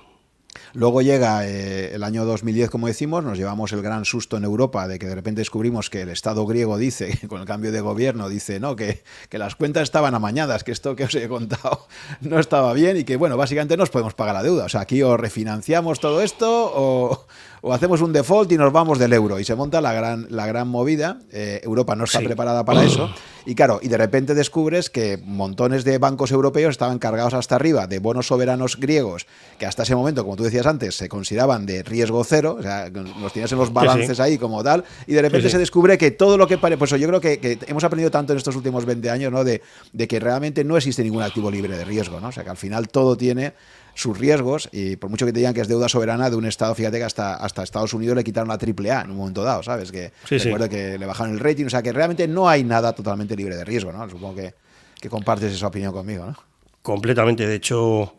Luego llega eh, el año 2010, como decimos, nos llevamos el gran susto en Europa de que de repente descubrimos que el Estado griego dice, con el cambio de gobierno, dice, no, que, que las cuentas estaban amañadas, que esto que os he contado no estaba bien y que, bueno, básicamente nos podemos pagar la deuda. O sea, aquí o refinanciamos todo esto o, o hacemos un default y nos vamos del euro. Y se monta la gran, la gran movida. Eh, Europa no está preparada para eso. Y claro, y de repente descubres que montones de bancos europeos estaban cargados hasta arriba de bonos soberanos griegos, que hasta ese momento, como tú decías antes, se consideraban de riesgo cero, o sea, los tienes en los balances ahí como tal, y de repente se descubre que todo lo que parece, pues yo creo que, hemos aprendido tanto en estos últimos 20 años, ¿no? De, de que realmente no existe ningún activo libre de riesgo, ¿no? O sea, que al final todo tiene sus riesgos y por mucho que te digan que es deuda soberana de un Estado, fíjate que hasta, hasta Estados Unidos le quitaron la AAA en un momento dado, ¿sabes? Que recuerdo que le bajaron el rating, o sea que realmente no hay nada totalmente libre de riesgo, ¿no? Supongo que, que compartes esa opinión conmigo, ¿no?
Completamente, de hecho,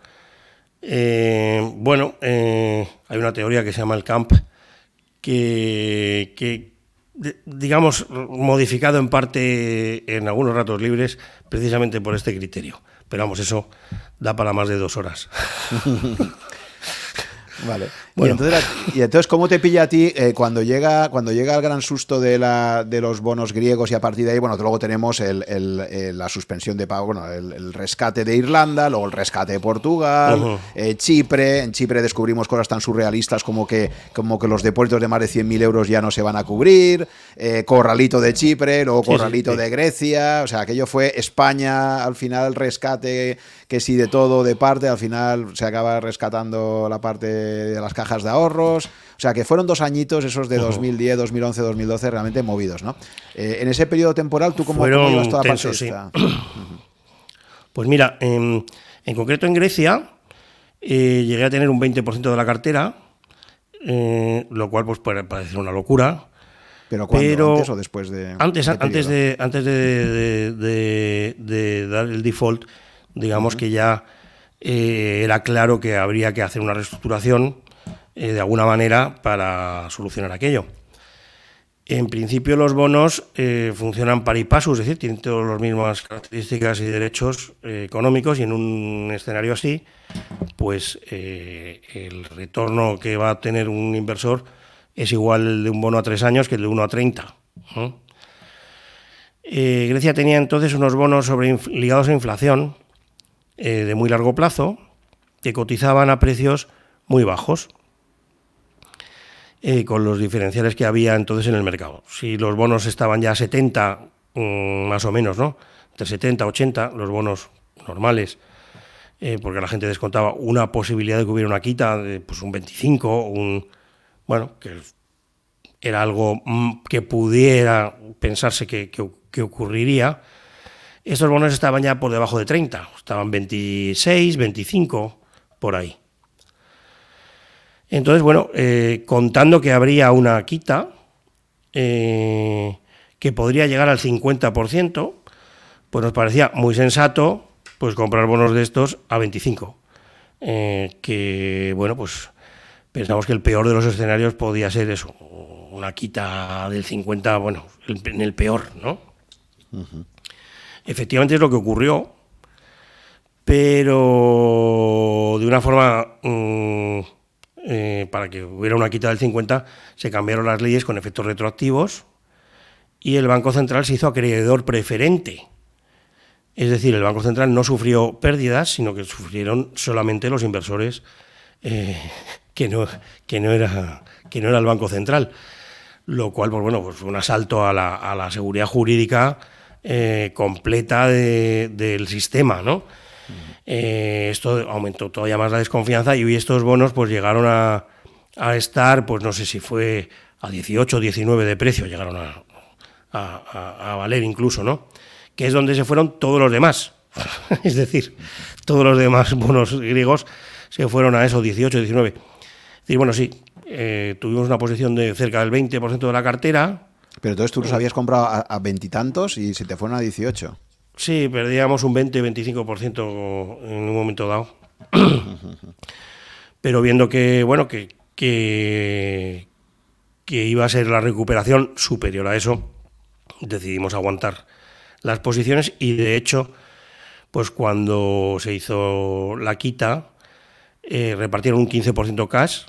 eh, bueno, eh, hay una teoría que se llama el CAMP que, que digamos, modificado en parte en algunos ratos libres precisamente por este criterio. Pero vamos, eso da para más de dos horas.
Vale. Y, entonces, ¿cómo te pilla a ti eh, cuando, llega, cuando llega el gran susto de, la, de los bonos griegos y a partir de ahí, bueno, luego tenemos el, el, la suspensión de pago, bueno, el, rescate de Irlanda, luego el rescate de Portugal, eh, Chipre, en Chipre descubrimos cosas tan surrealistas como que, como que los depósitos de más de 100.000 euros ya no se van a cubrir, eh, Corralito de Chipre, luego Corralito de Grecia, o sea, aquello fue España, al final rescate, que sí de todo, de parte, al final se acaba rescatando la parte de las cajas de ahorros. O sea, que fueron dos añitos esos de 2010, 2011, 2012 realmente movidos, ¿no? Eh, en ese periodo temporal, ¿tú cómo,
llevas toda parte sí. Pues mira, en, concreto en Grecia eh, llegué a tener un 20% de la cartera, eh, lo cual pues puede parecer una locura.
¿Pero cuándo? ¿Antes o después de...?
Antes, antes, de, antes de, dar el default, digamos que ya era claro que habría que hacer una reestructuración eh, de alguna manera para solucionar aquello. En principio los bonos eh, funcionan par y paso, es decir, tienen todas las mismas características y derechos eh, económicos y en un escenario así, pues el retorno que va a tener un inversor es igual el de un bono a tres años que el de uno a 30. Grecia tenía entonces unos bonos sobre, ligados a inflación de muy largo plazo que cotizaban a precios muy bajos. Eh, con los diferenciales que había entonces en el mercado. Si los bonos estaban ya a 70, mm, más o menos, ¿no? Entre 70 80, los bonos normales, eh, porque la gente descontaba una posibilidad de que hubiera una quita de pues, un 25, un. Bueno, que era algo mm, que pudiera pensarse que, que ocurriría, estos bonos estaban ya por debajo de 30, estaban 26, 25, por ahí. Entonces, bueno, eh, contando que habría una quita eh, que podría llegar al 50%, pues nos parecía muy sensato pues comprar bonos de estos a 25. Eh, que, bueno, pues pensamos que el peor de los escenarios podía ser eso, una quita del 50, bueno, en el peor, ¿no? Efectivamente es lo que ocurrió, pero de una forma, mm, eh, para que hubiera una quita del 50, se cambiaron las leyes con efectos retroactivos y el Banco Central se hizo acreedor preferente. Es decir, el Banco Central no sufrió pérdidas, sino que sufrieron solamente los inversores eh, que, no, que, no era, que no era el Banco Central. Lo cual, pues bueno, pues fue un asalto a la, a la seguridad jurídica eh, completa del sistema, ¿no? Eh, esto aumentó todavía más la desconfianza y hoy estos bonos pues llegaron a, estar, pues no sé si fue a 18 19 de precio, llegaron a, a, valer incluso, ¿no? Que es donde se fueron todos los demás. es decir, todos los demás bonos griegos se fueron a eso, 18, 19. Y bueno, sí, eh, tuvimos una posición de cerca del 20% de la cartera,
pero entonces tú los habías comprado a veintitantos y, se te fueron a 18.
Sí, perdíamos un 20-25% en un momento dado. Pero viendo que, bueno, que, que, que iba a ser la recuperación superior a eso, decidimos aguantar las posiciones y de hecho, pues cuando se hizo la quita, eh, repartieron un 15% cash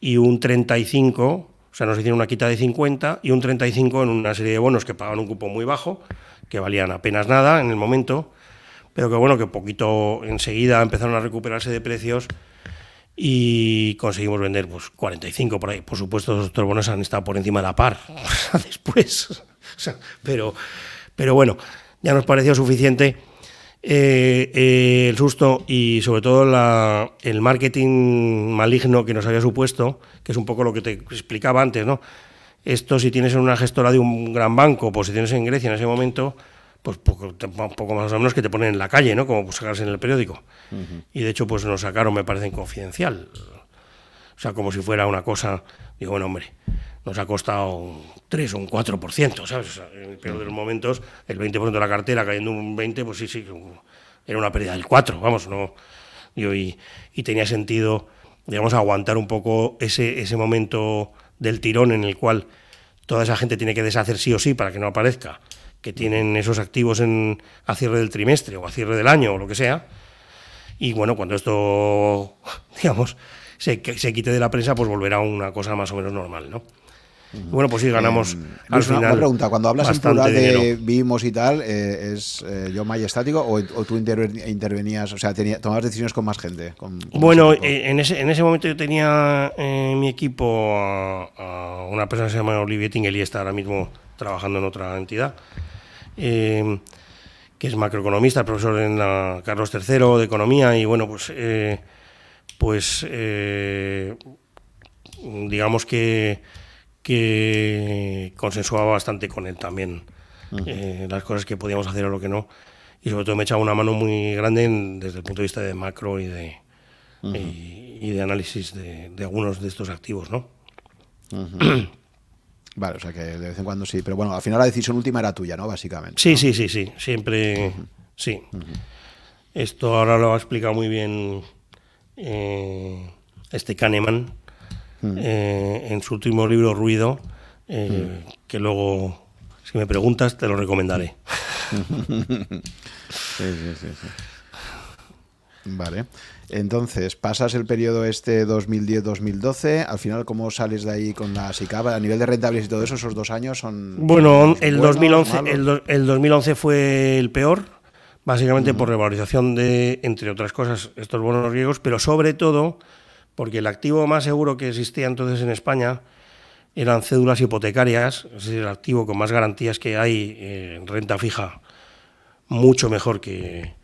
y un 35% o sea, nos hicieron una quita de 50 y un 35 en una serie de bonos que pagaban un cupo muy bajo, que valían apenas nada en el momento, pero que bueno, que poquito enseguida empezaron a recuperarse de precios y conseguimos vender pues 45 por ahí. Por supuesto, estos bonos han estado por encima de la par después. pero, pero bueno, ya nos pareció suficiente eh, eh, el susto y sobre todo el marketing maligno que nos había supuesto, que es un poco lo que te explicaba antes, ¿no? Esto si tienes en una gestora de un gran banco, pues si tienes en Grecia en ese momento, pues poco, poco más o menos que te ponen en la calle, ¿no? Como sacarse en el periódico. Y de hecho, pues nos sacaron, me parece, en confidencial. O sea, como si fuera una cosa, digo, bueno, hombre, nos ha costado un 3 o un 4%, ¿sabes? en el peor de los momentos, el 20% de la cartera cayendo un 20%, pues sí, sí, era una pérdida del 4%, vamos, no. y, y, tenía sentido, digamos, aguantar un poco ese, ese momento del tirón en el cual toda esa gente tiene que deshacer sí o sí para que no aparezca, que tienen esos activos en, a cierre del trimestre o a cierre del año o lo que sea. Y bueno, cuando esto, digamos, se, se quite de la prensa, pues volverá a una cosa más o menos normal, ¿no? Bueno, pues sí, ganamos.
Eh, al final, una, pregunta: cuando hablas en plural de vimos y tal, eh, ¿es eh, yo majestático o, o tú intervenías, o sea, tenía, tomabas decisiones con más gente?
bueno, en, ese, en ese momento yo tenía en mi equipo a, una persona que se llama Olivier Tingel y está ahora mismo trabajando en otra entidad, que es macroeconomista, profesor en la Carlos III de Economía, y bueno, pues. pues digamos que que consensuaba bastante con él también eh, las cosas que podíamos hacer o lo que no. Y sobre todo me echaba una mano muy grande desde el punto de vista de macro y de, y, de análisis de, algunos de estos activos, ¿no?
Vale, o sea que de vez en cuando sí, pero bueno, al final la decisión última era tuya, ¿no? Básicamente.
Sí, sí, sí, sí, siempre, sí. Esto ahora lo ha explicado muy bien eh, este Kahneman, Mm. Eh, en su último libro, Ruido, eh, mm. que luego, si me preguntas, te lo recomendaré.
sí, sí, sí, Vale. Entonces, pasas el periodo este 2010-2012. Al final, ¿cómo sales de ahí con la SICAP? A nivel de rentables y todo eso, esos dos años son.
Bueno, el, 2011, el, 2011 fue el peor, básicamente por revalorización de, entre otras cosas, estos bonos griegos, pero sobre todo porque el activo más seguro que existía entonces en España eran cédulas hipotecarias, es decir, el activo con más garantías que hay en renta fija, mucho mejor que,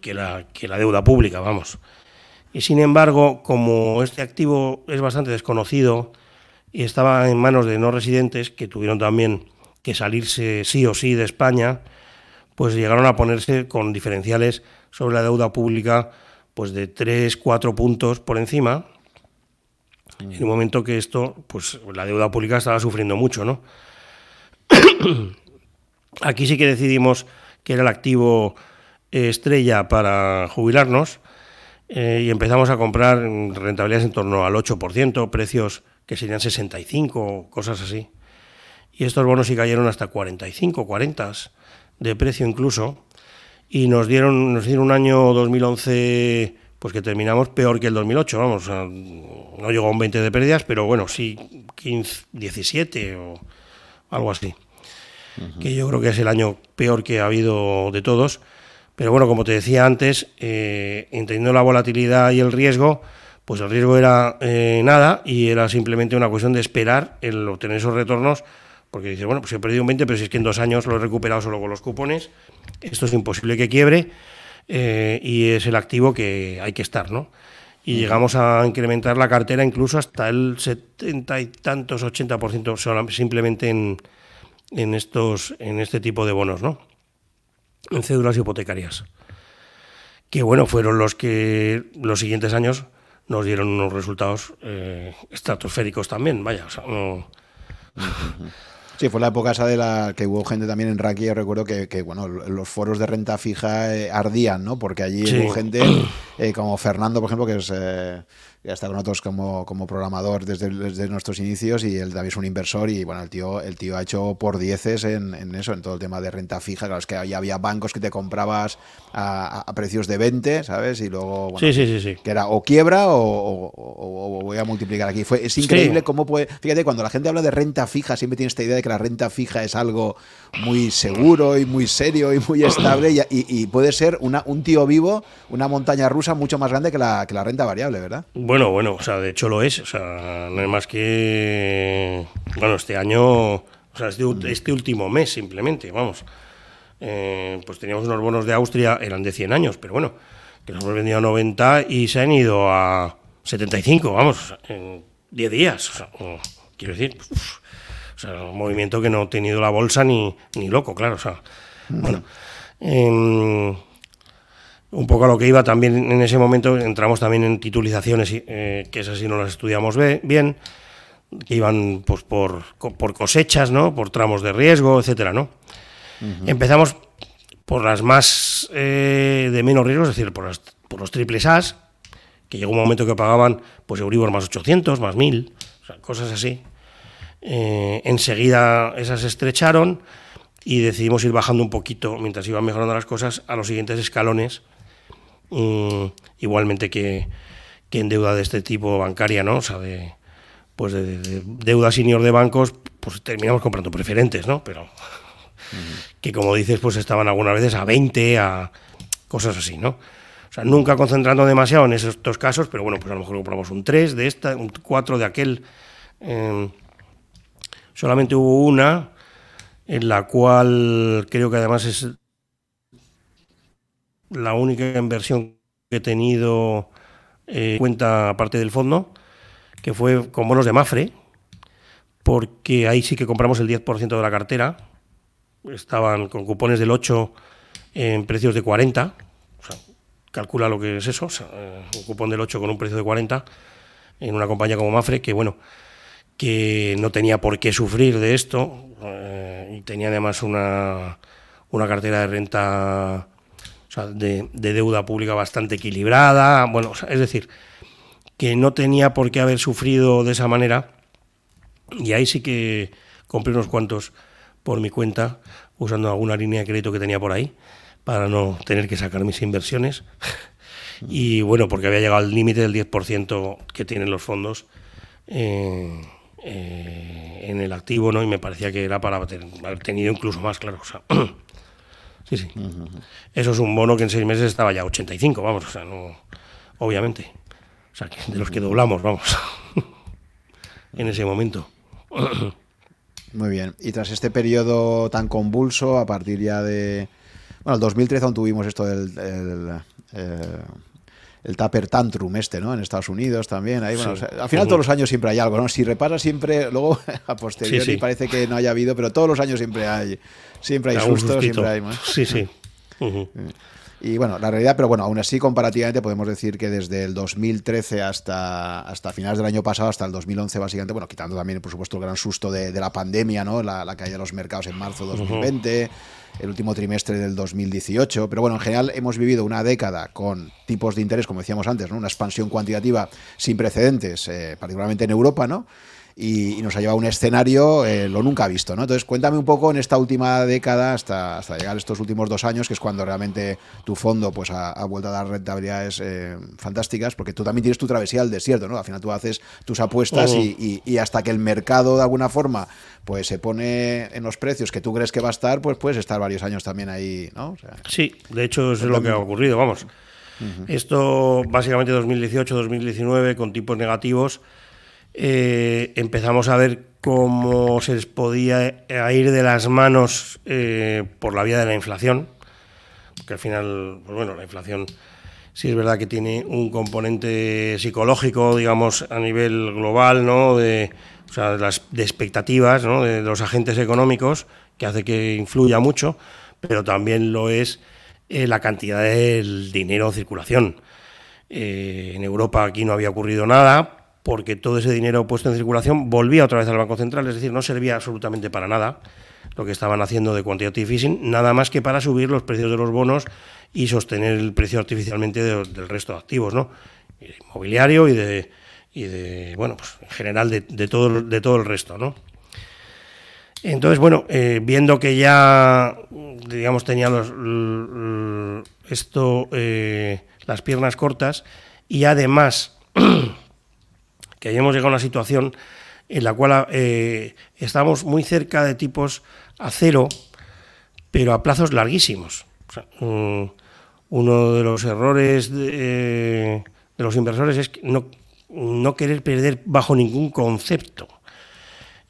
que, la, que la deuda pública, vamos. Y sin embargo, como este activo es bastante desconocido y estaba en manos de no residentes que tuvieron también que salirse sí o sí de España, pues llegaron a ponerse con diferenciales sobre la deuda pública pues de 3, 4 puntos por encima. En un momento que esto, pues la deuda pública estaba sufriendo mucho, ¿no? Aquí sí que decidimos que era el activo eh, estrella para jubilarnos eh, y empezamos a comprar rentabilidades en torno al 8%, precios que serían 65, cosas así. Y estos bonos sí cayeron hasta 45, 40 de precio incluso. Y nos dieron, nos dieron un año 2011 pues que terminamos peor que el 2008, vamos, no llegó a un 20 de pérdidas, pero bueno, sí 15, 17 o algo así. Que yo creo que es el año peor que ha habido de todos. Pero bueno, como te decía antes, eh, entendiendo la volatilidad y el riesgo, pues el riesgo era eh, nada y era simplemente una cuestión de esperar el obtener esos retornos, porque dices, bueno, pues he perdido un 20, pero si es que en dos años lo he recuperado solo con los cupones, esto es imposible que quiebre eh, y es el activo que hay que estar, ¿no? Y llegamos a incrementar la cartera incluso hasta el 70 y tantos, 80% simplemente en, en, estos, en este tipo de bonos, ¿no? En cédulas hipotecarias. Que bueno, fueron los que los siguientes años nos dieron unos resultados eh, estratosféricos también, vaya, o sea, no...
Sí, fue la época esa de la que hubo gente también en Raki, yo recuerdo que, bueno, los foros de renta fija eh, ardían, ¿no? Porque allí hubo gente eh, como Fernando, por ejemplo, que es ya está con nosotros como, como programador desde, desde, nuestros inicios y él también es un inversor y bueno, el tío, el tío ha hecho por dieces en, en eso, en todo el tema de renta fija. Claro, es que ya había bancos que te comprabas a, precios de 20, ¿sabes? Y luego, bueno,
sí, sí, sí,
que era o quiebra o, voy a multiplicar aquí. Fue, es increíble cómo puede... Fíjate, cuando la gente habla de renta fija, siempre tiene esta idea de que la renta fija es algo muy seguro y muy serio y muy estable y, y, puede ser una, un tío vivo, una montaña rusa mucho más grande que la, que la renta variable, ¿verdad?
Bueno, bueno, o sea, de hecho lo es. O sea, no es más que. Bueno, este año. O sea, este, este último mes simplemente, vamos. Eh, pues teníamos unos bonos de Austria, eran de 100 años, pero bueno, que los hemos vendido a 90 y se han ido a 75, vamos, en 10 días. O sea, quiero decir, sea, un movimiento que no ha tenido la bolsa ni, ni loco, claro. O sea, bueno. Eh, un poco a lo que iba también en ese momento, entramos también en titulizaciones, eh, que esas sí no las estudiamos bien, que iban pues, por, por cosechas, ¿no? por tramos de riesgo, etcétera, ¿no? Empezamos por las más eh, de menos riesgo, es decir, por, las, por los triples As, que llegó un momento que pagaban pues Euribor más 800, más 1000, o sea, cosas así. Eh, enseguida esas estrecharon y decidimos ir bajando un poquito mientras iban mejorando las cosas a los siguientes escalones Mm, igualmente que, en deuda de este tipo bancaria, ¿no? O sea, de, pues de, deuda senior de bancos, pues terminamos comprando preferentes, ¿no? Pero que como dices, pues estaban algunas veces a 20, a cosas así, ¿no? O sea, nunca concentrando demasiado en esos dos casos, pero bueno, pues a lo mejor compramos un 3 de esta, un 4 de aquel. Em, solamente hubo una en la cual creo que además es la única inversión que he tenido eh, cuenta aparte del fondo, que fue con bonos de Mafre, porque ahí sí que compramos el 10% de la cartera, estaban con cupones del 8 en precios de 40, o sea, calcula lo que es eso, eh, un cupón del 8 con un precio de 40 en una compañía como Mafre, que bueno, que no tenía por qué sufrir de esto eh, y tenía además una, una cartera de renta o sea, de, deuda pública bastante equilibrada, bueno, es decir, que no tenía por qué haber sufrido de esa manera, y ahí sí que compré unos cuantos por mi cuenta, usando alguna línea de crédito que tenía por ahí, para no tener que sacar mis inversiones. y bueno, porque había llegado al límite del 10% que tienen los fondos eh, eh, en el activo, ¿no? Y me parecía que era para haber tenido incluso más, claro. O sea, Sí, sí. Eso es un bono que en seis meses estaba ya 85, vamos, o sea, no, obviamente. O sea, de los que doblamos, vamos, en ese momento.
Muy bien. Y tras este periodo tan convulso, a partir ya de... Bueno, el 2013 aún tuvimos esto del... el taper tantrum este, ¿no? En Estados Unidos también. Ahí, bueno, al final todos los años siempre hay algo, ¿no? Si repasas siempre, luego a posteriori parece que no haya habido, pero todos los años siempre hay, siempre hay sustos, siempre hay más.
Sí, sí.
Y bueno, la realidad, pero bueno, aún así comparativamente podemos decir que desde el 2013 hasta, hasta finales del año pasado, hasta el 2011 básicamente, bueno, quitando también por supuesto el gran susto de, la pandemia, ¿no? La, caída de los mercados en marzo de 2020, el último trimestre del 2018, pero bueno, en general hemos vivido una década con tipos de interés, como decíamos antes, ¿no? Una expansión cuantitativa sin precedentes, eh, particularmente en Europa, ¿no? Y, nos ha llevado a un escenario eh, lo nunca visto. ¿no? Entonces, cuéntame un poco en esta última década, hasta, hasta llegar a estos últimos dos años, que es cuando realmente tu fondo pues, ha, vuelto a dar rentabilidades eh, fantásticas, porque tú también tienes tu travesía al desierto, ¿no? Al final tú haces tus apuestas y, y, hasta que el mercado de alguna forma pues se pone en los precios que tú crees que va a estar, pues puedes estar varios años también ahí, ¿no?
sí, de hecho es lo que ha ocurrido, vamos. Esto básicamente 2018-2019 con tipos negativos eh, empezamos a ver cómo se les podía ir de las manos eh, por la vía de la inflación, que al final, pues bueno, la inflación sí es verdad que tiene un componente psicológico, digamos, a nivel global, ¿no? De, o sea, de las de expectativas ¿no? de los agentes económicos, que hace que influya mucho, pero también lo es eh, la cantidad del dinero en circulación. en Europa aquí no había ocurrido nada, porque todo ese dinero puesto en circulación volvía otra vez al Banco Central, es decir, no servía absolutamente para nada lo que estaban haciendo de quantitative easing, nada más que para subir los precios de los bonos y sostener el precio artificialmente del resto de activos, ¿no? Inmobiliario y de, y de bueno, pues en general de, todo, de todo el resto, ¿no? Entonces, bueno, eh, viendo que ya, digamos, tenía los, esto, eh, las piernas cortas y además que hayamos llegado a una situación en la cual eh, estamos muy cerca de tipos a cero, pero a plazos larguísimos. Mm, uno de los errores de, los inversores es no, no, querer perder bajo ningún concepto.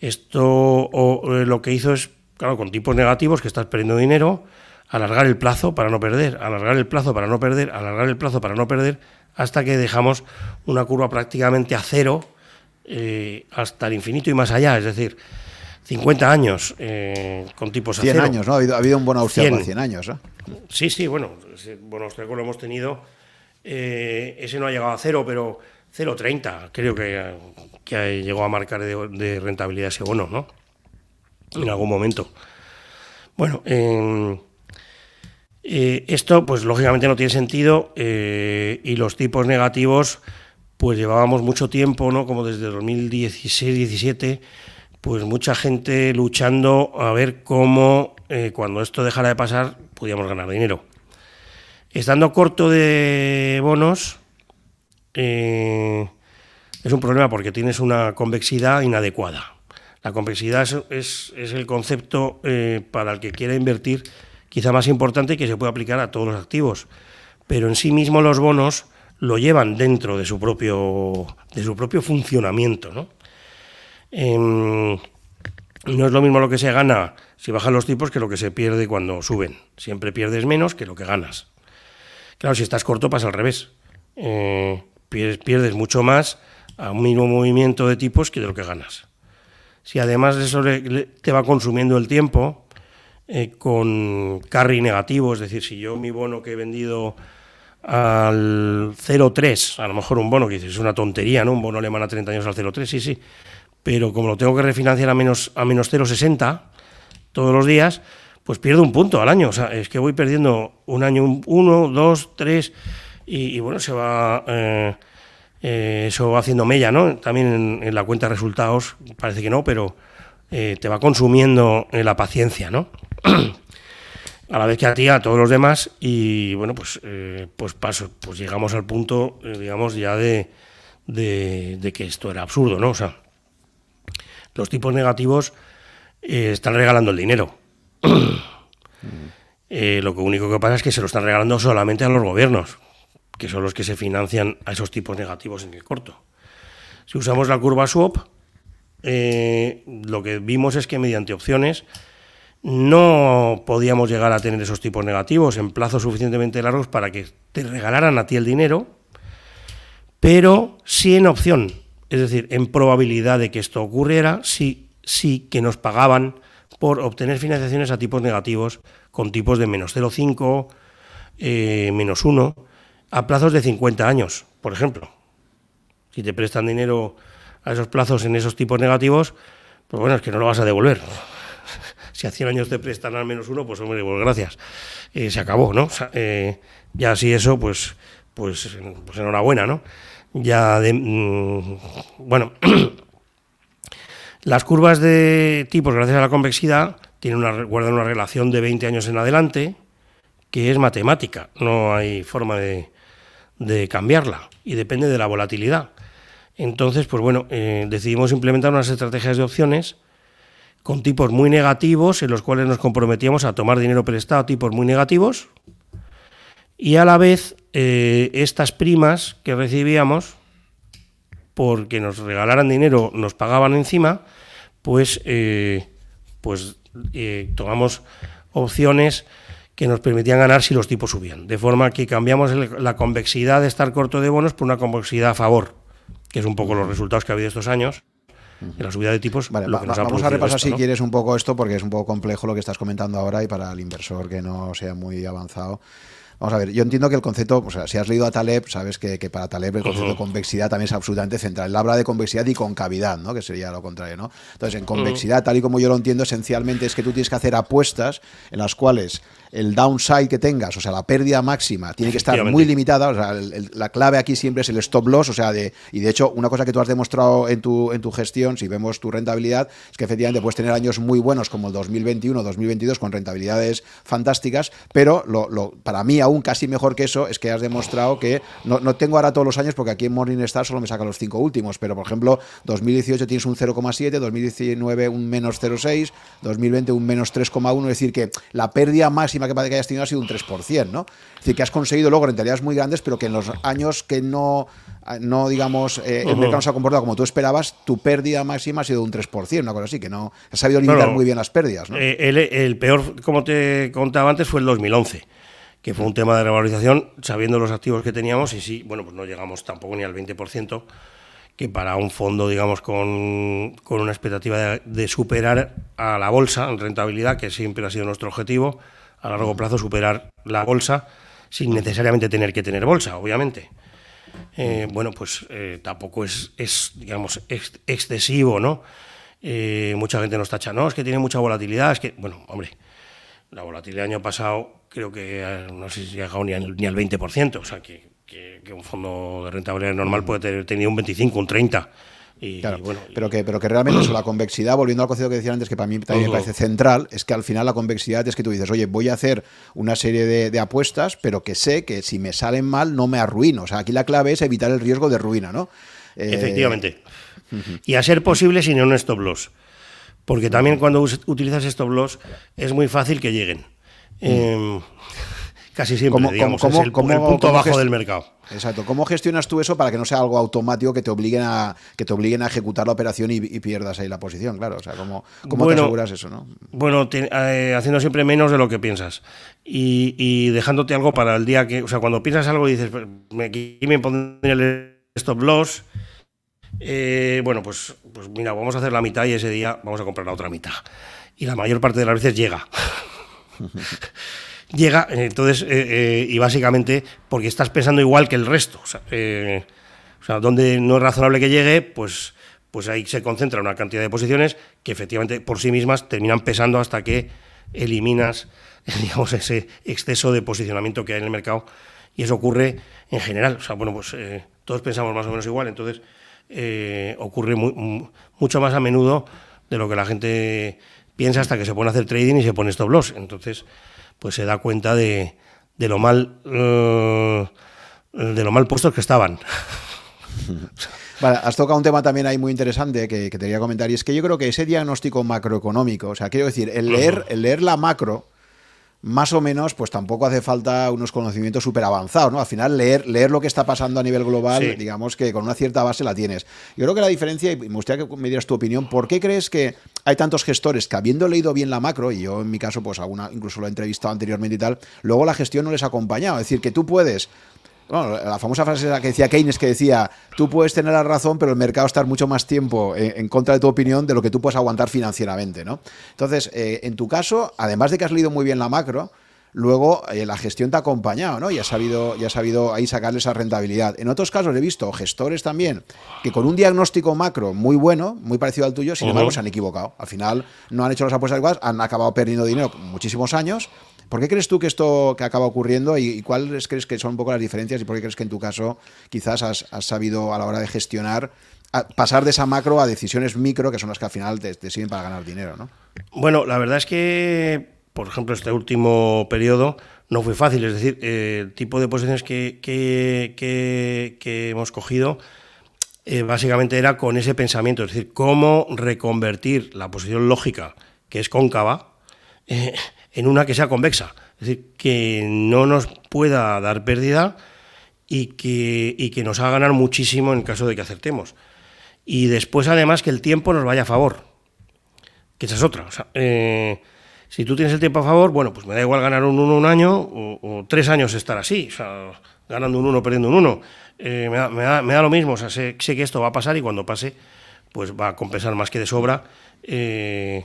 Esto eh, lo que hizo es, claro, con tipos negativos que estás perdiendo dinero, alargar el plazo para no perder, alargar el plazo para no perder, alargar el plazo para no perder, hasta que dejamos una curva prácticamente a cero eh, hasta el infinito y más allá, es decir, 50 años eh, con tipos a
100 años, ¿no? Ha habido, un buen austriaco 100. 100 años, ¿eh?
Sí, sí, bueno, ese buen austriaco lo hemos tenido. Ese no ha llegado a cero, pero 0,30 creo que, que, llegó a marcar de, de, rentabilidad ese bono, ¿no? En algún momento. Bueno, eh, esto, pues lógicamente no tiene sentido eh, y los tipos negativos, pues llevábamos mucho tiempo, ¿no? Como desde 2016-17, pues mucha gente luchando a ver cómo eh, cuando esto dejara de pasar podíamos ganar dinero. Estando corto de bonos, es un problema porque tienes una convexidad inadecuada. La convexidad es, es el concepto para el que quiera invertir quizá más importante que se puede aplicar a todos los activos. Pero en sí mismo los bonos lo llevan dentro de su propio, de su propio funcionamiento. ¿no? Em, no es lo mismo lo que se gana si bajan los tipos que lo que se pierde cuando suben. Siempre pierdes menos que lo que ganas. Claro, si estás corto pasa al revés. Eh, pierdes, mucho más a un mismo movimiento de tipos que de lo que ganas. Si además eso te va consumiendo el tiempo, eh, con carry negativo, es decir, si yo mi bono que he vendido al 0,3, a lo mejor un bono que es una tontería, ¿no? Un bono alemán a 30 años al 0,3, sí, sí, pero como lo tengo que refinanciar a menos, a menos 0,60 todos los días, pues pierdo un punto al año, o sea, es que voy perdiendo un año, uno, dos, tres, y, bueno, se va... Eh, eh, eso va haciendo mella, ¿no? También en, la cuenta de resultados, parece que no, pero te va consumiendo la paciencia, ¿no? a la vez que a ti, a todos los demás, y bueno, pues, eh, pues paso, pues llegamos al punto, eh, digamos, ya de, de, que esto era absurdo, ¿no? O sea, los tipos negativos eh, están regalando el dinero. lo único que pasa es que se lo están regalando solamente a los gobiernos, que son los que se financian a esos tipos negativos en el corto. Si usamos la curva swap, lo que vimos es que mediante opciones no podíamos llegar a tener esos tipos negativos en plazos suficientemente largos para que te regalaran a ti el dinero pero sí en opción, es decir, en probabilidad de que esto ocurriera, sí, sí que nos pagaban por obtener financiaciones a tipos negativos con tipos de menos 0,5, eh, menos 1, a plazos de 50 años, por ejemplo. Si te prestan dinero a esos plazos en esos tipos negativos, pues bueno, es que no lo vas a devolver. Si a 100 años te prestan al menos uno, pues hombre, pues gracias. Eh, se acabó, ¿no? Eh, ya así eso, pues, pues, pues enhorabuena, ¿no? Ya de, mm, bueno, las curvas de tipos, gracias a la convexidad, tienen una, guardan una relación de 20 años en adelante, que es matemática, no hay forma de, de cambiarla y depende de la volatilidad. Entonces, pues bueno, eh, decidimos implementar unas estrategias de opciones con tipos muy negativos, en los cuales nos comprometíamos a tomar dinero prestado a tipos muy negativos, y a la vez eh, estas primas que recibíamos, porque nos regalaran dinero, nos pagaban encima, pues, eh, pues tomamos opciones que nos permitían ganar si los tipos subían. De forma que cambiamos la convexidad de estar corto de bonos por una convexidad a favor que es un poco los resultados que ha habido estos años, en la subida de tipos.
Vale, vamos a repasar si quieres un poco esto, porque es un poco complejo lo que estás comentando ahora y para el inversor que no sea muy avanzado. Vamos a ver, yo entiendo que el concepto, o sea, si has leído a Taleb, sabes que, para Taleb el concepto de convexidad también es absolutamente central. Él habla de convexidad y concavidad, ¿no? Que sería lo contrario, ¿no? Entonces, en convexidad, tal y como yo lo entiendo, esencialmente es que tú tienes que hacer apuestas en las cuales el downside que tengas, o sea, la pérdida máxima, tiene que estar muy limitada. O sea, la clave aquí siempre es el stop loss, o sea, de, y de hecho, una cosa que tú has demostrado en tu, en tu gestión, si vemos tu rentabilidad, es que efectivamente puedes tener años muy buenos como el 2021, 2022, con rentabilidades fantásticas, pero lo, para mí aún casi mejor que eso es que has demostrado que, no, no tengo ahora todos los años porque aquí en Morningstar solo me saca los cinco últimos, pero por ejemplo, 2018 tienes un 0,7, 2019 un menos 0,6, 2020 un menos 3,1, es decir, que la pérdida máxima que parece que hayas tenido ha sido un 3%, ¿no? Es decir, que has conseguido luego rentabilidades muy grandes, pero que en los años que no, no digamos, eh, el mercado no se ha comportado como tú esperabas, tu pérdida máxima ha sido un 3%, una cosa así, que no has sabido limitar muy bien las pérdidas, ¿no?
Eh, el, peor, como te contaba antes, fue el 2011 que fue un tema de revalorización, sabiendo los activos que teníamos, y sí, bueno, pues no llegamos tampoco ni al 20%, que para un fondo, digamos, con, con una expectativa de, de, superar a la bolsa en rentabilidad, que siempre ha sido nuestro objetivo, a largo plazo superar la bolsa sin necesariamente tener que tener bolsa, obviamente. Eh, bueno, pues eh, tampoco es, es digamos, excesivo, ¿no? Eh, mucha gente nos tacha, no, es que tiene mucha volatilidad, es que, bueno, hombre, la volatilidad del año pasado creo que no sé si ha llegado ni al, ni al 20%, o sea, que, que, que, un fondo de rentabilidad normal puede tener, tener un 25, un 30%. Y, bueno,
pero, que, pero que realmente eso, la convexidad, volviendo al concepto que decía antes, que para mí también me parece central, es que al final la convexidad es que tú dices, oye, voy a hacer una serie de, apuestas, pero que sé que si me salen mal no me arruino. O sea, aquí la clave es evitar el riesgo de ruina, ¿no?
Eh, Efectivamente. Y a ser posible sin un stop loss. Porque también cuando utilizas stop loss es muy fácil que lleguen. Eh, casi siempre, digamos, es el, punto bajo del mercado.
Exacto. ¿Cómo gestionas tú eso para que no sea algo automático que te obliguen a, que te obliguen a ejecutar la operación y, pierdas ahí la posición? Claro, o sea, ¿cómo, cómo te aseguras eso? ¿no?
Bueno, eh, haciendo siempre menos de lo que piensas y, dejándote algo para el día que, o sea, cuando piensas algo y dices, pues, aquí me pondré el stop loss, eh, bueno, pues, pues mira, vamos a hacer la mitad y ese día vamos a comprar la otra mitad. Y la mayor parte de las veces llega. llega, entonces, eh, eh, y básicamente porque estás pensando igual que el resto. O sea, eh, donde no es razonable que llegue, pues, pues ahí se concentra una cantidad de posiciones que efectivamente por sí mismas terminan pesando hasta que eliminas, digamos, ese exceso de posicionamiento que hay en el mercado. Y eso ocurre en general. O sea, bueno, pues todos pensamos más o menos igual, entonces ocurre mucho más a menudo de lo que la gente piensa hasta que se pone a hacer trading y se pone stop loss. Entonces, pues se da cuenta de, de lo mal uh, de lo mal puestos que estaban.
Vale, has tocado un tema también ahí muy interesante que, que, te quería comentar y es que yo creo que ese diagnóstico macroeconómico, o sea, quiero decir, el leer, el leer la macro, más o menos, pues tampoco hace falta unos conocimientos súper avanzados, ¿no? Al final, leer, leer lo que está pasando a nivel global, digamos que con una cierta base la tienes. Yo creo que la diferencia, y me gustaría que me dieras tu opinión, ¿por qué crees que hay tantos gestores que habiendo leído bien la macro, y yo en mi caso, pues alguna, incluso lo he entrevistado anteriormente y tal, luego la gestión no les ha acompañado? Es decir, que tú puedes bueno, la famosa frase que decía Keynes, que decía, tú puedes tener la razón, pero el mercado estar mucho más tiempo en, contra de tu opinión de lo que tú puedes aguantar financieramente, ¿no? Entonces, eh, en tu caso, además de que has leído muy bien la macro, luego eh, la gestión te ha acompañado, ¿no? Y has sabido, ya has sabido ahí sacarle esa rentabilidad. En otros casos he visto gestores también que con un diagnóstico macro muy bueno, muy parecido al tuyo, sin embargo se han equivocado. Al final no han hecho las apuestas adecuadas, han acabado perdiendo dinero muchísimos años ¿Por qué crees tú que esto que acaba ocurriendo y, cuáles crees que son un poco las diferencias y por qué crees que en tu caso quizás has, sabido a la hora de gestionar pasar de esa macro a decisiones micro que son las que al final te, sirven para ganar dinero? ¿no?
Bueno, la verdad es que, por ejemplo, este último periodo no fue fácil, es decir, el tipo de posiciones que, que, hemos cogido eh, básicamente era con ese pensamiento, es decir, cómo reconvertir la posición lógica, que es cóncava, eh, en una que sea convexa, es decir, que no nos pueda dar pérdida y que, que nos haga ganar muchísimo en caso de que acertemos. Y después, además, que el tiempo nos vaya a favor, que esa es otra. Eh, si tú tienes el tiempo a favor, bueno, pues me da igual ganar un 1 un año o, tres años estar así, o ganando un 1, perdiendo un 1. Eh, me, da, lo mismo, o sea, sé, que esto va a pasar y cuando pase, pues va a compensar más que de sobra. Eh,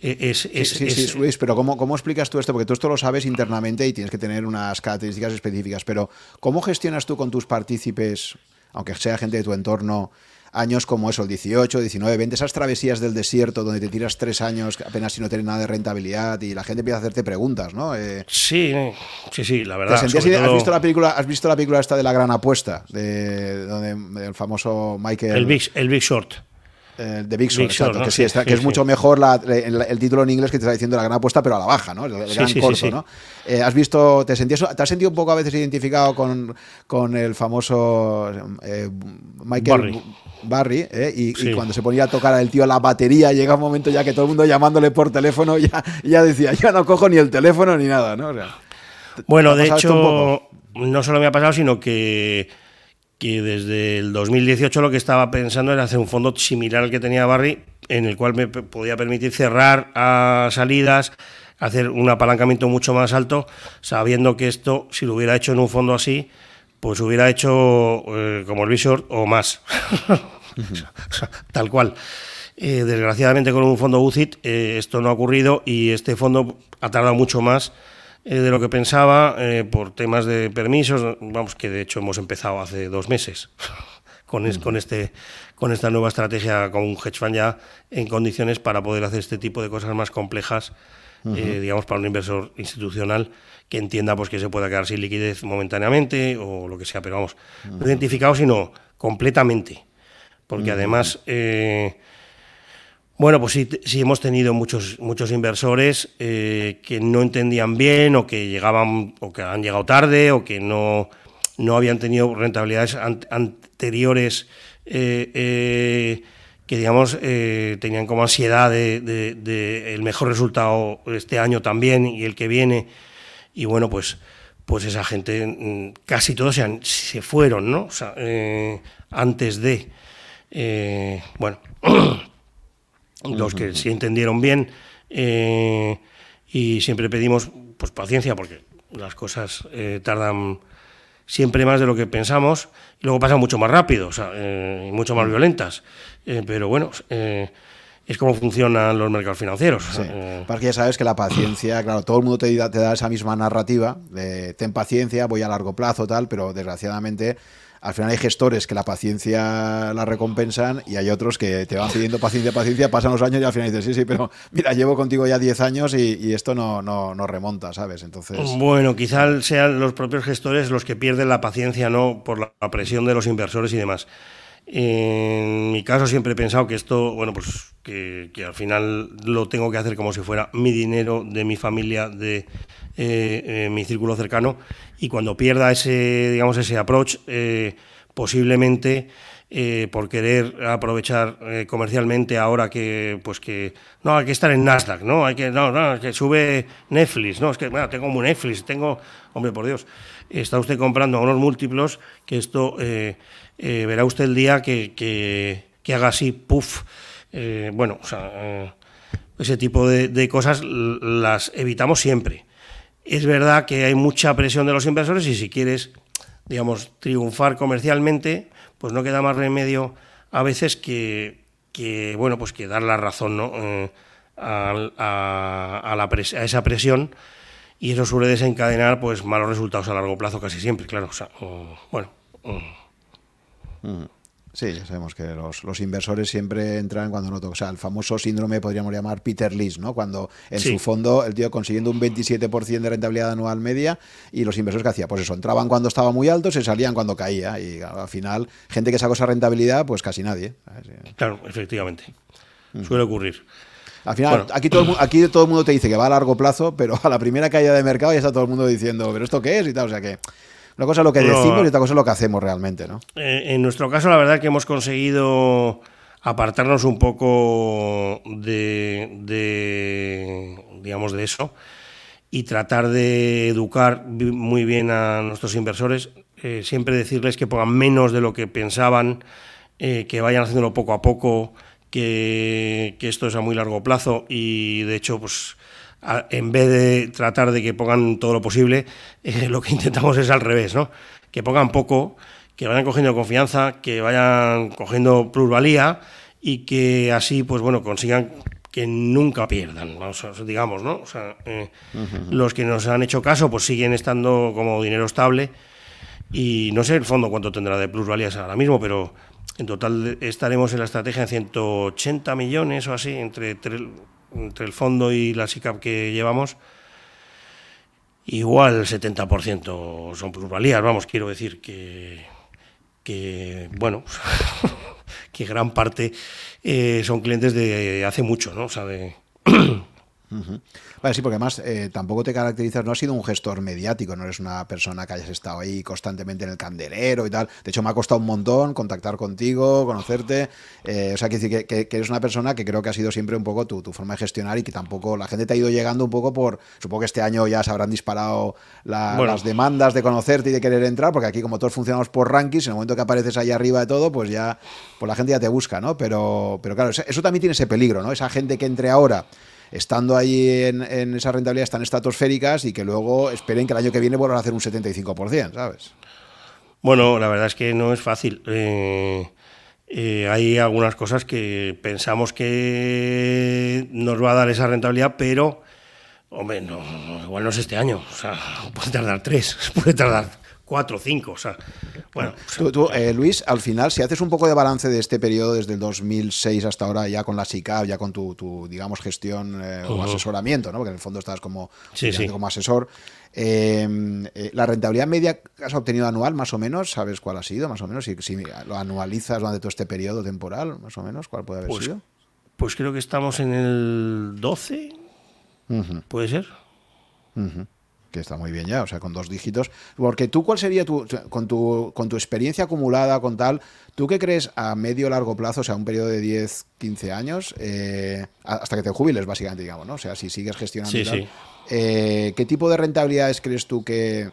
e-, es, sí, sí, Luis, pero ¿cómo, ¿cómo explicas tú esto? Porque tú esto lo sabes internamente y tienes que tener unas características específicas, pero ¿cómo gestionas tú con tus partícipes, aunque sea gente de tu entorno, años como eso, el 18, 19, 20, esas travesías del desierto donde te tiras tres años apenas si no tienes nada de rentabilidad y la gente empieza a hacerte preguntas, ¿no?
Eh, sí, sí, sí, la verdad.
¿Has, visto la película, ¿Has visto la película esta de la gran apuesta? De, donde el famoso Michael...
El Big, el Big Short.
Eh, de Big Short, que, sí, que es mucho mejor el, título en inglés que te está diciendo la gran apuesta, pero a la baja, ¿no? El, gran corto, ¿no? Eh, ¿Has visto, te, sentías, te has sentido un poco a veces identificado con, con el famoso eh, Michael Barry, y, cuando se ponía a tocar el tío la batería, llega un momento ya que todo el mundo llamándole por teléfono, ya, ya decía, ya no cojo ni el teléfono ni nada, ¿no?
bueno, de hecho, no solo me ha pasado, sino que que desde el 2018 lo que estaba pensando era hacer un fondo similar al que tenía Barry, en el cual me podía permitir cerrar a salidas, hacer un apalancamiento mucho más alto, sabiendo que esto, si lo hubiera hecho en un fondo así, pues hubiera hecho eh, como el Visor o más. Tal cual. Eh, desgraciadamente con un fondo UCIT eh, esto no ha ocurrido y este fondo ha tardado mucho más eh, de lo que pensaba eh, por temas de permisos, vamos, que de hecho hemos empezado hace dos meses con, con, este, con esta nueva estrategia con un hedge fund ya en condiciones para poder hacer este tipo de cosas más complejas, eh, digamos, para un inversor institucional que entienda pues, que se pueda quedar sin liquidez momentáneamente o lo que sea, pero vamos, no identificado, sino completamente. Porque además bueno, pues sí, sí, hemos tenido muchos, muchos inversores eh, que no entendían bien o que llegaban o que han llegado tarde o que no, no habían tenido rentabilidades anteriores eh, eh, que digamos tenían como ansiedad de, el mejor resultado este año también y el que viene. Y bueno pues pues esa gente mm, casi todos se, se fueron no antes de bueno los que sí entendieron bien eh, y siempre pedimos pues paciencia porque las cosas eh, tardan siempre más de lo que pensamos y luego pasan mucho más rápido, o sea, eh, mucho más violentas. pero bueno, es como funcionan los mercados financieros.
Sí. Porque ya sabes que la paciencia, claro, todo el mundo te te da esa misma narrativa de ten paciencia, voy a largo plazo, tal, pero desgraciadamente al final hay gestores que la paciencia la recompensan y hay otros que te van pidiendo paciencia, paciencia, pasan los años y al final dices, sí, sí, pero mira, llevo contigo ya 10 años y, esto no, no, remonta, ¿sabes? Entonces...
Bueno, quizás sean los propios gestores los que pierden la paciencia, ¿no? Por la presión de los inversores y demás. En mi caso siempre he pensado que esto, bueno, pues que, al final lo tengo que hacer como si fuera mi dinero, de mi familia, de eh, eh, mi círculo cercano, y cuando pierda ese, digamos, ese approach, eh, posiblemente por querer aprovechar comercialmente ahora que, pues que, no, hay que estar en Nasdaq, ¿no? Hay que, no, no, que sube Netflix, no, es que, bueno, tengo un Netflix, tengo, hombre, por Dios, está usted comprando unos múltiplos que esto eh, verá usted el día que, que, haga así, puff. Eh, bueno, o sea, eh, ese tipo de, cosas las evitamos siempre. Es verdad que hay mucha presión de los inversores y si quieres digamos, triunfar comercialmente, pues no queda más remedio a veces que, bueno, pues que dar la razón ¿no? Eh, a, esa presión y eso suele desencadenar pues malos resultados a largo plazo casi siempre, claro. O sea, bueno.
Mm. Sí, ya sabemos que los, inversores siempre entran cuando no toca. O sea, el famoso síndrome podríamos llamar Peter Lynch, ¿no? Cuando en su fondo el tío consiguiendo un 27% de rentabilidad anual media y los inversores que hacía, pues eso, entraban cuando estaba muy alto, se salían cuando caía. Y al final, gente que sacó esa rentabilidad, pues casi nadie.
Claro, efectivamente. Mm. Suele ocurrir.
Al final, aquí, todo, aquí todo el mundo te dice que va a largo plazo, pero a la primera caída de mercado ya está todo el mundo diciendo, ¿pero esto qué es? Y tal. O sea que una cosa es lo que decimos y otra cosa es lo que hacemos realmente, ¿no?
Eh, en nuestro caso, la verdad es que hemos conseguido apartarnos un poco de, digamos, de eso y tratar de educar muy bien a nuestros inversores, eh, siempre decirles que pongan menos de lo que pensaban, eh, que vayan haciéndolo poco a poco, que, que, esto es a muy largo plazo y de hecho, pues en vez de tratar de que pongan todo lo posible, eh, lo que intentamos es al revés, ¿no? Que pongan poco, que vayan cogiendo confianza, que vayan cogiendo plusvalía y que así, pues bueno, consigan que nunca pierdan, digamos, ¿no? O sea, eh, los que nos han hecho caso, pues siguen estando como dinero estable y no sé el fondo cuánto tendrá de plusvalías ahora mismo, pero en total estaremos en la estrategia en 180 millones o así, entre entre el fondo y la SICAP que llevamos, igual el 70% son plusvalías, vamos, quiero decir que, que bueno, que gran parte eh, son clientes de hace mucho, ¿no? O sea, de...
Vale, sí, porque además eh, tampoco te caracterizas, no has sido un gestor mediático, no eres una persona que hayas estado ahí constantemente en el candelero y tal. De hecho, me ha costado un montón contactar contigo, conocerte. Eh, o sea, que, que, eres una persona que creo que ha sido siempre un poco tu, tu, forma de gestionar y que tampoco la gente te ha ido llegando un poco por. Supongo que este año ya se habrán disparado las demandas de conocerte y de querer entrar, porque aquí, como todos funcionamos por rankings, en el momento que apareces ahí arriba de todo, pues ya pues la gente ya te busca, ¿no? Pero, pero claro, eso también tiene ese peligro, ¿no? Esa gente que entre ahora estando ahí en, esa rentabilidad tan estratosféricas y que luego esperen que el año que viene vuelvan a hacer un 75%, ¿sabes?
Bueno, la verdad es que no es fácil. Eh, eh, hay algunas cosas que pensamos que nos va a dar esa rentabilidad, pero, hombre, no, igual no es este año. O sea, puede tardar tres, puede tardar cuatro o cinco. O sea, bueno.
Tú, eh, Luis, al final, si haces un poco de balance de este periodo desde el 2006 hasta ahora, ya con la SICAP, ya con tu, digamos, gestión eh, o asesoramiento, ¿no? porque en el fondo estás como, como asesor, em, eh, la rentabilidad media que has obtenido anual, más o menos, ¿sabes cuál ha sido? Más o menos, si, si lo anualizas durante todo este periodo temporal, más o menos, ¿cuál puede haber
pues,
sido?
Pues creo que estamos en el 12, ¿puede ser?
Que está muy bien ya, o sea, con dos dígitos. Porque tú, ¿cuál sería tu, con tu, con tu experiencia acumulada, con tal, tú qué crees a medio largo plazo, o sea, un periodo de 10, 15 años, eh, hasta que te jubiles, básicamente, digamos, ¿no? O sea, si sigues gestionando. Eh, ¿Qué tipo de rentabilidades crees tú que,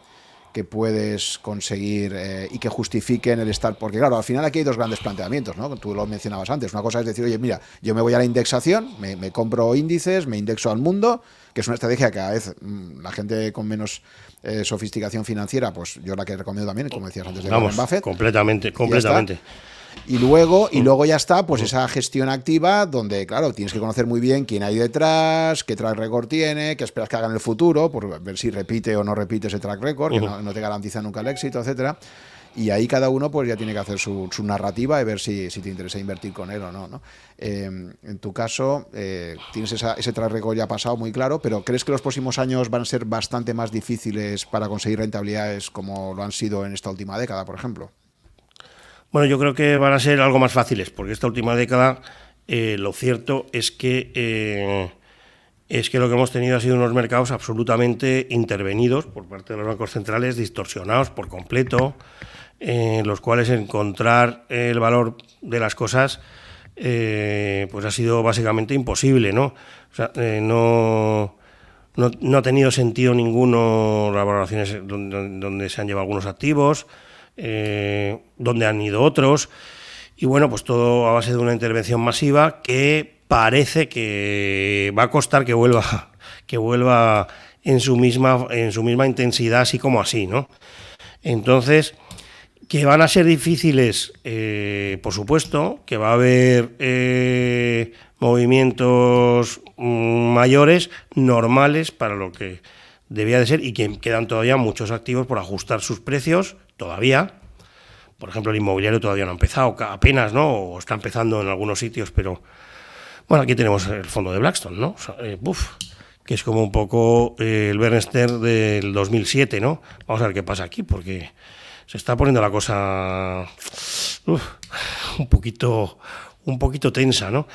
que puedes conseguir eh, y que justifiquen el estar. Porque, claro, al final aquí hay dos grandes planteamientos, ¿no? Tú lo mencionabas antes. Una cosa es decir, oye, mira, yo me voy a la indexación, me, compro índices, me indexo al mundo, que es una estrategia que a veces mm, la gente con menos eh, sofisticación financiera, pues yo la que recomiendo también, como decías antes de
Vamos, Buffett. Completamente, completamente.
Y luego, y luego ya está, pues esa gestión activa, donde, claro, tienes que conocer muy bien quién hay detrás, qué track record tiene, qué esperas que haga en el futuro, por ver si repite o no repite ese track record, que no, te garantiza nunca el éxito, etcétera. Y ahí cada uno pues ya tiene que hacer su, narrativa y ver si, te interesa invertir con él o no. ¿no? Eh, en tu caso, eh, tienes ese track record ya pasado muy claro, pero ¿crees que los próximos años van a ser bastante más difíciles para conseguir rentabilidades como lo han sido en esta última década, por ejemplo?
Bueno, yo creo que van a ser algo más fáciles, porque esta última década eh, lo cierto es que eh, es que lo que hemos tenido ha sido unos mercados absolutamente intervenidos por parte de los bancos centrales, distorsionados por completo, en los cuales encontrar el valor de las cosas eh, pues ha sido básicamente imposible, ¿no? O sea, no, no, ha tenido sentido ninguno las valoraciones donde, donde se han llevado algunos activos. Eh, donde han ido otros. Y bueno, pues todo a base de una intervención masiva que parece que va a costar que vuelva, que vuelva en su misma, en su misma intensidad, así como así, ¿no? Entonces, Que van a ser difíciles, eh, por supuesto, que va a haber eh, movimientos mm, mayores, normales para lo que debía de ser y que quedan todavía muchos activos por ajustar sus precios, todavía. Por ejemplo, el inmobiliario todavía no ha empezado, apenas, ¿no? O está empezando en algunos sitios, pero bueno, aquí tenemos el fondo de Blackstone, ¿no? Eh, que es como un poco eh, el Bernster del 2007, ¿no? Vamos a ver qué pasa aquí, porque se está poniendo la cosa un poquito un poquito tensa, ¿no?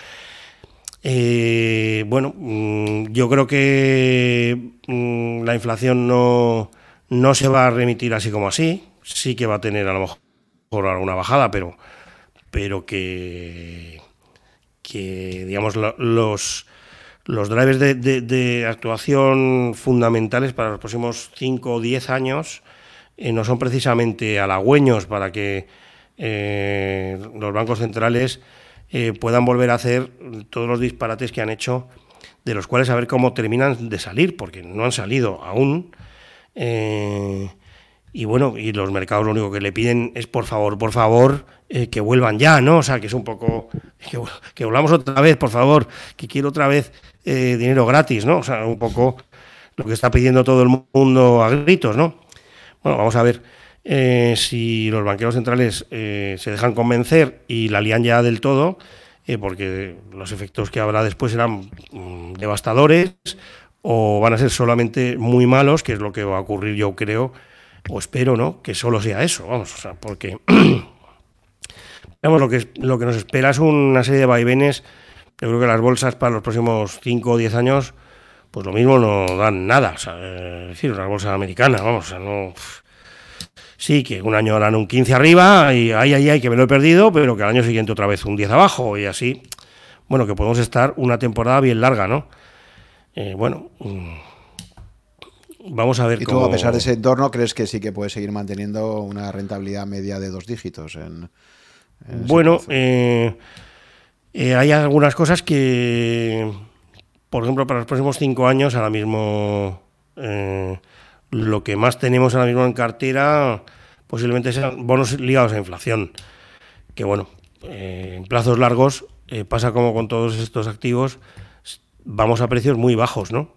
Eh, bueno, mm, yo creo que mm, la inflación no, no se va a remitir así como así, sí que va a tener a lo mejor alguna bajada, pero, pero que, que digamos los los drivers de, actuación fundamentales para los próximos 5 o 10 años eh, no son precisamente halagüeños para que eh, los bancos centrales eh, puedan volver a hacer todos los disparates que han hecho, de los cuales a ver cómo terminan de salir, porque no han salido aún. y bueno, y los mercados lo único que le piden es por favor, por favor, que vuelvan ya, ¿no? O sea, que es un poco. Que, que volvamos otra vez, por favor, que quiero otra vez dinero gratis, ¿no? O sea, un poco lo que está pidiendo todo el mundo a gritos, ¿no? Bueno, vamos a ver eh, si los banqueros centrales eh, se dejan convencer y la lían ya del todo, porque los efectos que habrá después serán mm, devastadores o van a ser solamente muy malos, que es lo que va a ocurrir, yo creo, o espero, ¿no? Que solo sea eso, vamos, o sea, porque. Vamos, lo que, lo que nos espera es una serie de vaivenes yo creo que las bolsas para los próximos 5 o 10 años, pues lo mismo no dan nada. es decir, una bolsa americana, vamos, o sea, no. Sí, que un año harán un 15 arriba y ay, ay, ay, que me lo he perdido, pero que al año siguiente otra vez un 10 abajo y así. Bueno, que podemos estar una temporada bien larga, ¿no? Eh, bueno, mm, vamos a ver
¿Y tú, a pesar de ese entorno, crees que sí que puedes seguir manteniendo una rentabilidad media de dos dígitos? En,
bueno, eh, eh, hay algunas cosas que, por ejemplo, para los próximos cinco años, ahora mismo eh, lo que más tenemos ahora mismo en cartera posiblemente sean bonos ligados a inflación. Que bueno, eh, en plazos largos pasa como con todos estos activos, vamos a precios muy bajos, ¿no?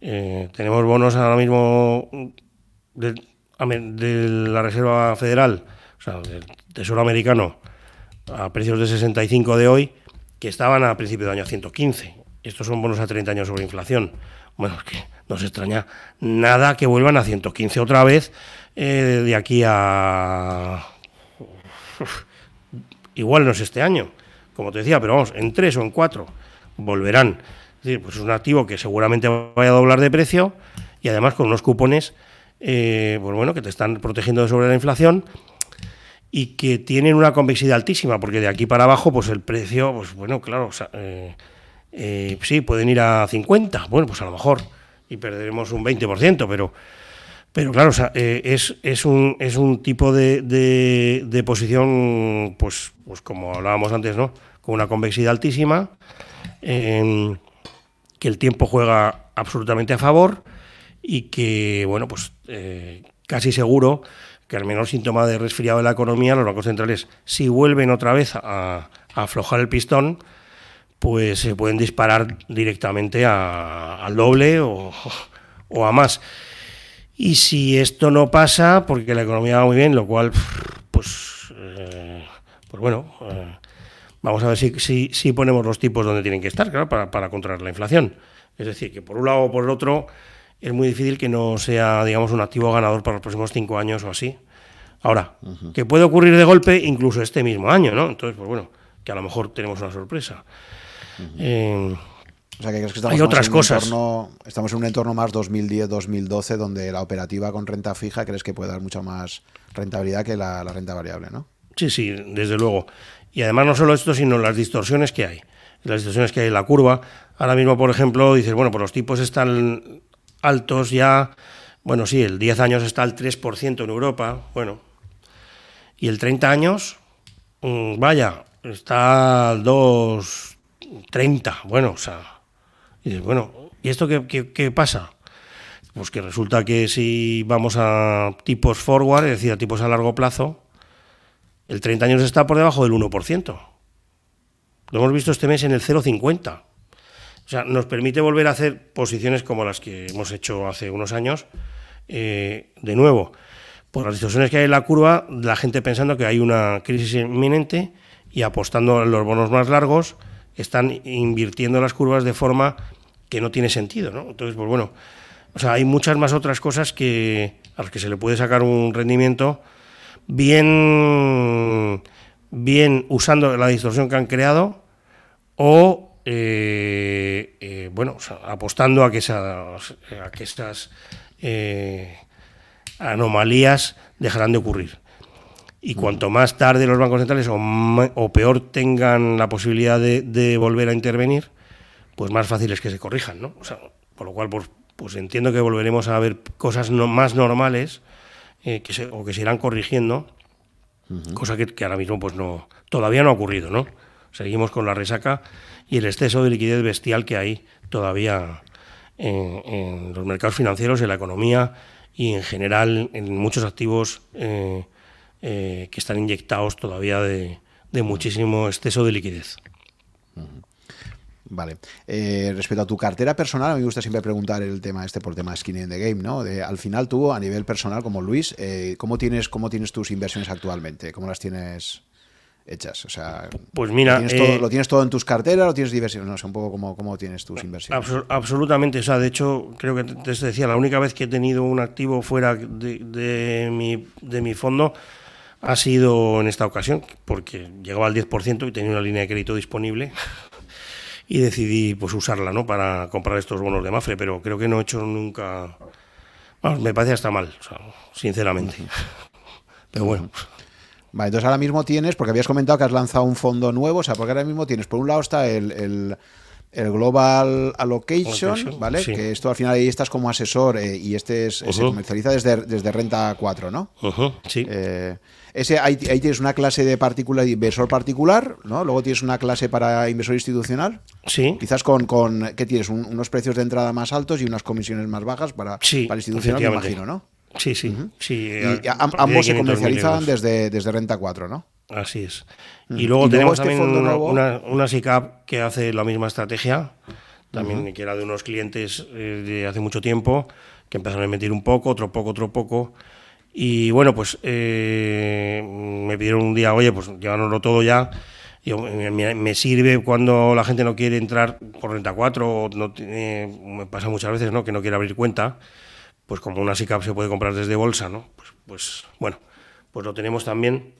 tenemos bonos ahora mismo de, de, la Reserva Federal, o sea, del Tesoro Americano, a precios de 65 de hoy, que estaban a principio de año 115. Estos son bonos a 30 años sobre inflación. Bueno, es que no se extraña nada que vuelvan a 115 otra vez eh, de aquí a... igual no es este año, como te decía, pero vamos, en tres o en cuatro volverán. Es decir, pues es un activo que seguramente vaya a doblar de precio y además con unos cupones eh, pues bueno, que te están protegiendo sobre la inflación y que tienen una convexidad altísima, porque de aquí para abajo, pues el precio, pues bueno, claro, eh, eh, sí, pueden ir a 50, bueno, pues a lo mejor, y perderemos un 20%, pero, pero claro, eh, es, es, un, es un tipo de, de, posición, pues, pues como hablábamos antes, ¿no? Con una convexidad altísima, que el tiempo juega absolutamente a favor y que, bueno, pues casi seguro que al menor síntoma de resfriado de la economía, los bancos centrales, si vuelven otra vez a, aflojar el pistón, pues se pueden disparar directamente al doble o, a más. Y si esto no pasa, porque la economía va muy bien, lo cual, pues, eh, pues bueno, eh, vamos a ver si, si, ponemos los tipos donde tienen que estar, claro, para, para controlar la inflación. Es decir, que por un lado o por el otro es muy difícil que no sea, digamos, un activo ganador para los próximos cinco años o así. Ahora, que puede ocurrir de golpe incluso este mismo año, ¿no? Entonces, pues bueno, que a lo mejor tenemos una sorpresa.
Eh, o sea, que crees que estamos hay otras cosas. estamos en un entorno más 2010-2012 donde la operativa con renta fija crees que puede dar mucha más rentabilidad que la, la, renta variable, ¿no?
Sí, sí, desde luego. Y además no solo esto, sino las distorsiones que hay. Las distorsiones que hay en la curva. Ahora mismo, por ejemplo, dices, bueno, pues los tipos están altos ya, bueno, sí, el 10 años está al 3% en Europa, bueno, y el 30 años, mm, vaya, está al 2,30, bueno, o sea, y bueno, ¿y esto qué, qué pasa? Pues que resulta que si vamos a tipos forward, es decir, a tipos a largo plazo, el 30 años está por debajo del 1%. Lo hemos visto este mes en el 0,50. O sea, nos permite volver a hacer posiciones como las que hemos hecho hace unos años. Eh, de nuevo, por las distorsiones que hay en la curva, la gente pensando que hay una crisis inminente y apostando en los bonos más largos, están invirtiendo las curvas de forma que no tiene sentido, ¿no? Entonces, pues bueno, o sea, hay muchas más otras cosas que a las que se le puede sacar un rendimiento bien, bien usando la distorsión que han creado o eh, eh, bueno, apostando a que esas, a que estas eh, anomalías dejarán de ocurrir. Y cuanto más tarde los bancos centrales o, peor tengan la posibilidad de, volver a intervenir, pues más fácil es que se corrijan, ¿no? O sea, por lo cual, pues, pues entiendo que volveremos a ver cosas más normales que se, o que se irán corrigiendo, cosa que, que, ahora mismo pues no todavía no ha ocurrido, ¿no? Seguimos con la resaca y el exceso de liquidez bestial que hay todavía en, los mercados financieros, en la economía y en general en muchos activos eh, eh, que están inyectados todavía de, muchísimo exceso de liquidez.
Vale. Eh, respecto a tu cartera personal, a mí me gusta siempre preguntar el tema este por tema skin in the game, ¿no? De, al final tú, a nivel personal, como Luis, ¿cómo, tienes, ¿cómo tienes tus inversiones actualmente? ¿Cómo las tienes hechas? O sea,
pues mira,
eh, ¿lo tienes todo en tus carteras o tienes diversión? No sé, un poco cómo, cómo tienes tus inversiones.
absolutamente, o sea, de hecho, creo que te, decía, la única vez que he tenido un activo fuera de, mi, de mi fondo ha sido en esta ocasión, porque llegaba al 10% y tenía una línea de crédito disponible y decidí pues usarla, ¿no? Para comprar estos bonos de Mafre, pero creo que no he hecho nunca... Vamos, me parece hasta mal, sinceramente. Pero bueno.
Vale, entonces ahora mismo tienes, porque habías comentado que has lanzado un fondo nuevo, o sea, porque ahora mismo tienes, por un lado está el, Global Allocation, ¿vale? Que esto al final ahí estás como asesor eh, y este es, se comercializa desde, desde Renta 4, ¿no?
sí.
Eh, ese, ahí, tienes una clase de particular, inversor particular, ¿no? Luego tienes una clase para inversor institucional.
Sí.
Quizás con, con ¿qué tienes? unos precios de entrada más altos y unas comisiones más bajas para, para institucional, me imagino, ¿no?
Sí, sí. sí
y ambos se comercializan desde, desde Renta 4, ¿no?
Así es. Y luego tenemos este también una, una, SICAP que hace la misma estrategia, también que era de unos clientes eh, de hace mucho tiempo, que empezaron a emitir un poco, otro poco, otro poco. Y bueno, pues eh, me pidieron un día, oye, pues llévanoslo todo ya. Y me, sirve cuando la gente no quiere entrar por Renta 4, o no me pasa muchas veces, ¿no? Que no quiere abrir cuenta pues como una SICAP se puede comprar desde bolsa, ¿no? Pues, pues bueno, pues lo tenemos también.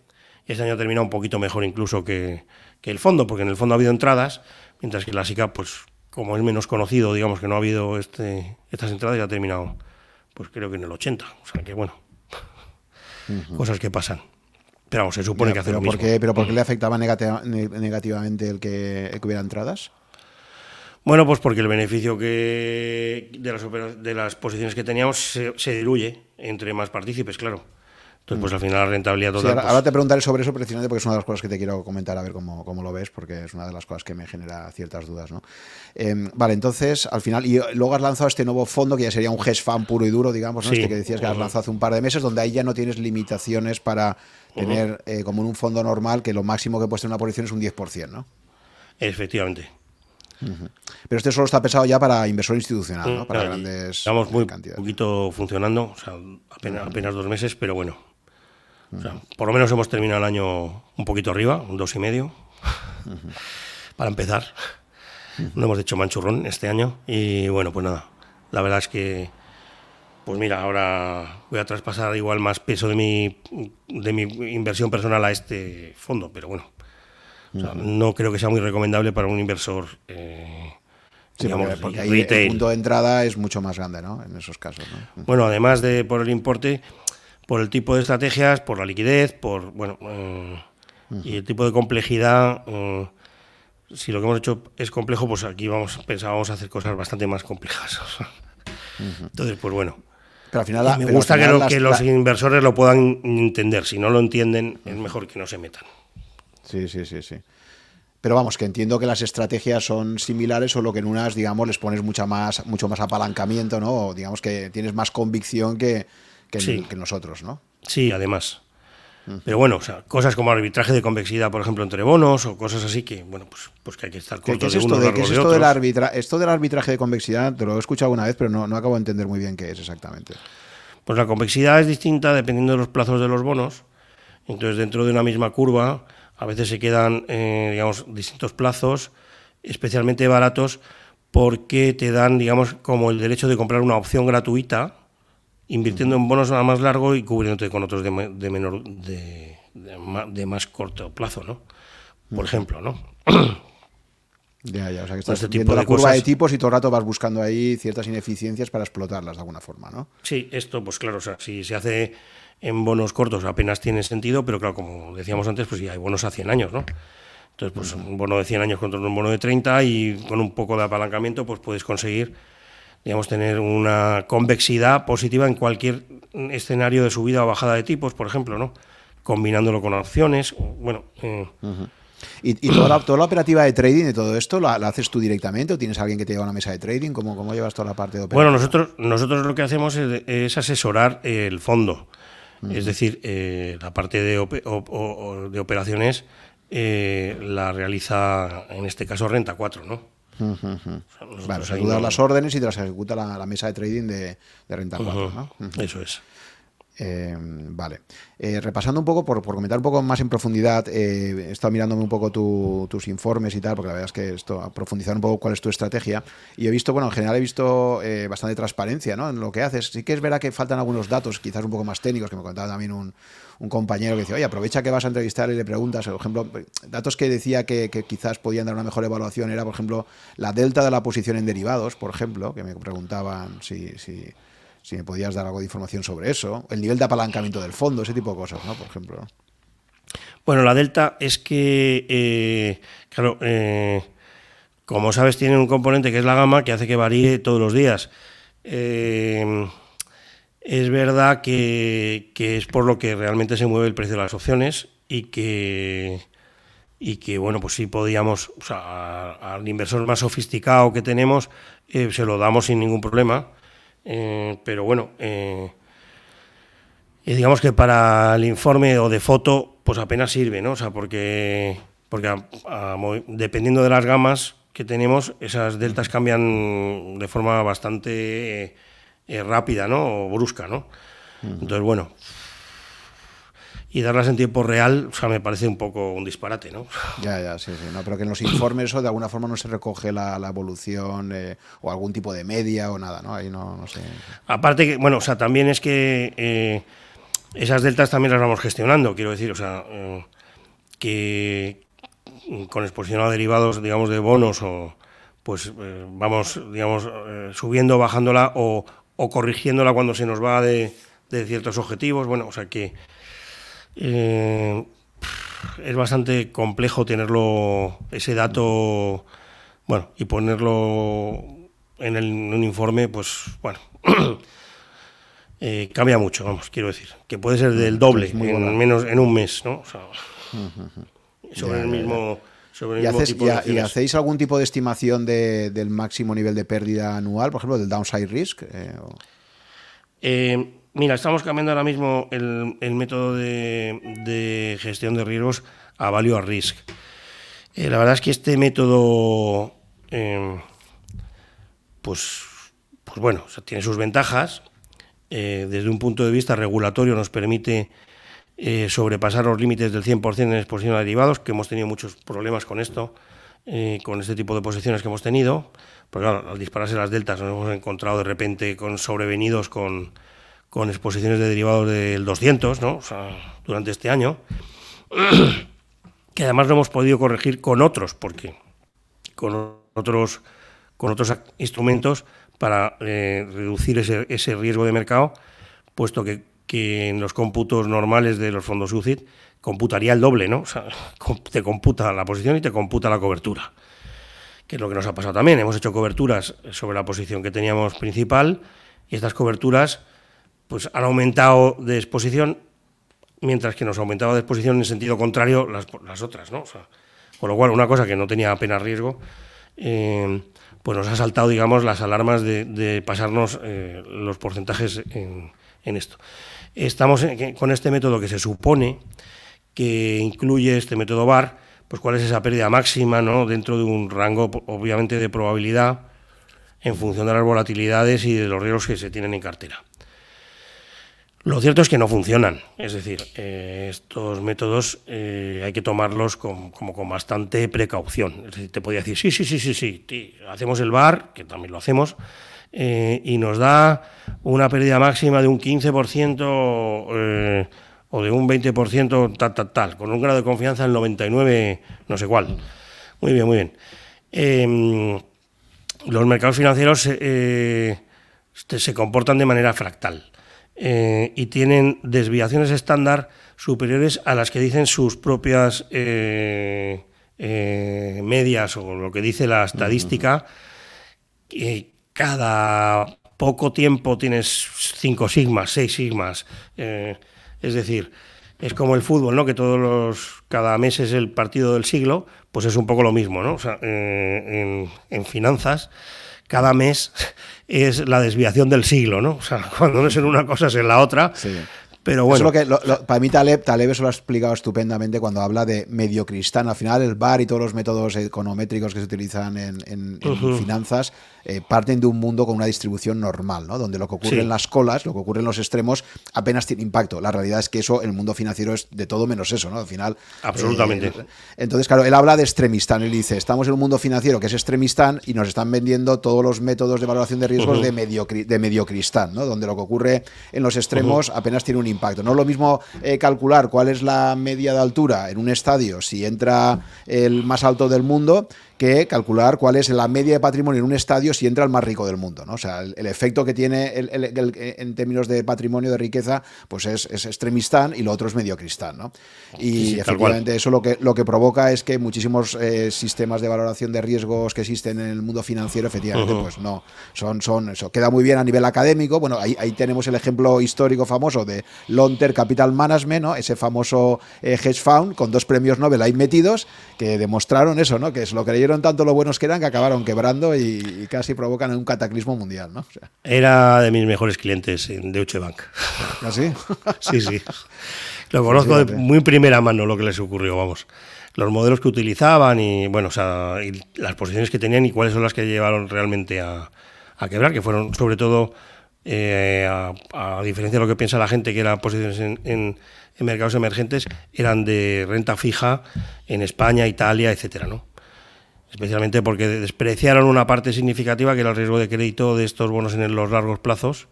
Este año ha terminado un poquito mejor incluso que, el fondo, porque en el fondo ha habido entradas, mientras que la SICAP, pues como es menos conocido, digamos que no ha habido este, estas entradas, ya ha terminado, pues creo que en el 80. O sea que bueno, cosas que pasan. Pero vamos, se supone que hace lo mismo.
¿Pero por qué le afectaba negativamente el que, el que hubiera entradas?
Bueno, pues porque el beneficio que de las, de las posiciones que teníamos se, diluye entre más partícipes, claro. Entonces, pues al final la rentabilidad total.
ahora, pues te preguntaré sobre eso precisamente porque es una de las cosas que te quiero comentar, a ver cómo, cómo lo ves, porque es una de las cosas que me genera ciertas dudas. ¿no? Em, vale, entonces, al final, y luego has lanzado este nuevo fondo que ya sería un hedge fund puro y duro, digamos, ¿no? este que decías que has lanzado hace un par de meses, donde ahí ya no tienes limitaciones para tener, eh, como en un fondo normal, que lo máximo que puedes tener una posición es un 10%, ¿no?
Efectivamente.
Pero este solo está pensado ya para inversor institucional, ¿no? Para grandes
Estamos muy poquito funcionando, o sea, apenas, dos meses, pero bueno. Por lo menos hemos terminado el año un poquito arriba, un dos y medio, para empezar. No hemos hecho manchurrón este año y bueno, pues nada, la verdad es que, pues mira, ahora voy a traspasar igual más peso de mi, de mi inversión personal a este fondo, pero bueno, no creo que sea muy recomendable para un inversor. Eh,
porque, ahí el punto de entrada es mucho más grande, ¿no? En esos casos.
Bueno, además de por el importe, por el tipo de estrategias, por la liquidez, por bueno eh, y el tipo de complejidad. Eh, si lo que hemos hecho es complejo, pues aquí vamos pensábamos hacer cosas bastante más complejas. Entonces, pues bueno.
Pero al final,
me gusta que, los inversores lo puedan entender. Si no lo entienden, es mejor que no se metan.
Sí, sí, sí, sí. Pero vamos, que entiendo que las estrategias son similares, solo que en unas, digamos, les pones mucha más, mucho más apalancamiento, ¿no? digamos que tienes más convicción que, que, nosotros, ¿no?
Sí, además. Pero bueno, o sea, cosas como arbitraje de convexidad, por ejemplo, entre bonos o cosas así que, bueno, pues, pues que hay que estar
¿Qué, es esto, de, ¿qué es esto, del arbitra esto del arbitraje de convexidad? Te lo he escuchado una vez, pero no, no acabo de entender muy bien qué es exactamente.
Pues la convexidad es distinta dependiendo de los plazos de los bonos. Entonces, dentro de una misma curva, a veces se quedan, eh, digamos, distintos plazos, especialmente baratos, porque te dan, digamos, como el derecho de comprar una opción gratuita, invirtiendo en bonos a más largo y cubriéndote con otros de, menor, de, de, más corto plazo, ¿no? Por ejemplo, ¿no?
Ya, ya, o sea que estás este viendo la curva de tipos y todo el rato vas buscando ahí ciertas ineficiencias para explotarlas de alguna forma, ¿no?
Sí, esto, pues claro, o sea, si se hace en bonos cortos apenas tiene sentido, pero claro, como decíamos antes, pues ya hay bonos a 100 años, ¿no? Entonces, pues un bono de 100 años contra un bono de 30 y con un poco de apalancamiento, pues puedes conseguir, digamos, tener una convexidad positiva en cualquier escenario de subida o bajada de tipos, por ejemplo, ¿no? Combinándolo con opciones, bueno... Eh,
¿Y, toda, la, toda, la, operativa de trading de todo esto la, haces tú directamente o tienes alguien que te lleva a una mesa de trading? ¿Cómo, cómo llevas toda la parte de
operativa? Bueno, nosotros, nosotros lo que hacemos es, asesorar el fondo. Es decir, eh, la parte de, de operaciones eh, la realiza, en este caso, Renta 4, ¿no?
Vale, o las órdenes y te las ejecuta la, mesa de trading de, Renta 4,
¿no? Eso es.
Eh, vale. Eh, repasando un poco, por, comentar un poco más en profundidad, eh, he estado mirándome un poco tus informes y tal, porque la verdad es que esto, a profundizar un poco cuál es tu estrategia. Y he visto, bueno, en general he visto bastante transparencia ¿no? en lo que haces. Sí que es verdad que faltan algunos datos, quizás un poco más técnicos, que me contaba también un, compañero que decía, oye, aprovecha que vas a entrevistar y le preguntas, por ejemplo, datos que decía que, quizás podían dar una mejor evaluación era, por ejemplo, la delta de la posición en derivados, por ejemplo, que me preguntaban si, si si me podías dar algo de información sobre eso, el nivel de apalancamiento del fondo, ese tipo de cosas, ¿no? Por ejemplo.
Bueno, la delta es que, eh, claro, eh, como sabes, tiene un componente que es la gama que hace que varíe todos los días. Eh, es verdad que, es por lo que realmente se mueve el precio de las opciones y que, y que bueno, pues sí podíamos, o sea, al inversor más sofisticado que tenemos, se lo damos sin ningún problema eh, pero bueno, eh, digamos que para el informe o de foto, pues apenas sirve, ¿no? O sea, porque, porque dependiendo de las gamas que tenemos, esas deltas cambian de forma bastante eh, rápida, ¿no? O brusca, ¿no? Entonces, bueno, y darlas en tiempo real, o sea, me parece un poco un disparate, ¿no?
Ya, ya, sí, sí. No, pero que en los informes eso de alguna forma no se recoge la, evolución eh, o algún tipo de media o nada, ¿no? Ahí no, no sé.
Aparte que, bueno, o sea, también es que eh, esas deltas también las vamos gestionando, quiero decir, o sea, eh, que con exposición a derivados, digamos, de bonos o pues vamos, digamos, subiendo, bajándola o, o corrigiéndola cuando se nos va de, de ciertos objetivos, bueno, o sea que eh, es bastante complejo tenerlo, ese dato, bueno, y ponerlo en, un informe, pues bueno, eh, cambia mucho, vamos, quiero decir, que puede ser del doble en menos en un mes, ¿no? sobre el mismo...
¿Y, hacéis algún tipo de estimación del máximo nivel de pérdida anual, por ejemplo, del downside risk?
Eh, Mira, estamos cambiando ahora mismo el, método de, gestión de riesgos a value a risk. Eh, la verdad es que este método, em, pues, pues bueno, tiene sus ventajas. Eh, desde un punto de vista regulatorio nos permite eh, sobrepasar los límites del 100% en exposición a derivados, que hemos tenido muchos problemas con esto, con este tipo de posiciones que hemos tenido. Porque claro, al dispararse las deltas nos hemos encontrado de repente con sobrevenidos con con exposiciones de derivados del 200 ¿no? durante este año, que además lo hemos podido corregir con otros, porque con otros, con otros instrumentos para eh, reducir ese, ese, riesgo de mercado, puesto que, que, en los cómputos normales de los fondos UCIT computaría el doble, ¿no? O sea, te computa la posición y te computa la cobertura, que es lo que nos ha pasado también. Hemos hecho coberturas sobre la posición que teníamos principal y estas coberturas pues han aumentado de exposición, mientras que nos aumentaba de exposición en sentido contrario las, las otras, ¿no? con lo cual, una cosa que no tenía apenas riesgo, eh, pues nos ha saltado, digamos, las alarmas de, pasarnos eh, los porcentajes en, en esto. Estamos con este método que se supone que incluye este método VAR, pues cuál es esa pérdida máxima ¿no? dentro de un rango, obviamente, de probabilidad en función de las volatilidades y de los riesgos que se tienen en cartera. Lo cierto es que no funcionan, es decir, eh, estos métodos eh, hay que tomarlos con, como con bastante precaución. Es decir, te podría decir, sí, sí, sí, sí, sí, hacemos el VAR, que también lo hacemos, eh, y nos da una pérdida máxima de un 15% o de un 20% tal, tal, tal, con un grado de confianza del 99, no sé cuál. Muy bien, muy bien. Em, los mercados financieros se comportan de manera fractal. Eh, y tienen desviaciones estándar superiores a las que dicen sus propias eh, eh, medias o lo que dice la estadística. Cada poco tiempo tienes cinco sigmas, seis sigmas. es decir, es como el fútbol, ¿no? Que todos los cada mes es el partido del siglo, pues es un poco lo mismo, ¿no? O sea, en, en finanzas cada mes es la desviación del siglo, ¿no? O sea, cuando no es en una cosa es en la otra. Sí. Pero bueno.
Lo que, para mí Taleb, Taleb eso lo ha explicado estupendamente cuando habla de mediocristán. Al final el VAR y todos los métodos econométricos que se utilizan en, finanzas eh, parten de un mundo con una distribución normal, ¿no? donde lo que ocurre en las colas, lo que ocurre en los extremos, apenas tiene impacto. La realidad es que eso, el mundo financiero es de todo menos eso, ¿no? Al final.
Absolutamente.
Eh, entonces, claro, él habla de extremistán. Él dice: estamos en un mundo financiero que es extremistán y nos están vendiendo todos los métodos de valoración de riesgos de, mediocri de mediocristán, ¿no? donde lo que ocurre en los extremos apenas tiene un impacto. No es lo mismo eh, calcular cuál es la media de altura en un estadio si entra el más alto del mundo que calcular cuál es la media de patrimonio en un estadio si entra el más rico del mundo. ¿no? O sea, el, efecto que tiene en términos de patrimonio, de riqueza, pues es, es extremistán y lo otro es mediocristán. ¿no? Y efectivamente eso lo que, lo que provoca es que muchísimos eh, sistemas de valoración de riesgos que existen en el mundo financiero, efectivamente, pues no, son, son eso. Queda muy bien a nivel académico. Bueno, ahí, ahí tenemos el ejemplo histórico famoso de Lonter Capital Management, ¿no? ese famoso eh, hedge fund con dos premios Nobel ahí metidos que demostraron eso, ¿no? que es lo tanto lo buenos que eran que acabaron quebrando y, casi provocan un cataclismo mundial. ¿no?
Era de mis mejores clientes en Deutsche Bank.
¿Ah, sí?
sí. Lo conozco de muy primera mano lo que les ocurrió, vamos. Los modelos que utilizaban y, bueno, o sea, las posiciones que tenían y cuáles son las que llevaron realmente a, quebrar, que fueron sobre todo, eh, a, diferencia de lo que piensa la gente, que eran posiciones en, en, mercados emergentes, eran de renta fija en España, Italia, etcétera, ¿no? Especialmente porque despreciaron una parte significativa que era el riesgo de crédito de estos bonos en los largos plazos,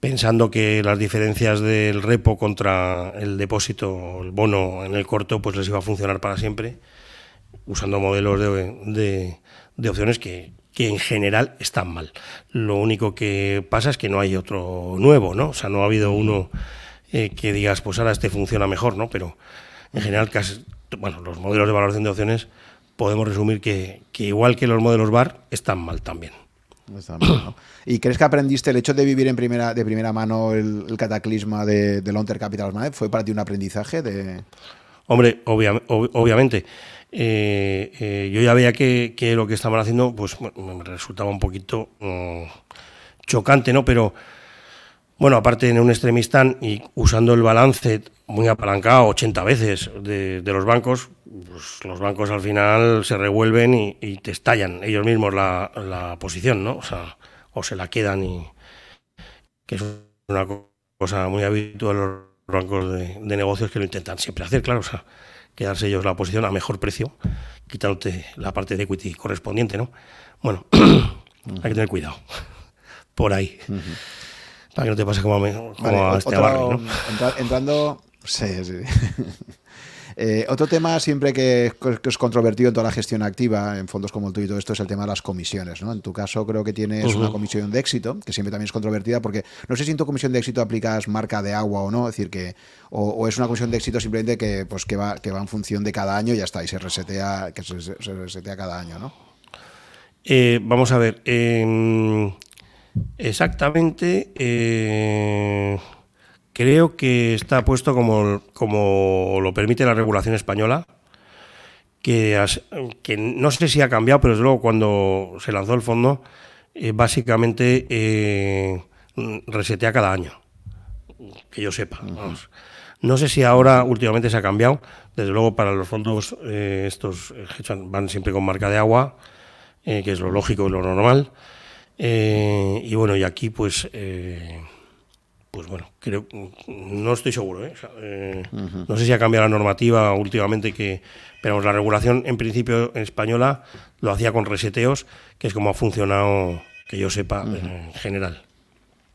pensando que las diferencias del repo contra el depósito, el bono en el corto, pues les iba a funcionar para siempre, usando modelos de, opciones que, en general están mal. Lo único que pasa es que no hay otro nuevo, ¿no? O sea, no ha habido uno eh, que digas, pues ahora este funciona mejor, ¿no? Pero en general, casi, bueno, los modelos de valoración de opciones podemos resumir que, igual que los modelos VAR, están mal también.
¿Y crees que aprendiste el hecho de vivir en primera, de primera mano el, cataclisma de, de Lonter Capital? ¿Fue para ti un aprendizaje? de
Hombre, obviamente. Eh, eh, yo ya veía que, lo que estaban haciendo pues me resultaba un poquito mm, chocante, ¿no? Pero bueno, aparte en un extremistán y usando el balance muy apalancado 80 veces de, los bancos, pues los bancos al final se revuelven y, te estallan ellos mismos la, posición, ¿no? O sea, o se la quedan y que es una cosa muy habitual en los bancos de, negocios que lo intentan siempre hacer, claro, o sea, quedarse ellos la posición a mejor precio, quitándote la parte de equity correspondiente, ¿no? Bueno, hay que tener cuidado por ahí. Para que no te pase como, a, este barrio,
entrando Sí, sí. Eh, otro tema siempre que, es controvertido en toda la gestión activa, en fondos como el tuyo y todo esto, es el tema de las comisiones. ¿no? En tu caso creo que tienes una comisión de éxito, que siempre también es controvertida, porque no sé si en tu comisión de éxito aplicas marca de agua o no, es decir, que o, es una comisión de éxito simplemente que, pues, que, va, que va en función de cada año y ya está, y se resetea, que se, resetea cada año, ¿no?
Eh, vamos a ver. Exactamente. Eh, Creo que está puesto como, como lo permite la regulación española, que, que no sé si ha cambiado, pero desde luego cuando se lanzó el fondo, eh, básicamente eh, resetea cada año. que yo sepa. No sé si ahora últimamente se ha cambiado. Desde luego para los fondos eh, estos van siempre con marca de agua, que es lo lógico y lo normal. Y bueno, y aquí pues pues bueno, creo, no estoy seguro. ¿eh? eh no sé si ha cambiado la normativa últimamente, que, pero la regulación en principio española lo hacía con reseteos, que es como ha funcionado, que yo sepa, en general.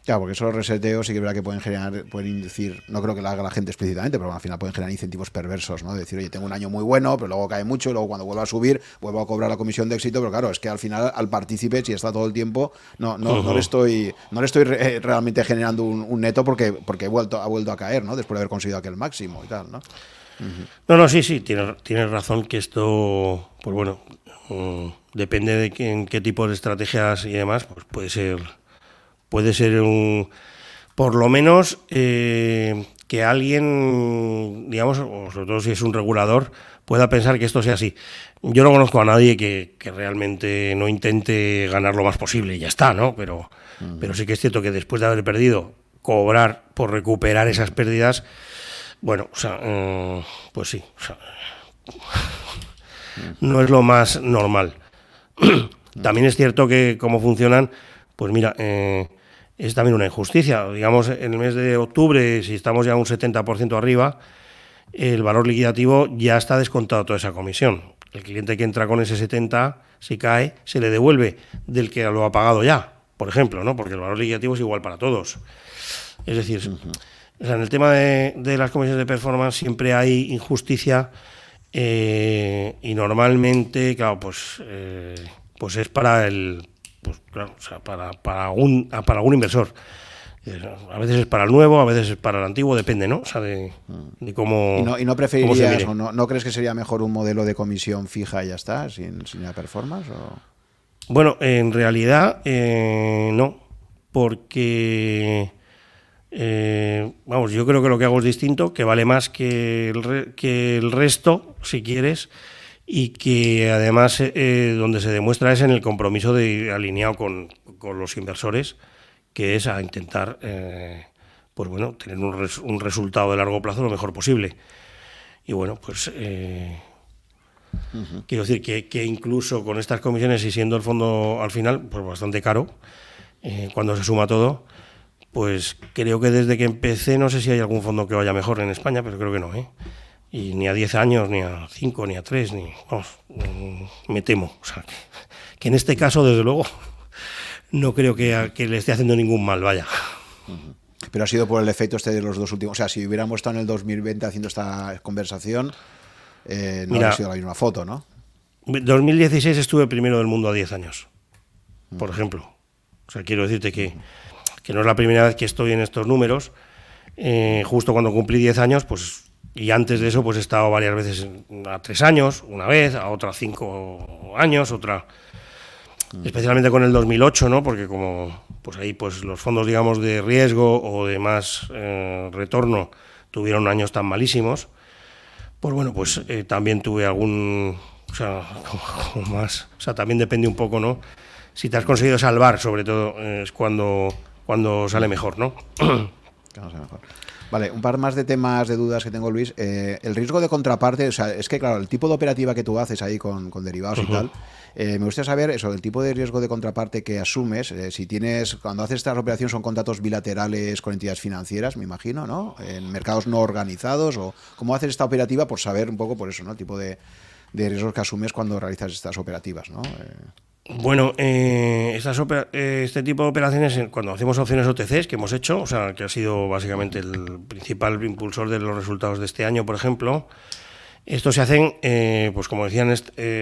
Claro, porque esos reseteos sí que es verdad que pueden generar, pueden inducir, no creo que lo haga la gente explícitamente, pero al final pueden generar incentivos perversos, ¿no? decir, oye, tengo un año muy bueno, pero luego cae mucho, y luego cuando vuelva a subir, vuelvo a cobrar la comisión de éxito, pero claro, es que al final al partícipe, si está todo el tiempo, no, no, no le estoy, no le estoy realmente generando un, neto porque, porque he vuelto, ha vuelto a caer, ¿no? Después de haber conseguido aquel máximo y tal, ¿no?
No, no, sí, sí, tienes, tienes razón que esto, pues bueno, mm, depende de en qué tipo de estrategias y demás, pues puede ser puede ser un, por lo menos eh, que alguien, digamos, o sobre todo si es un regulador, pueda pensar que esto sea así. Yo no conozco a nadie que, realmente no intente ganar lo más posible y ya está, ¿no? Pero, pero sí que es cierto que después de haber perdido, cobrar por recuperar esas pérdidas, bueno, o sea, eh, pues sí, no es lo más normal. También es cierto que cómo funcionan, pues mira, eh, es también una injusticia. Digamos, en el mes de octubre, si estamos ya un 70% arriba, el valor liquidativo ya está descontado toda esa comisión. El cliente que entra con ese 70, si cae, se le devuelve del que lo ha pagado ya, por ejemplo, ¿no? porque el valor liquidativo es igual para todos. Es decir, en el tema de, las comisiones de performance siempre hay injusticia eh, y normalmente, claro, pues, eh, pues es para el pues claro, o sea, para, para, algún, para algún inversor. A veces es para el nuevo, a veces es para el antiguo, depende, ¿no? O sea, de, cómo.
¿Y no, y no preferirías o no, no, crees que sería mejor un modelo de comisión fija y ya está, sin, sin la performance? O?
Bueno, en realidad eh, no, porque. Eh, vamos, yo creo que lo que hago es distinto, que vale más que el, que el resto, si quieres, y que además eh, donde se demuestra es en el compromiso de alineado con, los inversores, que es a intentar eh, pues bueno, tener un, resultado de largo plazo lo mejor posible. Y bueno, pues eh, quiero decir que, incluso con estas comisiones y siendo el fondo al final pues bastante caro, cuando se suma todo, pues creo que desde que empecé no sé si hay algún fondo que vaya mejor en España, pero creo que no. ¿eh? Y ni a 10 años, ni a 5, ni a 3, ni, me temo. O sea, que, en este caso, desde luego, no creo que, que, le esté haciendo ningún mal, vaya.
Pero ha sido por el efecto este de los dos últimos. O sea, si hubiéramos estado en el 2020 haciendo esta conversación, eh, no Mira, habría sido la misma foto, ¿no?
2016 estuve primero del mundo a 10 años, por ejemplo. O sea, quiero decirte que, que, no es la primera vez que estoy en estos números. Eh, justo cuando cumplí 10 años, pues y antes de eso, pues he estado varias veces a tres años, una vez, a otra cinco años, otra. Especialmente con el 2008, ¿no? Porque como pues ahí pues los fondos, digamos, de riesgo o de más eh, retorno tuvieron años tan malísimos, pues bueno, pues eh, también tuve algún. O sea, más. O sea, también depende un poco, ¿no? Si te has conseguido salvar, sobre todo, es cuando, cuando sale mejor, ¿no?
Cuando mejor. Vale, un par más de temas de dudas que tengo, Luis. Eh, el riesgo de contraparte, o sea, es que, claro, el tipo de operativa que tú haces ahí con, derivados y tal, eh, me gustaría saber eso, el tipo de riesgo de contraparte que asumes. Eh, si tienes, cuando haces estas operaciones, son contratos bilaterales con entidades financieras, me imagino, ¿no? En mercados no organizados, o cómo haces esta operativa por saber un poco por eso, ¿no? El tipo de, de riesgos que asumes cuando realizas estas operativas, ¿no?
Bueno, eh, eh, este tipo de operaciones, cuando hacemos opciones OTCs que hemos hecho, o sea, que ha sido básicamente el principal impulsor de los resultados de este año, por ejemplo, estos se hacen, eh, pues como decían,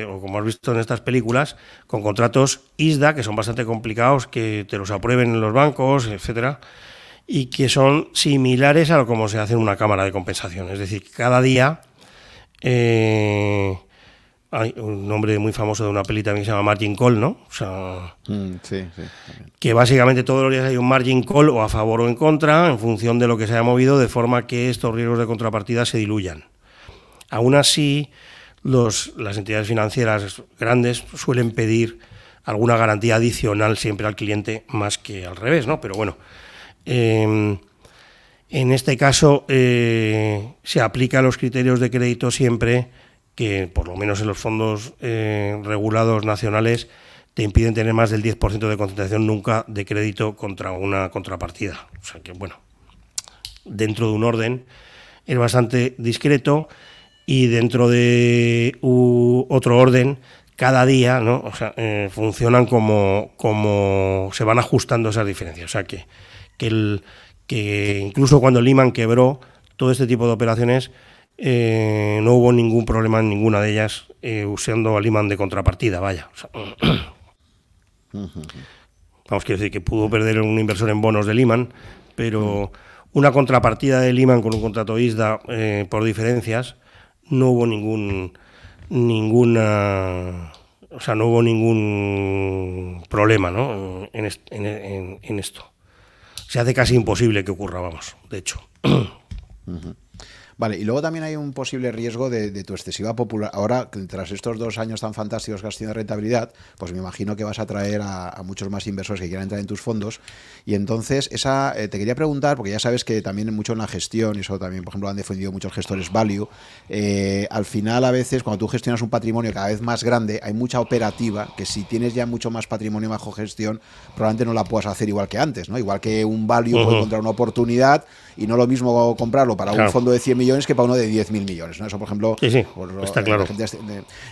o como has visto en estas películas, con contratos ISDA, que son bastante complicados, que te los aprueben en los bancos, etcétera, y que son similares a lo como se hace en una cámara de compensación. Es decir, cada día hay un nombre muy famoso de una peli también que se llama Margin Call, ¿no? O sea, mm, sí, sí, que básicamente todos los días hay un margin call o a favor o en contra en función de lo que se haya movido, de forma que estos riesgos de contrapartida se diluyan. Aún así, los, las entidades financieras grandes suelen pedir alguna garantía adicional siempre al cliente más que al revés, ¿no? Pero bueno, em, En este caso eh, se aplica los criterios de crédito siempre que, por lo menos en los fondos eh, regulados nacionales, te impiden tener más del 10% de concentración nunca de crédito contra una contrapartida. O sea que, bueno, dentro de un orden es bastante discreto y dentro de otro orden cada día ¿no? o sea, eh, funcionan como, como se van ajustando esas diferencias. O sea que, que, el, que incluso cuando Lehman quebró, todo este tipo de operaciones eh, no hubo ningún problema en ninguna de ellas eh, usando a Lehman de contrapartida, vaya. vamos, quiero decir que pudo perder un inversor en bonos de Lehman, pero una contrapartida de Lehman con un contrato ISDA por diferencias no hubo ningún ninguna o sea no hubo ningún problema ¿no? en, en, esto se hace casi imposible que ocurra vamos de hecho
Vale, y luego también hay un posible riesgo de, tu excesiva popular. Ahora, tras estos dos años tan fantásticos que has tenido de rentabilidad, pues me imagino que vas a traer a, muchos más inversores que quieran entrar en tus fondos. Y entonces, esa eh, te quería preguntar, porque ya sabes que también mucho en la gestión, y eso también, por ejemplo, han defendido muchos gestores value, eh, al final a veces cuando tú gestionas un patrimonio cada vez más grande, hay mucha operativa que si tienes ya mucho más patrimonio bajo gestión, probablemente no la puedas hacer igual que antes, ¿no? Igual que un value puede encontrar una oportunidad y no lo mismo comprarlo para un fondo de 100 millones que para uno de 10.000 millones. ¿no? Eso, por ejemplo,
sí, sí, está claro.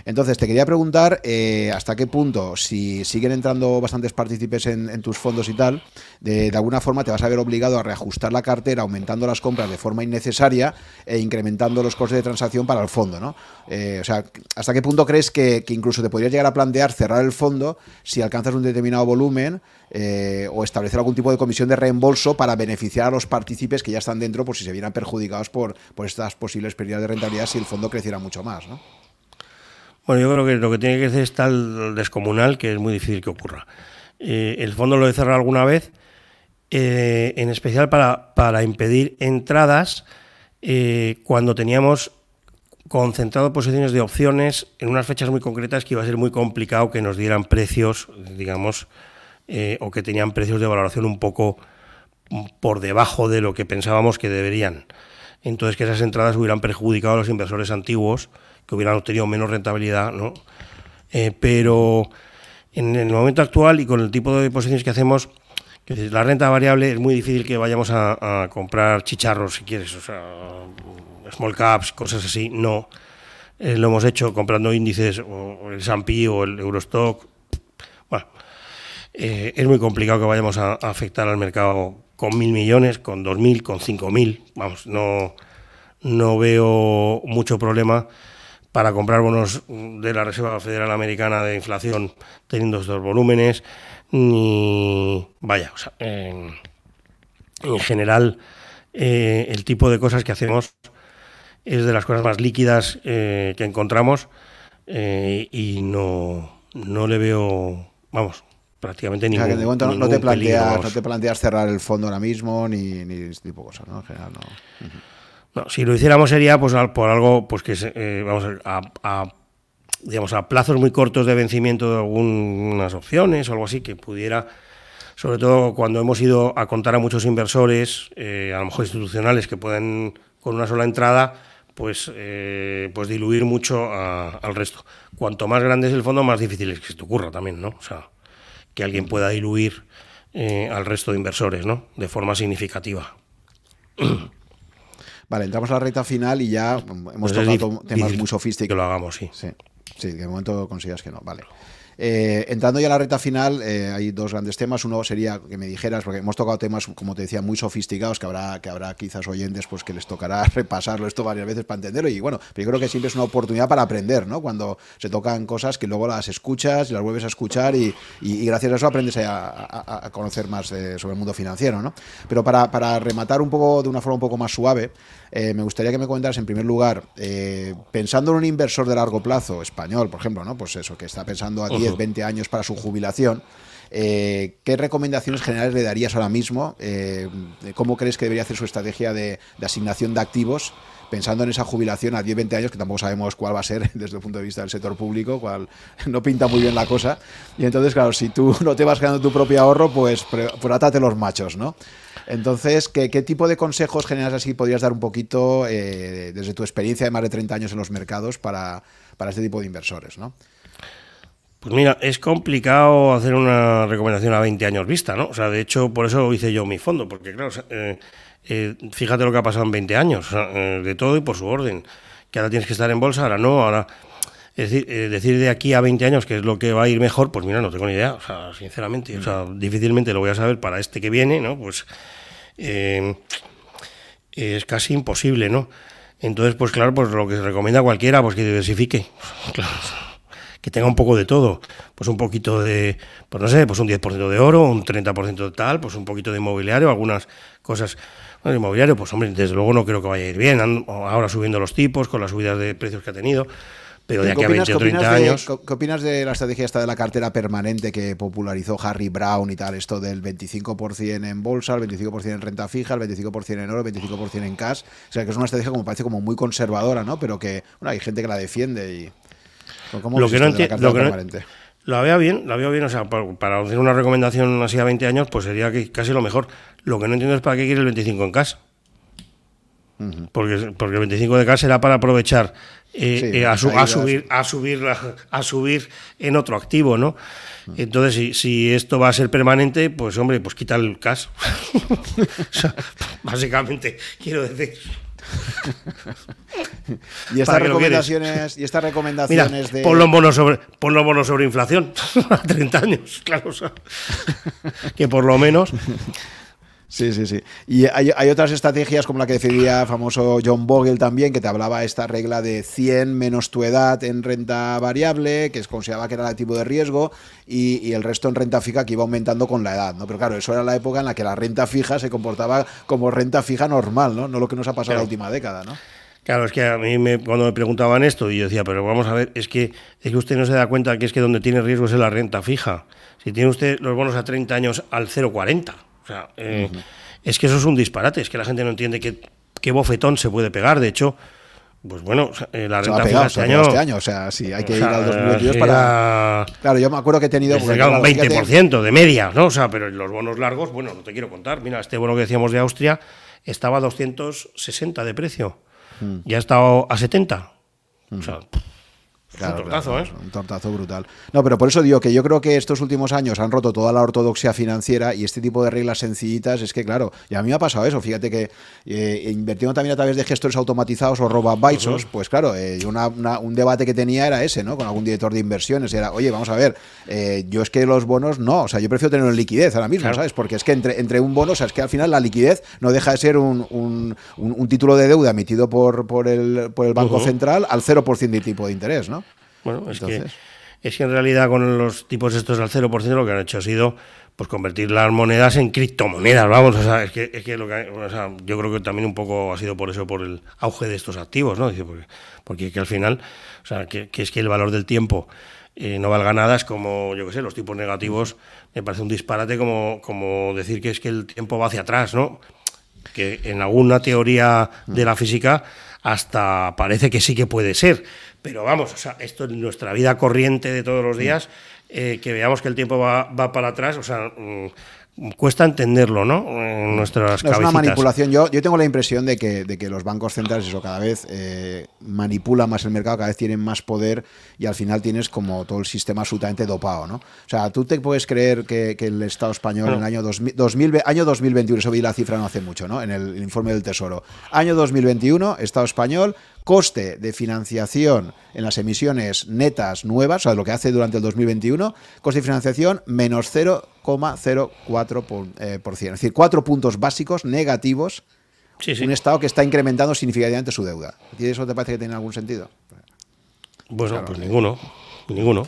Entonces, te quería preguntar eh, hasta qué punto, si siguen entrando bastantes partícipes en, tus fondos y tal, de, alguna forma te vas a ver obligado a reajustar la cartera, aumentando las compras de forma innecesaria e incrementando los costes de transacción para el fondo. ¿no? Eh, o sea, ¿hasta qué punto crees que, que incluso te podrías llegar a plantear cerrar el fondo si alcanzas un determinado volumen? Eh, o establecer algún tipo de comisión de reembolso para beneficiar a los partícipes que ya están dentro por si se vieran perjudicados por, por estas posibles pérdidas de rentabilidad si el fondo creciera mucho más. ¿no?
Bueno, yo creo que lo que tiene que hacer es tal descomunal que es muy difícil que ocurra. Eh, el fondo lo he cerrado alguna vez, eh, en especial para, para impedir entradas cuando teníamos concentrado posiciones de opciones en unas fechas muy concretas que iba a ser muy complicado que nos dieran precios, digamos, eh, o que tenían precios de valoración un poco por debajo de lo que pensábamos que deberían. Entonces que esas entradas hubieran perjudicado a los inversores antiguos, que hubieran obtenido menos rentabilidad, ¿no? Eh, pero en el momento actual y con el tipo de posiciones que hacemos, la renta variable es muy difícil que vayamos a, comprar chicharros, si quieres, sea, small caps, cosas así, no. Eh, lo hemos hecho comprando índices, o el S&P o el Eurostock, eh, es muy complicado que vayamos a, afectar al mercado con mil millones, con dos mil, con cinco mil. Vamos, no, no veo mucho problema para comprar bonos de la Reserva Federal Americana de inflación teniendo estos volúmenes, ni vaya, o sea, en, general eh, el tipo de cosas que hacemos es de las cosas más líquidas eh, que encontramos y no, no le veo, vamos, prácticamente ningún,
de momento no, te planteas, no te planteas cerrar el fondo ahora mismo ni, ni este tipo de cosas, ¿no? En general,
no. no. si lo hiciéramos sería pues por algo pues que eh, vamos a, digamos a plazos muy cortos de vencimiento de algunas opciones o algo así que pudiera sobre todo cuando hemos ido a contar a muchos inversores eh, a lo mejor institucionales que pueden con una sola entrada pues, eh, pues diluir mucho al resto. Cuanto más grande es el fondo, más difícil es que esto ocurra también, ¿no? O sea, que alguien pueda diluir eh, al resto de inversores, ¿no? De forma significativa.
Vale, entramos a la recta final y ya hemos pues tocado temas muy sofisticados.
Que lo hagamos, sí.
Sí, sí, de momento consigas que no. Vale. Eh, entrando ya a la recta final, eh, hay dos grandes temas. Uno sería que me dijeras, porque hemos tocado temas, como te decía, muy sofisticados, que habrá, que habrá quizás oyentes pues que les tocará repasarlo esto varias veces para entenderlo. Y bueno, yo creo que siempre es una oportunidad para aprender, ¿no? Cuando se tocan cosas que luego las escuchas y las vuelves a escuchar y, gracias a eso aprendes a, conocer más sobre el mundo financiero, ¿no? Pero para rematar un poco de una forma un poco más suave, eh, me gustaría que me comentaras, en primer lugar, eh, pensando en un inversor de largo plazo, español, por ejemplo, ¿no? Pues eso, que está pensando a 10, 20 años para su jubilación, eh, ¿Qué recomendaciones generales le darías ahora mismo? ¿Cómo crees que debería hacer su estrategia de, asignación de activos? Pensando en esa jubilación a 10-20 años, que tampoco sabemos cuál va a ser desde el punto de vista del sector público, cuál no pinta muy bien la cosa. Y entonces, claro, si tú no te vas ganando tu propio ahorro, pues, pues los machos, ¿no? Entonces, ¿qué, tipo de consejos generales así podrías dar un poquito eh, desde tu experiencia de más de 30 años en los mercados para, para este tipo de inversores, ¿no?
Pues mira, es complicado hacer una recomendación a 20 años vista, ¿no? O sea, de hecho, por eso hice yo mi fondo, porque claro, eh, eh, fíjate lo que ha pasado en 20 años, eh, de todo y por su orden. Que ahora tienes que estar en bolsa, ahora no, ahora... Es decir, decir de aquí a 20 años que es lo que va a ir mejor, pues mira, no tengo ni idea, o sea, sinceramente, o sea, difícilmente lo voy a saber para este que viene, ¿no? Pues es casi imposible, ¿no? Entonces, pues claro, pues lo que se recomienda a cualquiera, pues que diversifique. Claro que tenga un poco de todo. Pues un poquito de, pues no sé, pues un 10% de oro, un 30% de tal, pues un poquito de inmobiliario, algunas cosas. Bueno, inmobiliario, pues hombre, desde luego no creo que vaya a ir bien. Ahora subiendo los tipos con las subidas de precios que ha tenido. Pero de aquí a 20 o 30 años.
¿Qué opinas de la estrategia esta de la cartera permanente que popularizó Harry Brown y tal? Esto del 25% en bolsa, el 25% en renta fija, el 25% en oro, el 25% en cash. O sea, que es una estrategia como parece como muy conservadora, ¿no? Pero que bueno, hay gente que la defiende y
lo que no entiendo. La veo bien, la veo bien, o sea, para, hacer una recomendación así a 20 años, pues sería casi lo mejor. Lo que no entiendo es para qué quiere el 25 en casa. Porque, porque el 25 de será para aprovechar eh, eh, a, subir a subir a subir en otro activo, ¿no? Entonces, si, si, esto va a ser permanente, pues hombre, pues quita el cash. básicamente, quiero decir.
y estas recomendaciones, y estas recomendaciones de.
Pon los bonos sobre, los sobre inflación a 30 años, claro. que por lo menos
Sí, sí, sí. Y hay, otras estrategias como la que decidía famoso John Bogle también, que te hablaba esta regla de 100 menos tu edad en renta variable, que es consideraba que era el tipo de riesgo, y, el resto en renta fija que iba aumentando con la edad, ¿no? Pero claro, eso era la época en la que la renta fija se comportaba como renta fija normal, ¿no? No lo que nos ha pasado en la última década, ¿no?
Claro, es que a mí me, cuando me preguntaban esto, y yo decía, pero vamos a ver, es que, es que usted no se da cuenta que es que donde tiene riesgo es en la renta fija. Si tiene usted los bonos a 30 años al 0,40 sea, eh, es que eso es un disparate, es que la gente no entiende qué, qué bofetón se puede pegar. De hecho, pues bueno, eh, la renta fija este año,
este año. O sea, sí, hay que ir al 2022 para. Claro, yo me acuerdo que he tenido.
Pues, un 20% de media, ¿no? O sea, pero los bonos largos, bueno, no te quiero contar. Mira, este bono que decíamos de Austria estaba a 260 de precio. Mm. Ya ha estado a 70. O sea, un tortazo, ¿eh?
Un tortazo brutal. No, pero por eso digo que yo creo que estos últimos años han roto toda la ortodoxia financiera y este tipo de reglas sencillitas es que, claro, y a mí me ha pasado eso. Fíjate que eh, invirtiendo también a través de gestores automatizados o robo pues claro, eh, un debate que tenía era ese, ¿no? Con algún director de inversiones. Era, oye, vamos a ver, eh, yo es que los bonos no, o sea, yo prefiero tenerlo en liquidez ahora mismo, ¿sabes? Porque es que entre, entre un bono, o sea, es que al final la liquidez no deja de ser un, un, título de deuda emitido por, por, el, por el Banco Central al 0% de tipo de interés, ¿no?
Bueno, es que es que en realidad con los tipos estos al 0% lo que han hecho ha sido pues convertir las monedas en criptomonedas, vamos, o sea, es que, es que lo que o sea, yo creo que también un poco ha sido por eso, por el auge de estos activos, ¿no? Porque, porque que al final, o sea, que, es que el valor del tiempo eh, no valga nada, es como, yo qué sé, los tipos negativos, me parece un disparate como, como decir que es que el tiempo va hacia atrás, ¿no? Que en alguna teoría de la física hasta parece que sí que puede ser, pero vamos, o sea, esto en nuestra vida corriente de todos los días, eh, que veamos que el tiempo va, va para atrás, o sea, mm, cuesta entenderlo, ¿no? En nuestras
no, Es una manipulación. Yo, yo tengo la impresión de que, de que los bancos centrales, eso cada vez eh, manipulan más el mercado, cada vez tienen más poder y al final tienes como todo el sistema absolutamente dopado, ¿no? O sea, tú te puedes creer que, el Estado español en el año, 2000, año 2021, eso vi la cifra no hace mucho, ¿no? En el, informe del Tesoro. Año 2021, Estado español, coste de financiación en las emisiones netas nuevas, o sea, lo que hace durante el 2021, coste de financiación menos 0,04%. Eh, es decir, cuatro puntos básicos negativos. Un Estado que está incrementando significativamente su deuda. ¿Y eso te parece que tiene algún sentido?
Bueno, pues ninguno. Ninguno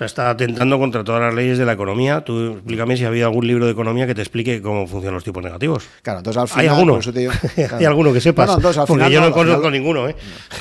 sea, está atentando contra todas las leyes de la economía. Tú explícame si había algún libro de economía que te explique cómo funcionan los tipos negativos.
Claro, entonces al final.
¿Hay alguno? ¿Hay alguno que sepas? Porque yo no, conozco ninguno. ¿eh?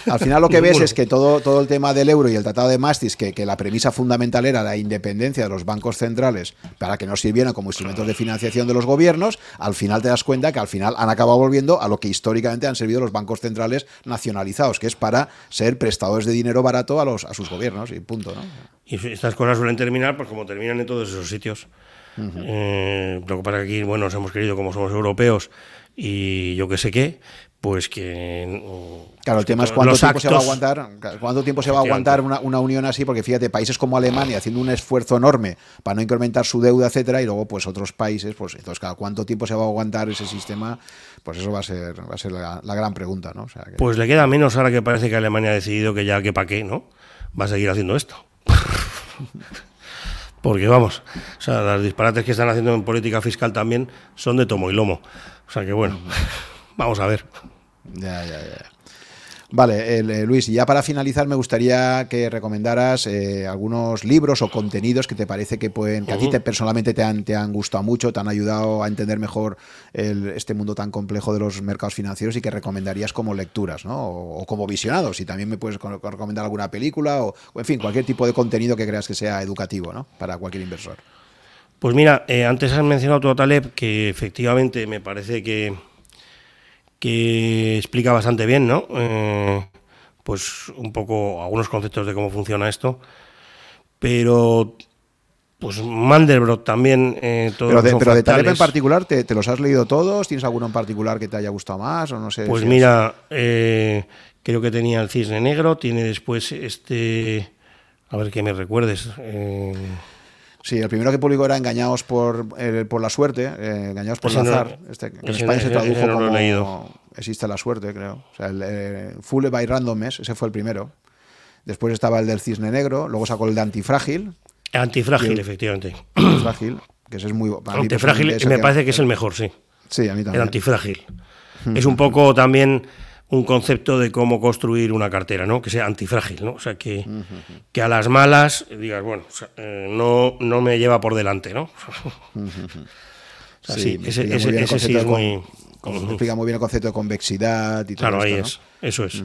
Al final lo que ves es que todo, todo el tema del euro y el tratado de Maastricht, que, que la premisa fundamental era la independencia de los bancos centrales para que no sirvieran como instrumentos de financiación de los gobiernos, al final te das cuenta que al final han acabado volviendo a lo que históricamente han servido los bancos centrales nacionalizados, que es para ser prestadores de dinero barato a, los, a sus gobiernos y punto. ¿no?
Y estas cosas suelen terminar pues como terminan en todos esos sitios. Eh, lo que pasa es que aquí, bueno, nos hemos querido como somos europeos y yo qué sé qué, pues que...
Claro, el tema es cuánto tiempo se va a aguantar, cuánto tiempo se va a aguantar una, una, unión así, porque fíjate, países como Alemania haciendo un esfuerzo enorme para no incrementar su deuda, etcétera, y luego pues otros países, pues entonces, cada cuánto tiempo se va a aguantar ese sistema, pues eso va a ser, va a ser la, gran pregunta, ¿no?
Pues le queda menos ahora que parece que Alemania ha decidido que ya que para qué, ¿no? Va a seguir haciendo esto. porque vamos, o sea, las disparates que están haciendo en política fiscal también son de tomo y lomo. O sea que bueno. Vamos a ver.
Ya, ya, ya. Vale, eh, Luis, y ya para finalizar me gustaría que recomendaras eh, algunos libros o contenidos que te parece que pueden, que a ti te, personalmente te han, te han gustado mucho, te han ayudado a entender mejor este mundo tan complejo de los mercados financieros y que recomendarías como lecturas, ¿no? O, como visionados. Y también me puedes recomendar alguna película o, en fin, cualquier tipo de contenido que creas que sea educativo, ¿no? Para cualquier inversor.
Pues mira, eh, antes has mencionado tu Taleb, que efectivamente me parece que que explica bastante bien, ¿no? Eh, pues un poco algunos conceptos de cómo funciona esto. Pero pues Mandelbrot también.
Eh, pero de, pero de Taleb en particular, ¿te, ¿te, los has leído todos? ¿Tienes alguno en particular que te haya gustado más? O no sé
pues mira, eh, creo que tenía el Cisne Negro, tiene después este. A ver que me recuerdes. Eh,
Sí, el primero que publicó era Engañados por, eh, por la suerte, eh, Engañados por el azar, este, que en España se tradujo como Existe la suerte, creo. O sea, el eh, Full by Randomness, ese fue el primero. Después estaba el del Cisne Negro, luego sacó el de Antifrágil.
Antifrágil, efectivamente.
Antifrágil, que ese es muy...
Antifrágil me parece que es el mejor, sí.
Sí, a mí también.
El antifrágil. es un poco también un concepto de cómo construir una cartera, ¿no? Que sea antifrágil, ¿no? O sea, que, que a las malas digas, bueno, eh, no, no me lleva por delante, ¿no?
sí, ese, ese, sí es muy... explica muy bien el concepto de convexidad y todo
Claro, ahí es, eso es.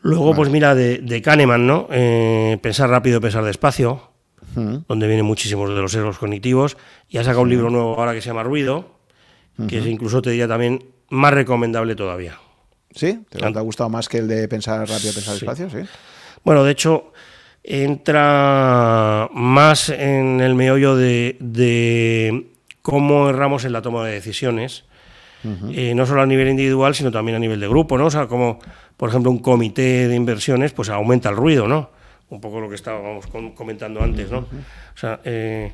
Luego, pues mira, de, de Kahneman, ¿no? Eh, pensar rápido, pensar despacio, donde vienen muchísimos de los sesgos cognitivos, y ha sacado un libro nuevo ahora que se llama Ruido, que incluso te diría también más recomendable todavía.
¿Sí? ¿Te, ha gustado más que el de pensar rápido, pensar despacio? Sí.
Bueno, de hecho, entra más en el meollo de, cómo erramos en la toma de decisiones, eh, no solo a nivel individual, sino también a nivel de grupo, ¿no? O sea, como, por ejemplo, un comité de inversiones, pues aumenta el ruido, ¿no? Un poco lo que estábamos comentando antes, ¿no? O sea, eh,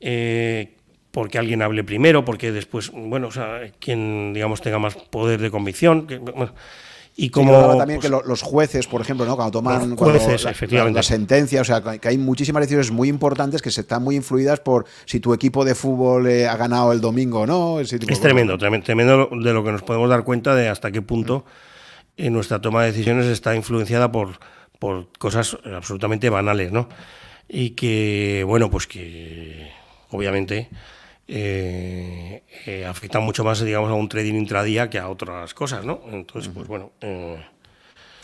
eh, porque alguien hable primero, porque después, bueno, o sea, quien, digamos, tenga más poder de convicción.
y como también que pues los jueces, por ejemplo, ¿no? cuando toman
jueces, efectivamente.
La, sentencia, o sea, que hay muchísimas decisiones muy importantes que se están muy influidas por si tu equipo de fútbol eh, ha ganado el domingo o no.
es tremendo, tremendo de lo que nos podemos dar cuenta de hasta qué punto en nuestra toma de decisiones está influenciada por, por cosas absolutamente banales, ¿no? Y que, bueno, pues que obviamente eh, eh, afecta mucho más, digamos, a un trading intradía que a otras cosas, ¿no? Entonces, pues bueno. Eh,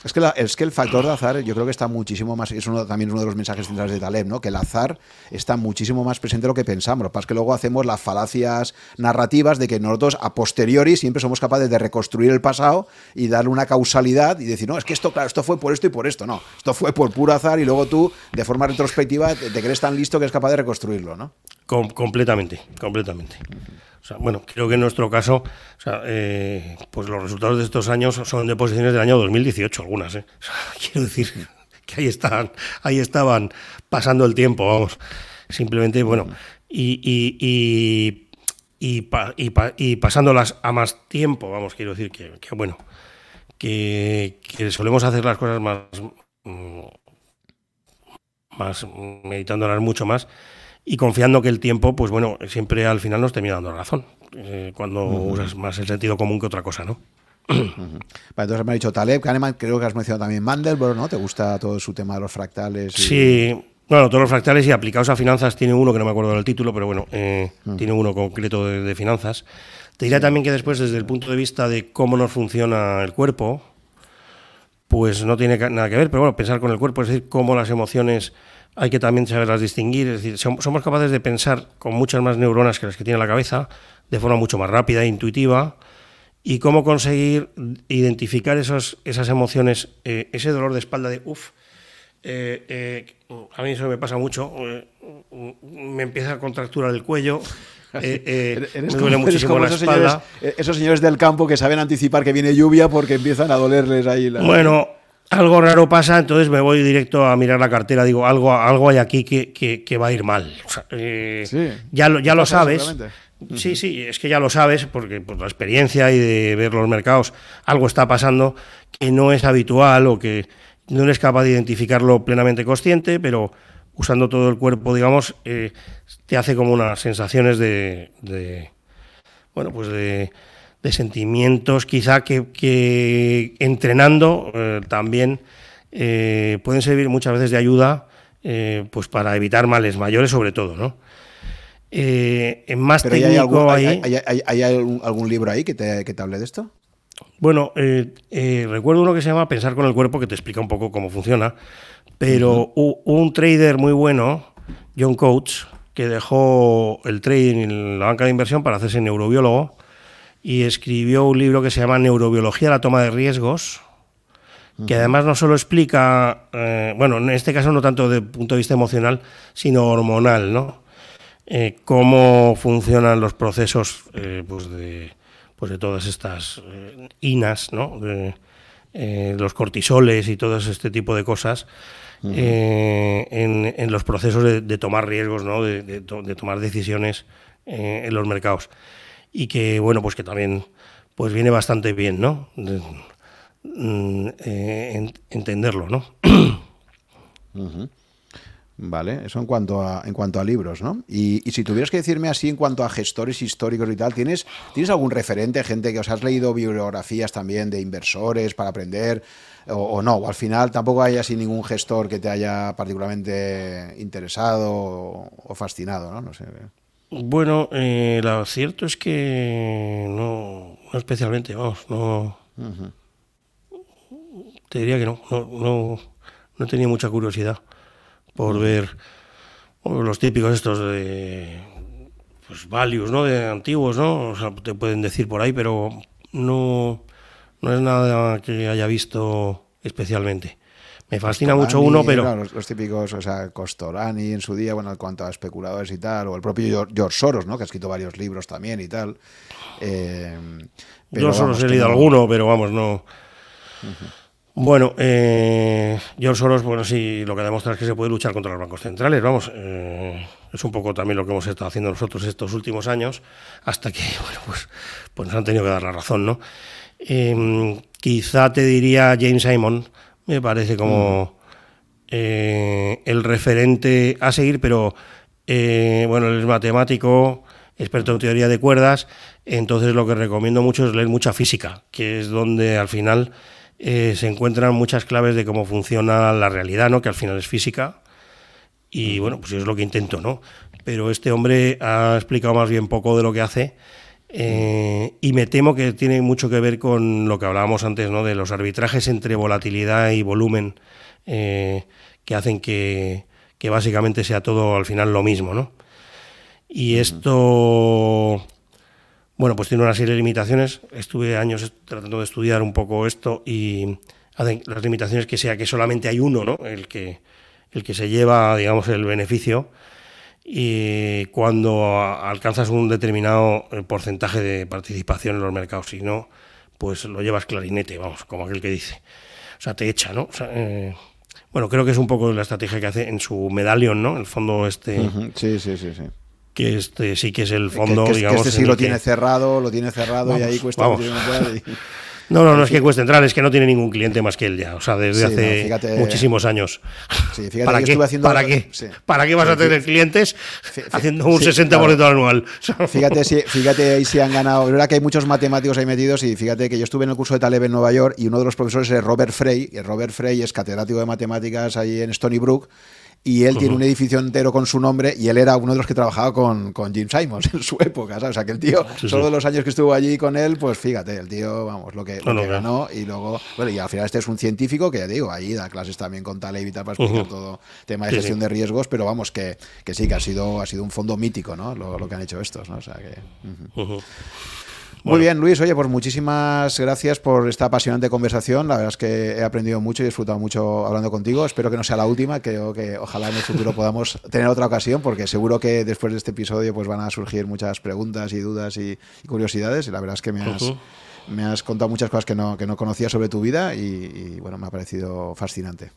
es que, es que el factor de azar yo creo que está muchísimo más, es uno, también uno de los mensajes centrales de Taleb, ¿no? que el azar está muchísimo más presente de lo que pensamos. Lo que pasa es que luego hacemos las falacias narrativas de que nosotros a posteriori siempre somos capaces de reconstruir el pasado y darle una causalidad y decir, no, es que esto, claro, esto fue por esto y por esto. No, esto fue por puro azar y luego tú, de forma retrospectiva, te, te crees tan listo que eres capaz de reconstruirlo, ¿no?
Completamente, completamente. O sea, bueno, creo que en nuestro caso, o sea, eh, pues los resultados de estos años son de posiciones del año 2018, algunas. ¿eh? quiero decir que ahí estaban, ahí estaban pasando el tiempo, vamos. Simplemente, bueno, y, y, y, y, pasándolas a más tiempo, vamos, quiero decir que, bueno, que, que, solemos hacer las cosas más, mm, más meditándolas mucho más y confiando que el tiempo, pues bueno, siempre al final nos termina dando razón, eh, cuando usas más el sentido común que otra cosa, ¿no?
entonces me ha dicho Taleb, Kahneman, creo que has mencionado también Mandelbrot, ¿no? ¿Te gusta todo su tema de los fractales?
Sí, bueno, todos los fractales y aplicados a finanzas tiene uno, que no me acuerdo del título, pero bueno, eh, tiene uno concreto de, finanzas. Te diré también que después, desde el punto de vista de cómo nos funciona el cuerpo, pues no tiene nada que ver, pero bueno, pensar con el cuerpo, es decir, cómo las emociones hay que también saberlas distinguir, es decir, somos capaces de pensar con muchas más neuronas que las que tiene la cabeza, de forma mucho más rápida e intuitiva, y cómo conseguir identificar esos, esas emociones, eh, ese dolor de espalda de uff, eh, eh, a mí eso me pasa mucho. eh, Me empieza a contracturar el cuello. eh, eh, me duele muchísimo
como
la
esos
espalda.
señores, esos señores del campo que saben anticipar que viene lluvia porque empiezan a dolerles ahí la...
Bueno, algo raro pasa, entonces me voy directo a mirar la cartera. Digo, algo, algo hay aquí que, que- que va a ir mal. O sea, eh,
Sí.
ya lo, ya lo sabes. Sí, sí, es que ya lo sabes, porque por la experiencia y de ver los mercados, algo está pasando que no es habitual o que no eres capaz de identificarlo plenamente consciente, pero usando todo el cuerpo, digamos, eh, te hace como unas sensaciones de, de, bueno, pues de, de sentimientos quizá que, que entrenando eh, también eh, pueden servir muchas veces de ayuda eh, pues para evitar males mayores sobre todo, ¿no? En más
Pero ¿y
técnico
hay, algún, hay,
ahí,
hay- hay- hay algún, algún libro ahí que te, que te hable de esto?
bueno, eh, eh, recuerdo uno que se llama Pensar con el cuerpo, que te explica un poco cómo funciona, pero un trader muy bueno, John Coates, que dejó el trading en la banca de inversión para hacerse neurobiólogo y escribió un libro que se llama Neurobiología, la toma de riesgos, que además no solo explica, eh, bueno, en este caso no tanto desde el punto de vista emocional, sino hormonal, ¿no? Eh, cómo funcionan los procesos eh, pues de, pues de todas estas inas, ¿no? De, los cortisoles y todo este tipo de cosas en, en los procesos de, de tomar riesgos, ¿no? de, de to- de tomar decisiones en los mercados. Y que, bueno, pues que también pues viene bastante bien, ¿no? Mm, eh, en- entenderlo, ¿no?
Vale, eso en cuanto a, en cuanto a libros, ¿no? Y, y si tuvieras que decirme así en cuanto a gestores históricos y tal, ¿tienes, ¿tienes algún referente, gente que os has leído bibliografías también de inversores para aprender o, o no? O al final tampoco hay así ningún gestor que te haya particularmente interesado o, o fascinado, ¿no? No sé.
Bueno, eh, lo cierto es que no, no especialmente, vamos, no. Te diría que no, no, no, tenido mucha curiosidad por ver bueno, los típicos estos de pues values, ¿no? De antiguos, ¿no? O sea, te pueden decir por ahí, pero no, no es nada que haya visto especialmente. Me fascina mucho uno, pero
claro, los, los típicos, o sea, Costorani en su día, bueno, en cuanto a especuladores y tal, o el propio George- Soros, ¿no? Que ha escrito varios libros también y tal. Eh, pero
Yo solo
vamos,
he leído
no-
alguno, pero vamos, no. Bueno, eh, George Soros, bueno, sí, lo que demuestra es que se puede luchar contra los bancos centrales, vamos. eh, es un poco también lo que hemos estado haciendo nosotros estos últimos años, hasta que, bueno, pues, pues nos han tenido que dar la razón, ¿no? Eh, quizá te diría James Simon, me parece como eh, el referente a seguir, pero eh, bueno, él es matemático, experto en teoría de cuerdas, entonces lo que recomiendo mucho es leer mucha física, que es donde al final eh, se encuentran muchas claves de cómo funciona la realidad, ¿no? que al final es física, y bueno, pues es lo que intento, ¿no? Pero este hombre ha explicado más bien poco de lo que hace. Eh, y me temo que tiene mucho que ver con lo que hablábamos antes, ¿no? De los arbitrajes entre volatilidad y volumen eh, que hacen que, que básicamente sea todo al final lo mismo, ¿no? Y esto, bueno, pues tiene una serie de limitaciones. Estuve años tratando de estudiar un poco esto y hacen las limitaciones que sea que solamente hay uno, ¿no? El que, el que se lleva, digamos, el beneficio. Y cuando alcanzas un determinado eh, porcentaje de participación en los mercados, si no, pues lo llevas clarinete, vamos, como aquel que dice. O sea, te echa, ¿no? O sea, eh, bueno, creo que es un poco la estrategia que hace en su medallion, ¿no? El fondo este,
Sí, sí, sí, sí.
que este sí que es el fondo,
que, que
digamos.
este sí lo tiene cerrado, lo tiene cerrado y ahí cuesta
vamos. No, no, no es que cueste entrar, es que no tiene ningún cliente más que él ya. O sea, desde
Sí, no,
hace
fíjate-
muchísimos años.
Sí, fíjate,
¿Para qué?
haciendo-
¿Para qué?
sí.
¿Para qué vas a tener clientes haciendo un
sí,
60% anual?
Fíjate si, fíjate ahí si han ganado. Es verdad que hay muchos matemáticos ahí metidos y fíjate que yo estuve en el curso de Taleb en Nueva York y uno de los profesores es Robert Frey. Y Robert Frey es catedrático de matemáticas ahí en Stony Brook. Y él tiene un edificio entero con su nombre y él era uno de los que trabajaba con, con Jim Simons en su época, ¿sabes? O sea, que el tío,
Sí, sí.
solo de los años que estuvo allí con él, pues fíjate, el tío, vamos, lo que, lo
No, no,
que
claro.
ganó y luego, bueno, y al final este es un científico que ya digo, ahí da clases también con Taleb y tal para explicar
Ujú.
todo tema de
Sí,
gestión
sí.
de riesgos, pero vamos, que, que sí, que ha sido, ha sido un fondo mítico, ¿no? Lo, lo que han hecho estos, ¿no? O sea, que... Muy bien, Luis. Oye, pues muchísimas gracias por esta apasionante conversación. La verdad es que he aprendido mucho y he disfrutado mucho hablando contigo. Espero que no sea la última. Creo que ojalá en el futuro podamos tener otra ocasión, porque seguro que después de este episodio pues van a surgir muchas preguntas y dudas y, curiosidades. Y la verdad es que me has, me has contado muchas cosas que no, que no conocía sobre tu vida y bueno, me ha parecido fascinante.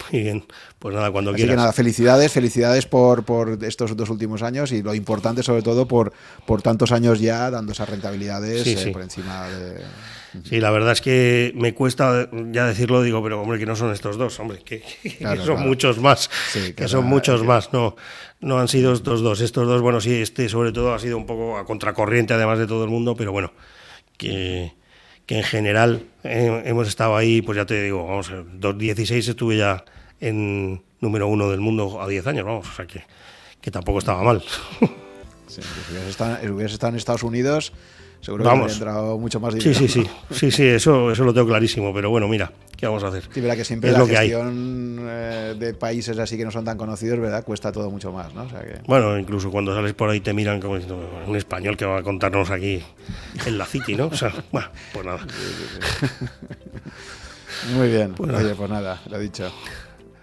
Muy bien, pues nada, cuando
Así
quieras.
que nada, felicidades, felicidades por, por estos dos últimos años y lo importante sobre todo por, por tantos años ya dando esas rentabilidades eh, por encima de...
Sí, la verdad es que me cuesta ya decirlo, digo, pero hombre, que no son estos dos, hombre, que, son muchos más, que son muchos más, no, no han sido estos dos, estos dos, bueno, sí, este sobre todo ha sido un poco a contracorriente además de todo el mundo, pero bueno, que que en general eh, hemos estado ahí, pues ya te digo, vamos, 2016 estuve ya en número uno del mundo a 10 años, vamos, o sea que, que tampoco estaba mal.
Sí, hubieras estado, en Estados Unidos, seguro que hubiera entrado mucho más
dinero. Sí, sí, sí, sí, sí, eso, eso lo tengo clarísimo, pero bueno, mira, ¿qué vamos a hacer?
Sí, verá que siempre la gestión eh, de países así que no son tan conocidos, ¿verdad? Cuesta todo mucho más, ¿no?
Bueno, incluso cuando sales por ahí te miran como un español que va a contarnos aquí en la City, ¿no? O sea, bueno, pues nada.
Muy bien, pues oye, pues nada, lo he dicho.